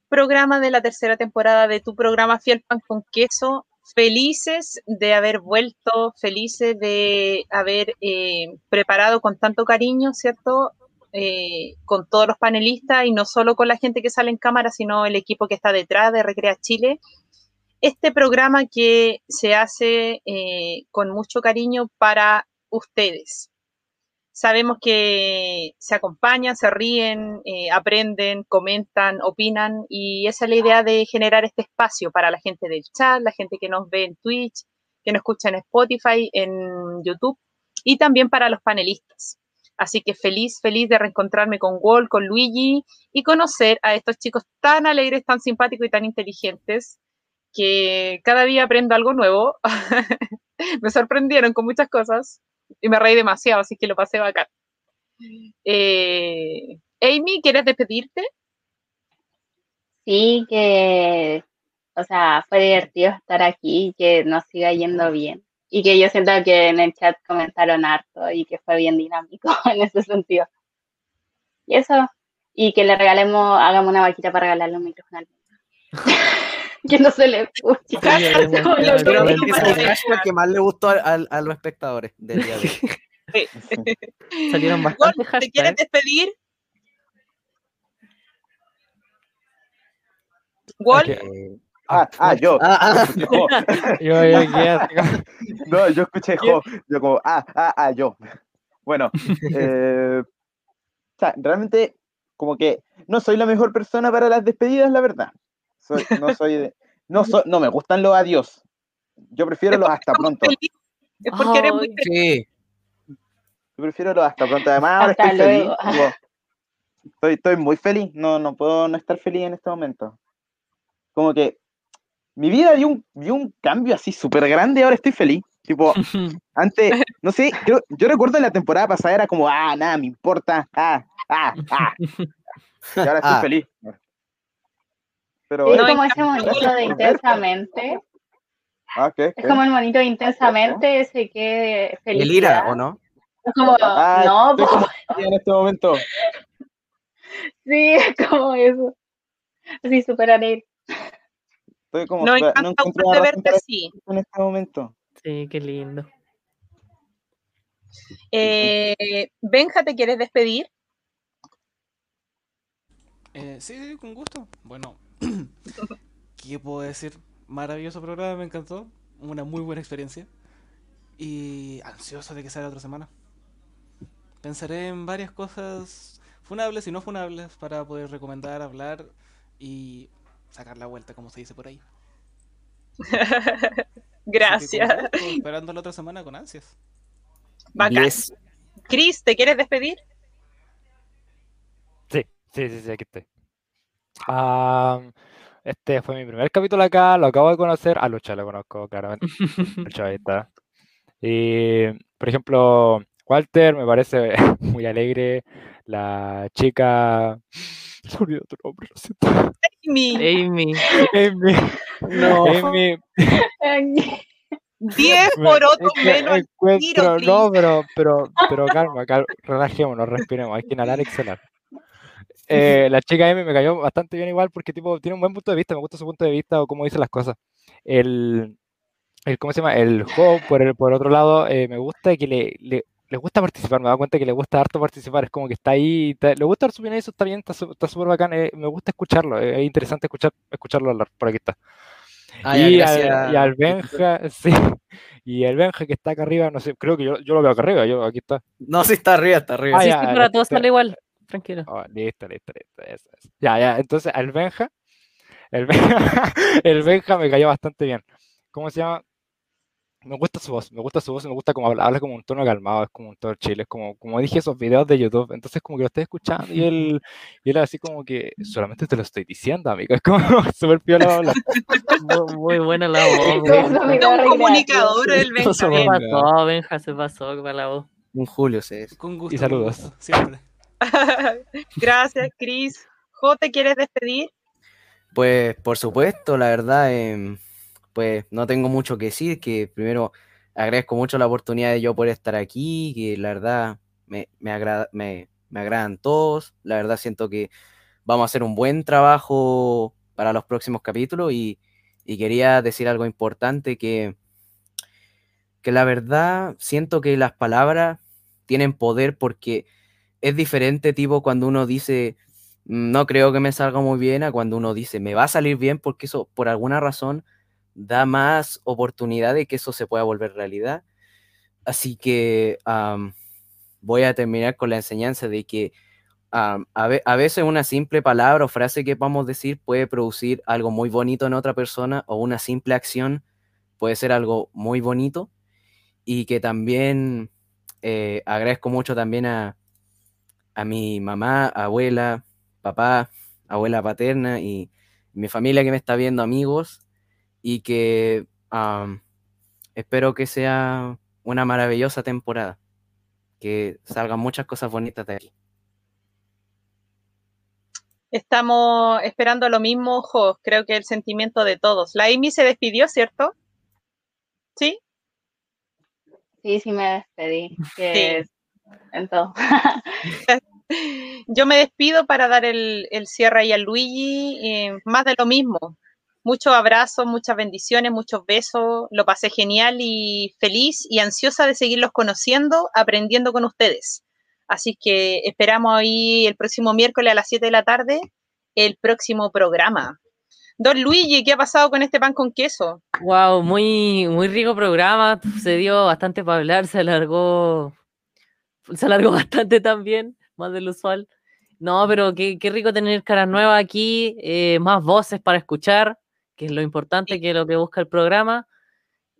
programa de la tercera temporada de tu programa Fiel Pan con Queso. Felices de haber vuelto, felices de haber eh, preparado con tanto cariño, ¿cierto? Eh, con todos los panelistas y no solo con la gente que sale en cámara, sino el equipo que está detrás de Recrea Chile. Este programa que se hace eh, con mucho cariño para ustedes. Sabemos que se acompañan, se ríen, eh, aprenden, comentan, opinan y esa es la idea de generar este espacio para la gente del chat, la gente que nos ve en Twitch, que nos escucha en Spotify, en YouTube y también para los panelistas. Así que feliz, feliz de reencontrarme con Wall, con Luigi y conocer a estos chicos tan alegres, tan simpáticos y tan inteligentes que cada día aprendo algo nuevo. me sorprendieron con muchas cosas y me reí demasiado, así que lo pasé bacán. Eh, Amy, ¿quieres despedirte? Sí, que, o sea, fue divertido estar aquí y que nos siga yendo bien y que yo siento que en el chat comentaron harto y que fue bien dinámico en ese sentido. Y eso, y que le regalemos, hagamos una vaquita para regalarle un micrófono al que no se le escuche. es que más le gustó a, a, los espectadores del día de hoy. Salieron bastante ¿Te quieres despedir? Wall. Ah, ah, yo. Ah, yo, yo, no, yo escuché jo. Yo como, ah, ah, ah, yo. Bueno, eh, o sea, realmente como que no soy la mejor persona para las despedidas, la verdad. Soy, no soy de, no, no me gustan los adiós. Yo prefiero los hasta pronto. Es porque eres muy feliz. Sí. Yo prefiero los hasta pronto. Además, ahora estoy feliz. estoy, estoy muy feliz. No, no puedo no estar feliz en este momento. Como que mi vida dio un, dio un cambio así súper grande. Ahora estoy feliz. Tipo, antes, no sé, yo, yo recuerdo en la temporada pasada era como, ah, nada, me importa, ah, ah, ah. Y ahora estoy ah. feliz. Pero, es como ese monito de intensamente. Ah, ¿qué? Es como el monito de intensamente, ese que feliz. ¿El ira o no? Es como, ah, no, pues. en este momento. Sí, es como eso. Así, súper alegre. Estoy como, no, encanta no verte así. En este momento. Sí, qué lindo. Eh, Benja, ¿te quieres despedir? Eh, sí, con gusto. Bueno, ¿qué puedo decir? Maravilloso programa, me encantó. Una muy buena experiencia. Y ansioso de que sea la otra semana. Pensaré en varias cosas funables y no funables para poder recomendar, hablar y sacar la vuelta, como se dice por ahí. Gracias. esperando la otra semana con ansias. Bacán. Chris, ¿te quieres despedir? Sí, sí, sí, sí aquí estoy. este fue mi primer capítulo acá, lo acabo de conocer. A Lucha lo conozco, claramente. Lucha ahí está. Y, por ejemplo, Walter me parece muy alegre. La chica. Se olvidó tu nombre, lo siento. Amy. Amy. Amy. No. Amy. 10 por otro menos. Encuentro, no, pero, pero, pero calma, calma, relajémonos, respiremos. Hay que inhalar y exhalar. Eh, la chica Amy me cayó bastante bien igual porque tipo tiene un buen punto de vista, me gusta su punto de vista o cómo dice las cosas. El, el ¿cómo se llama? El juego, por, el, por otro lado, eh, me gusta que le, le, le, gusta participar, me da cuenta que le gusta harto participar, es como que está ahí, le gusta dar su opinión, eso está bien, está súper bacán, eh, me gusta escucharlo, es interesante escuchar, escucharlo hablar, por aquí está. Ah, y, al, y, al, Benja, sí, y el Benja que está acá arriba, no sé, creo que yo, yo lo veo acá arriba, yo aquí está. No, sí está arriba, está arriba. Ah, sí, ya, sí, para todos sale igual, tranquilo. Oh, listo, listo, listo, eso, eso. Ya, ya, entonces al Benja, el Benja, el Benja me cayó bastante bien. ¿Cómo se llama? Me gusta su voz, me gusta su voz, me gusta como habla, habla como un tono calmado, es como un tono chile, es como, como dije esos videos de YouTube, entonces como que lo estoy escuchando y él, y él así como que solamente te lo estoy diciendo, amigo, es como súper piola habla. muy, muy, buena la voz. un comunicador el Benja. Se pasó, Benja se pasó con la voz. Un Julio, sí. Con gusto. Y saludos. siempre. Gracias, Cris. Jo, ¿te quieres despedir? Pues, por supuesto, la verdad, eh, pues no tengo mucho que decir, que primero agradezco mucho la oportunidad de yo poder estar aquí, que la verdad me, me, me, me agradan todos, la verdad siento que vamos a hacer un buen trabajo para los próximos capítulos y, y quería decir algo importante que, que la verdad siento que las palabras tienen poder porque es diferente tipo cuando uno dice no creo que me salga muy bien a cuando uno dice me va a salir bien porque eso por alguna razón da más oportunidad de que eso se pueda volver realidad. Así que voy a terminar con la enseñanza de que a, veces una simple palabra o frase que podamos decir puede producir algo muy bonito en otra persona o una simple acción puede ser algo muy bonito y que también eh, agradezco mucho también a, a mi mamá, abuela, papá, abuela paterna y mi familia que me está viendo, amigos, y que espero que sea una maravillosa temporada, que salgan muchas cosas bonitas de aquí. Estamos esperando lo mismo, Jo, creo que el sentimiento de todos. La Amy se despidió, ¿cierto? ¿Sí? Sí, sí me despedí. Que En todo. Yo me despido para dar el, cierre ahí a Luigi, y más de lo mismo muchos abrazos, muchas bendiciones, muchos besos. Lo pasé genial y feliz y ansiosa de seguirlos conociendo, aprendiendo con ustedes. Así que esperamos ahí el próximo miércoles a las 7 de la tarde el próximo programa. Don Luigi, ¿qué ha pasado con este pan con queso? Wow, muy, muy rico programa. Se dio bastante para hablar, se alargó. Se alargó bastante también, más de lo usual. No, pero qué, qué rico tener caras nuevas aquí, eh, más voces para escuchar, que es lo importante, que es lo que busca el programa.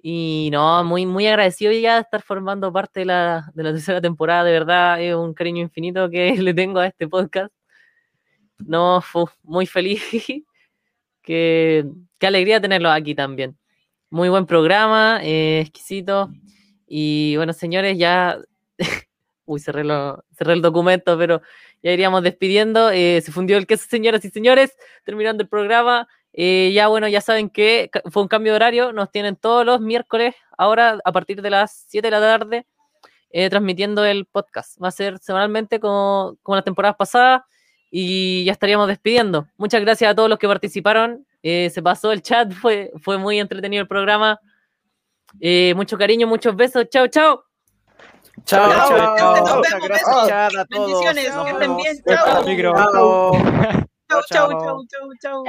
Y no, muy, muy agradecido ya de estar formando parte de la, de la tercera temporada. De verdad, es un cariño infinito que le tengo a este podcast. No, fue muy feliz. qué, qué alegría tenerlo aquí también. Muy buen programa, eh, exquisito. Y bueno, señores, ya. Uy, cerré, lo, cerré el documento, pero ya iríamos despidiendo. Eh, se fundió el queso, señoras y señores. Terminando el programa. Eh, ya bueno, ya saben que fue un cambio de horario. Nos tienen todos los miércoles, ahora a partir de las 7 de la tarde, transmitiendo el podcast. Va a ser semanalmente como, como las temporadas pasadas y ya estaríamos despidiendo. Muchas gracias a todos los que participaron. Eh, se pasó el chat, fue, fue muy entretenido el programa. Eh, mucho cariño, muchos besos. Chao, chao. Chao, chao, chao. gracias a todos. Bendiciones, que estén bien. Chao. Chao, chao, chao, chao, chao.